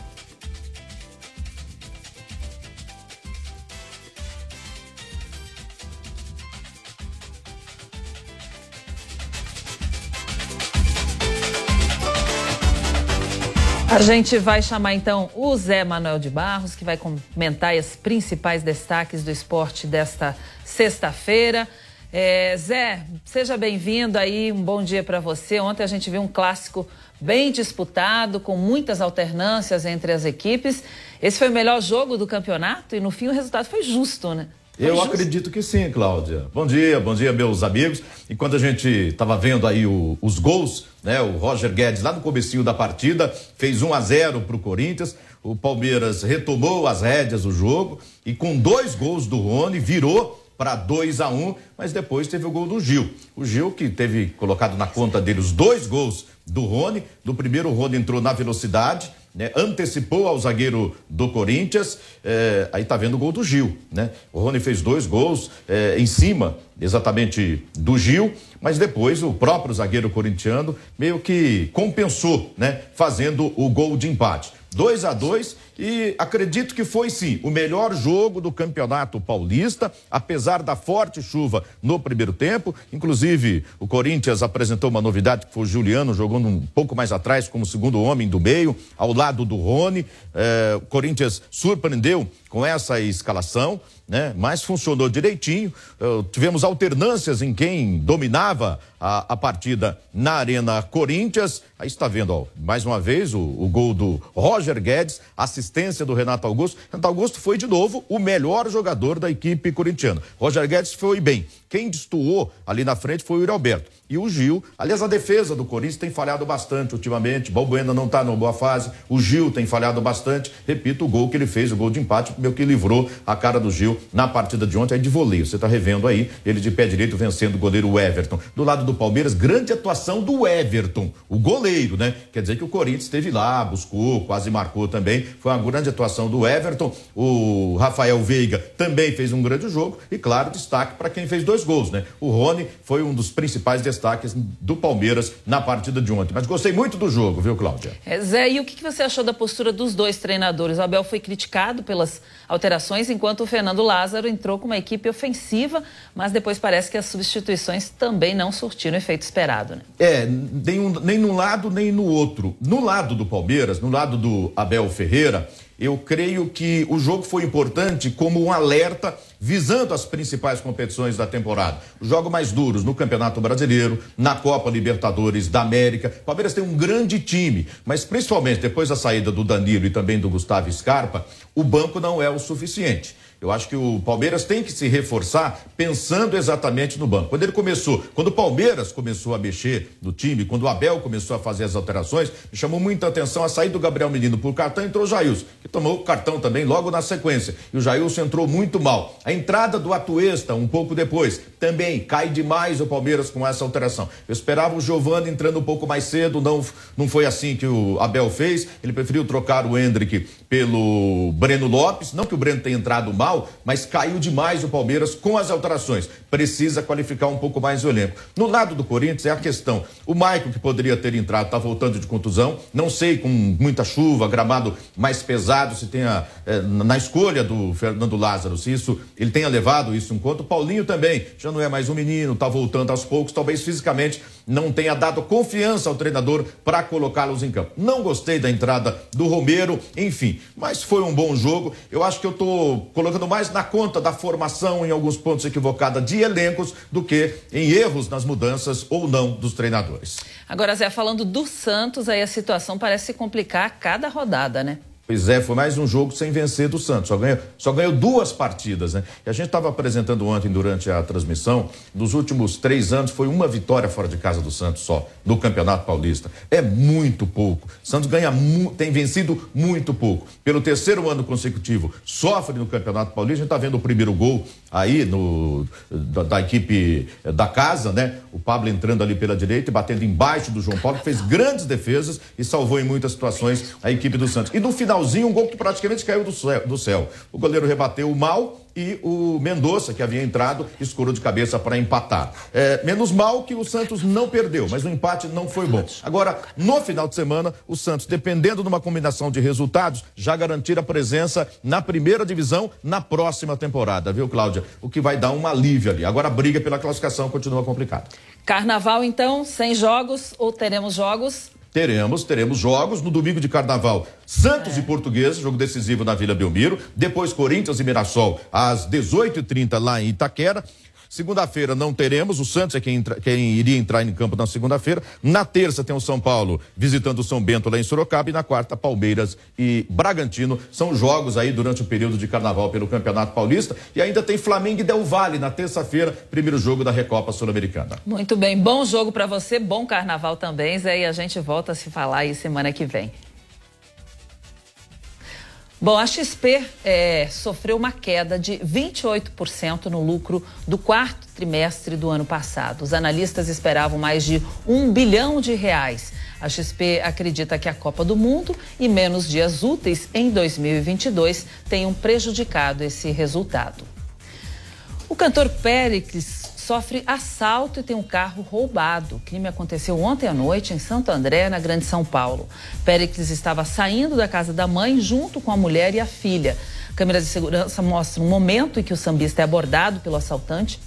A gente vai chamar então o Zé Manuel de Barros, que vai comentar os principais destaques do esporte desta sexta-feira. É, Zé, seja bem-vindo aí, um bom dia para você. Ontem a gente viu um clássico bem disputado, com muitas alternâncias entre as equipes. Esse foi o melhor jogo do campeonato e no fim o resultado foi justo, né? Foi Eu justo. acredito que sim, Cláudia. Bom dia, bom dia, meus amigos. Enquanto a gente estava vendo aí o- os gols, né? O Roger Guedes lá no comecinho da partida fez 1 a 0 para o Corinthians. O Palmeiras retomou as rédeas do jogo e com dois gols do Rony virou para 2 a 1 mas depois teve o gol do Gil. O Gil que teve colocado na conta dele os dois gols do Rony. No primeiro, o Rony entrou na velocidade, né? Antecipou ao zagueiro do Corinthians. é, aí tá vendo o gol do Gil, né? O Rony fez dois gols é, em cima, exatamente do Gil, mas depois o próprio zagueiro corintiano meio que compensou, né? Fazendo o gol de empate. 2 a 2 e acredito que foi sim o melhor jogo do Campeonato Paulista, apesar da forte chuva no primeiro tempo. Inclusive, o Corinthians apresentou uma novidade que foi o Juliano jogando um pouco mais atrás como segundo homem do meio, ao lado do Rony. Eh, o Corinthians surpreendeu com essa escalação, né? Mas funcionou direitinho. Eh, tivemos alternâncias em quem dominava a, a partida na Arena Corinthians. Aí está vendo, ó, mais uma vez, o, o gol do Roger Guedes, assistência do Renato Augusto. Renato Augusto foi de novo o melhor jogador da equipe corintiana. Roger Guedes foi bem. Quem destoou ali na frente foi o Yuri Alberto. E o Gil, aliás, a defesa do Corinthians tem falhado bastante ultimamente. Balbuena não está numa boa fase. O Gil tem falhado bastante. Repito, o gol que ele fez, o gol de empate, meio que livrou a cara do Gil na partida de ontem, aí de voleio. Você está revendo aí, ele de pé direito vencendo o goleiro Everton. Do lado do Palmeiras, grande atuação do Everton, o goleiro, né? Quer dizer que o Corinthians esteve lá, buscou, quase marcou também. Foi uma grande atuação do Everton. O Rafael Veiga também fez um grande jogo. E, claro, destaque para quem fez dois gols, né? O Rony foi um dos principais destaques do Palmeiras na partida de ontem. Mas gostei muito do jogo, viu, Cláudia? É, Zé, e o que que você achou da postura dos dois treinadores? O Abel foi criticado pelas alterações, enquanto o Fernando Lázaro entrou com uma equipe ofensiva, mas depois parece que as substituições também não surtiram o efeito esperado, né? É, nem, um, nem num lado nem no outro. No lado do Palmeiras, no lado do Abel Ferreira, eu creio que o jogo foi importante como um alerta visando as principais competições da temporada. Os jogos mais duros no Campeonato Brasileiro, na Copa Libertadores da América. O Palmeiras tem um grande time, mas principalmente depois da saída do Danilo e também do Gustavo Scarpa, o banco não é o suficiente. Eu acho que o Palmeiras tem que se reforçar pensando exatamente no banco. Quando ele começou, quando o Palmeiras começou a mexer no time, quando o Abel começou a fazer as alterações, me chamou muita atenção a saída do Gabriel Menino por cartão, entrou o Jailson, que tomou cartão também logo na sequência. E o Jailson entrou muito mal. A entrada do Atuesta, um pouco depois, também cai demais o Palmeiras com essa alteração. Eu esperava o Giovani entrando um pouco mais cedo, não, não foi assim que o Abel fez. Ele preferiu trocar o Hendrick pelo Breno Lopes. Não que o Breno tenha entrado mal, mas caiu demais o Palmeiras com as alterações. Precisa qualificar um pouco mais o elenco. No lado do Corinthians é a questão. O Maicon, que poderia ter entrado, está voltando de contusão. Não sei, com muita chuva, gramado mais pesado, se tenha, eh, na escolha do Fernando Lázaro, se isso ele tenha levado isso conta. O Paulinho também já não é mais um menino, está voltando aos poucos, talvez fisicamente não tenha dado confiança ao treinador para colocá-los em campo. Não gostei da entrada do Romero, enfim, mas foi um bom jogo. Eu acho que eu estou colocando mais na conta da formação em alguns pontos equivocada de elencos do que em erros nas mudanças ou não dos treinadores. Agora, Zé, falando do Santos, aí a situação parece se complicar a cada rodada, né? Pois é, foi mais um jogo sem vencer do Santos. Só ganhou, só ganhou duas partidas, né? E a gente estava apresentando ontem, durante a transmissão, dos últimos três anos, foi uma vitória fora de casa do Santos só, no Campeonato Paulista. É muito pouco. Santos ganha, tem vencido muito pouco. Pelo terceiro ano consecutivo, sofre no Campeonato Paulista. A gente está vendo o primeiro gol aí no, da, da equipe eh, da casa, né? O Pablo entrando ali pela direita e batendo embaixo do João Paulo, que fez grandes defesas e salvou em muitas situações a equipe do Santos. E no finalzinho, um gol que praticamente caiu do céu. Do céu. O goleiro rebateu mal e o Mendonça, que havia entrado, escorou de cabeça para empatar. É, menos mal que o Santos não perdeu, mas o empate não foi bom. Agora, no final de semana, o Santos, dependendo de uma combinação de resultados, já garantir a presença na primeira divisão na próxima temporada, viu, Cláudia? O que vai dar um alívio ali. Agora a briga pela classificação continua complicada. Carnaval, então, sem jogos ou teremos jogos? Teremos, teremos jogos no domingo de carnaval. Santos e Portuguesa, jogo decisivo na Vila Belmiro. Depois Corinthians e Mirassol às 18h30 lá em Itaquera. Segunda-feira não teremos, o Santos é quem, entra, quem iria entrar em campo na segunda-feira. Na terça tem o São Paulo visitando o São Bento lá em Sorocaba e na quarta Palmeiras e Bragantino. São jogos aí durante o período de carnaval pelo Campeonato Paulista e ainda tem Flamengo e Del Valle na terça-feira, primeiro jogo da Recopa Sul-Americana. Muito bem, bom jogo para você, bom carnaval também, Zé, e a gente volta a se falar aí semana que vem. Bom, a XP é, sofreu uma queda de 28% no lucro do quarto trimestre do ano passado. Os analistas esperavam mais de um bilhão de reais. A XP acredita que a Copa do Mundo e menos dias úteis em 2022 tenham prejudicado esse resultado. O cantor Péricles sofre assalto e tem um carro roubado. O crime aconteceu ontem à noite em Santo André, na Grande São Paulo. Péricles estava saindo da casa da mãe junto com a mulher e a filha. Câmeras de segurança mostram um momento em que o sambista é abordado pelo assaltante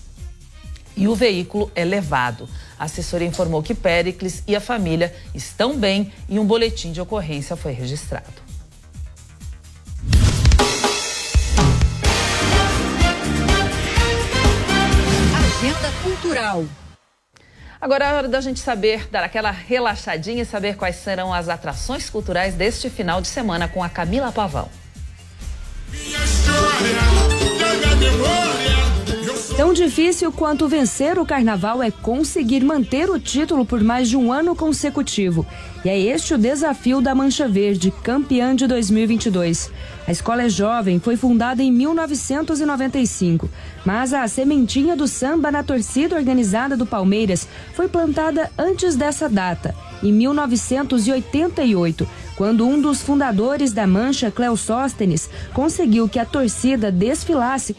e o veículo é levado. A assessoria informou que Péricles e a família estão bem e um boletim de ocorrência foi registrado. Agenda Cultural. Agora é hora da gente saber, dar aquela relaxadinha e saber quais serão as atrações culturais deste final de semana com a Camila Pavão. Tão difícil quanto vencer o carnaval é conseguir manter o título por mais de um ano consecutivo. E é este o desafio da Mancha Verde, campeã de 2022. A escola é jovem, foi fundada em 1995, mas a sementinha do samba na torcida organizada do Palmeiras foi plantada antes dessa data, em 1988, quando um dos fundadores da Mancha, Cléo Sóstenes, conseguiu que a torcida desfilasse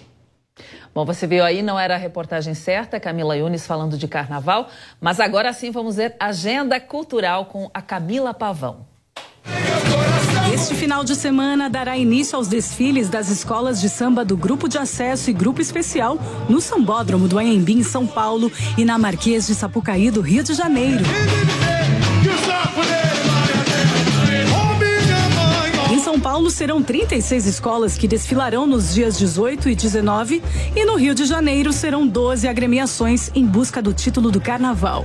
Bom, você viu aí, não era a reportagem certa, Camila Yunes falando de carnaval, mas agora sim vamos ver agenda cultural com a Camila Pavão. Este final de semana dará início aos desfiles das escolas de samba do Grupo de Acesso e Grupo Especial no Sambódromo do Anhembi, em São Paulo, e na Marquês de Sapucaí, do Rio de Janeiro. São Paulo serão 36 escolas que desfilarão nos dias 18 e 19 e no Rio de Janeiro serão 12 agremiações em busca do título do Carnaval.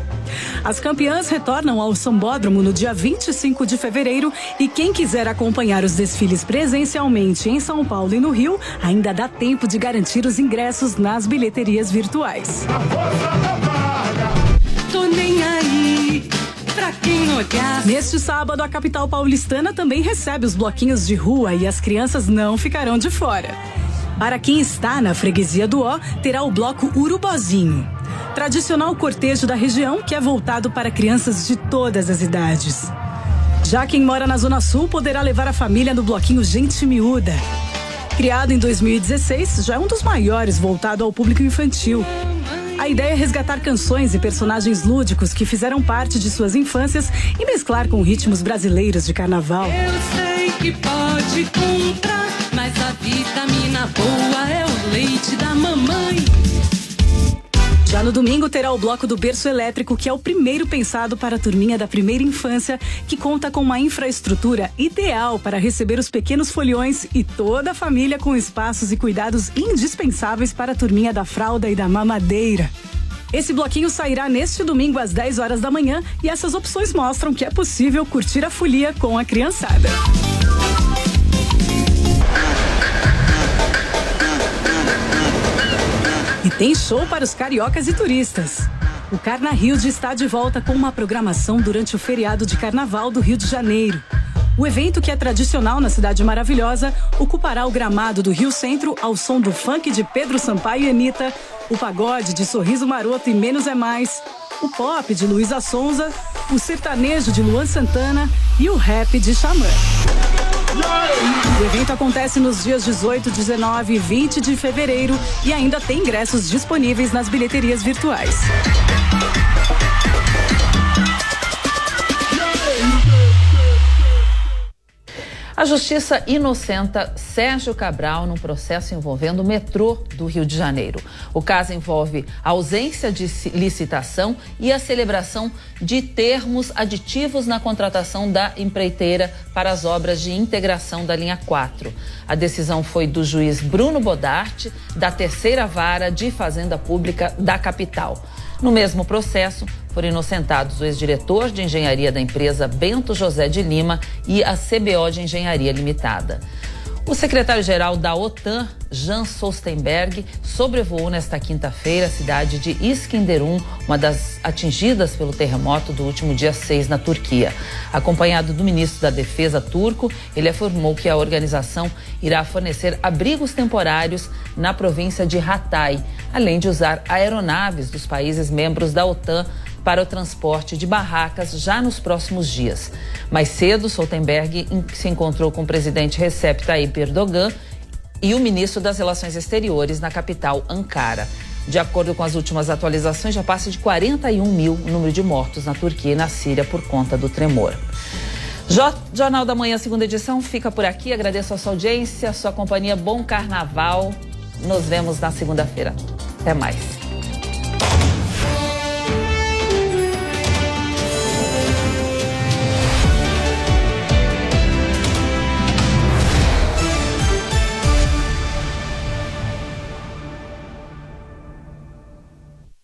As campeãs retornam ao Sambódromo no dia 25 de fevereiro e quem quiser acompanhar os desfiles presencialmente em São Paulo e no Rio, ainda dá tempo de garantir os ingressos nas bilheterias virtuais. Neste sábado, a capital paulistana também recebe os bloquinhos de rua e as crianças não ficarão de fora. Para quem está na freguesia do Ó, terá o bloco Urubozinho. Tradicional cortejo da região que é voltado para crianças de todas as idades. Já quem mora na Zona Sul poderá levar a família no bloquinho Gente Miúda. Criado em 2016, já é um dos maiores voltado ao público infantil. A ideia é resgatar canções e personagens lúdicos que fizeram parte de suas infâncias e mesclar com ritmos brasileiros de carnaval. Eu sei que pode comprar, mas a vitamina boa é o leite da mamãe. Já no domingo terá o bloco do berço elétrico, que é o primeiro pensado para a turminha da primeira infância, que conta com uma infraestrutura ideal para receber os pequenos foliões e toda a família com espaços e cuidados indispensáveis para a turminha da fralda e da mamadeira. Esse bloquinho sairá neste domingo às 10 horas da manhã e essas opções mostram que é possível curtir a folia com a criançada. Tem show para os cariocas e turistas. O Carna Rio está de volta com uma programação durante o feriado de carnaval do Rio de Janeiro. O evento, que é tradicional na Cidade Maravilhosa, ocupará o gramado do Rio Centro ao som do funk de Pedro Sampaio e Anitta, o pagode de Sorriso Maroto e Menos é Mais, o pop de Luísa Sonza, o sertanejo de Luan Santana e o rap de Xamã. O evento acontece nos dias 18, 19 e 20 de fevereiro e ainda tem ingressos disponíveis nas bilheterias virtuais. A justiça inocenta Sérgio Cabral num processo envolvendo o metrô do Rio de Janeiro. O caso envolve ausência de licitação e a celebração de termos aditivos na contratação da empreiteira para as obras de integração da linha 4. A decisão foi do juiz Bruno Bodarte, da terceira vara de Fazenda Pública da capital. No mesmo processo, foram inocentados o ex-diretor de engenharia da empresa Bento José de Lima e a CBO de Engenharia Limitada. O secretário-geral da OTAN, Jan Stoltenberg, sobrevoou nesta quinta-feira a cidade de Iskenderun, uma das atingidas pelo terremoto do último dia 6 na Turquia. Acompanhado do ministro da Defesa turco, ele afirmou que a organização irá fornecer abrigos temporários na província de Hatay, além de usar aeronaves dos países membros da OTAN para o transporte de barracas já nos próximos dias. Mais cedo, Stoltenberg se encontrou com o presidente Recep Tayyip Erdogan e o ministro das Relações Exteriores na capital, Ankara. De acordo com as últimas atualizações, já passa de 41 mil o número de mortos na Turquia e na Síria por conta do tremor. Jornal da Manhã, segunda edição, fica por aqui. Agradeço a sua audiência, a sua companhia. Bom carnaval. Nos vemos na segunda-feira. Até mais.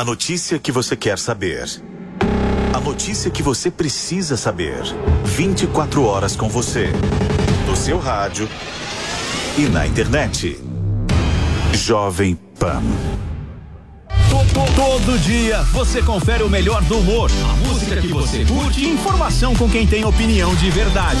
A notícia que você quer saber. A notícia que você precisa saber. 24 horas com você. No seu rádio e na internet. Jovem Pan. Todo dia você confere o melhor do humor, a música que você curte e informação com quem tem opinião de verdade.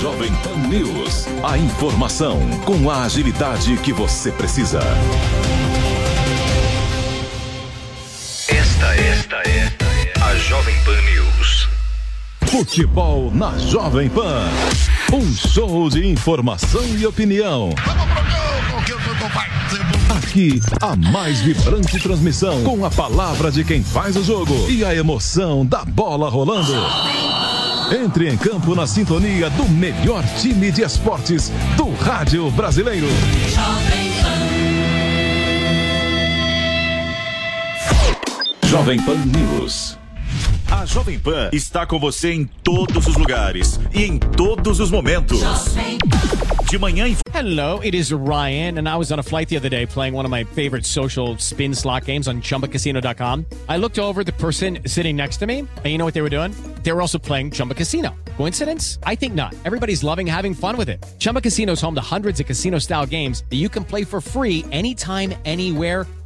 Jovem Pan News. A informação com a agilidade que você precisa. Esta, esta, esta é a Jovem Pan News. Futebol na Jovem Pan. Um show de informação e opinião. Aqui, a mais vibrante transmissão com a palavra de quem faz o jogo e a emoção da bola rolando. Entre em campo na sintonia do melhor time de esportes do rádio brasileiro. Jovem Pan News. A Jovem Pan está com você em todos os lugares e em todos os momentos. De manhã Hello, it is Ryan, and I was on a flight the other day playing one of my favorite social spin slot games on chumbacasino.com. I looked over the person sitting next to me, and you know what they were doing? They were also playing Chumba Casino. Coincidence? I think not. Everybody's loving having fun with it. Chumba Casino is home to hundreds of casino style games that you can play for free anytime, anywhere,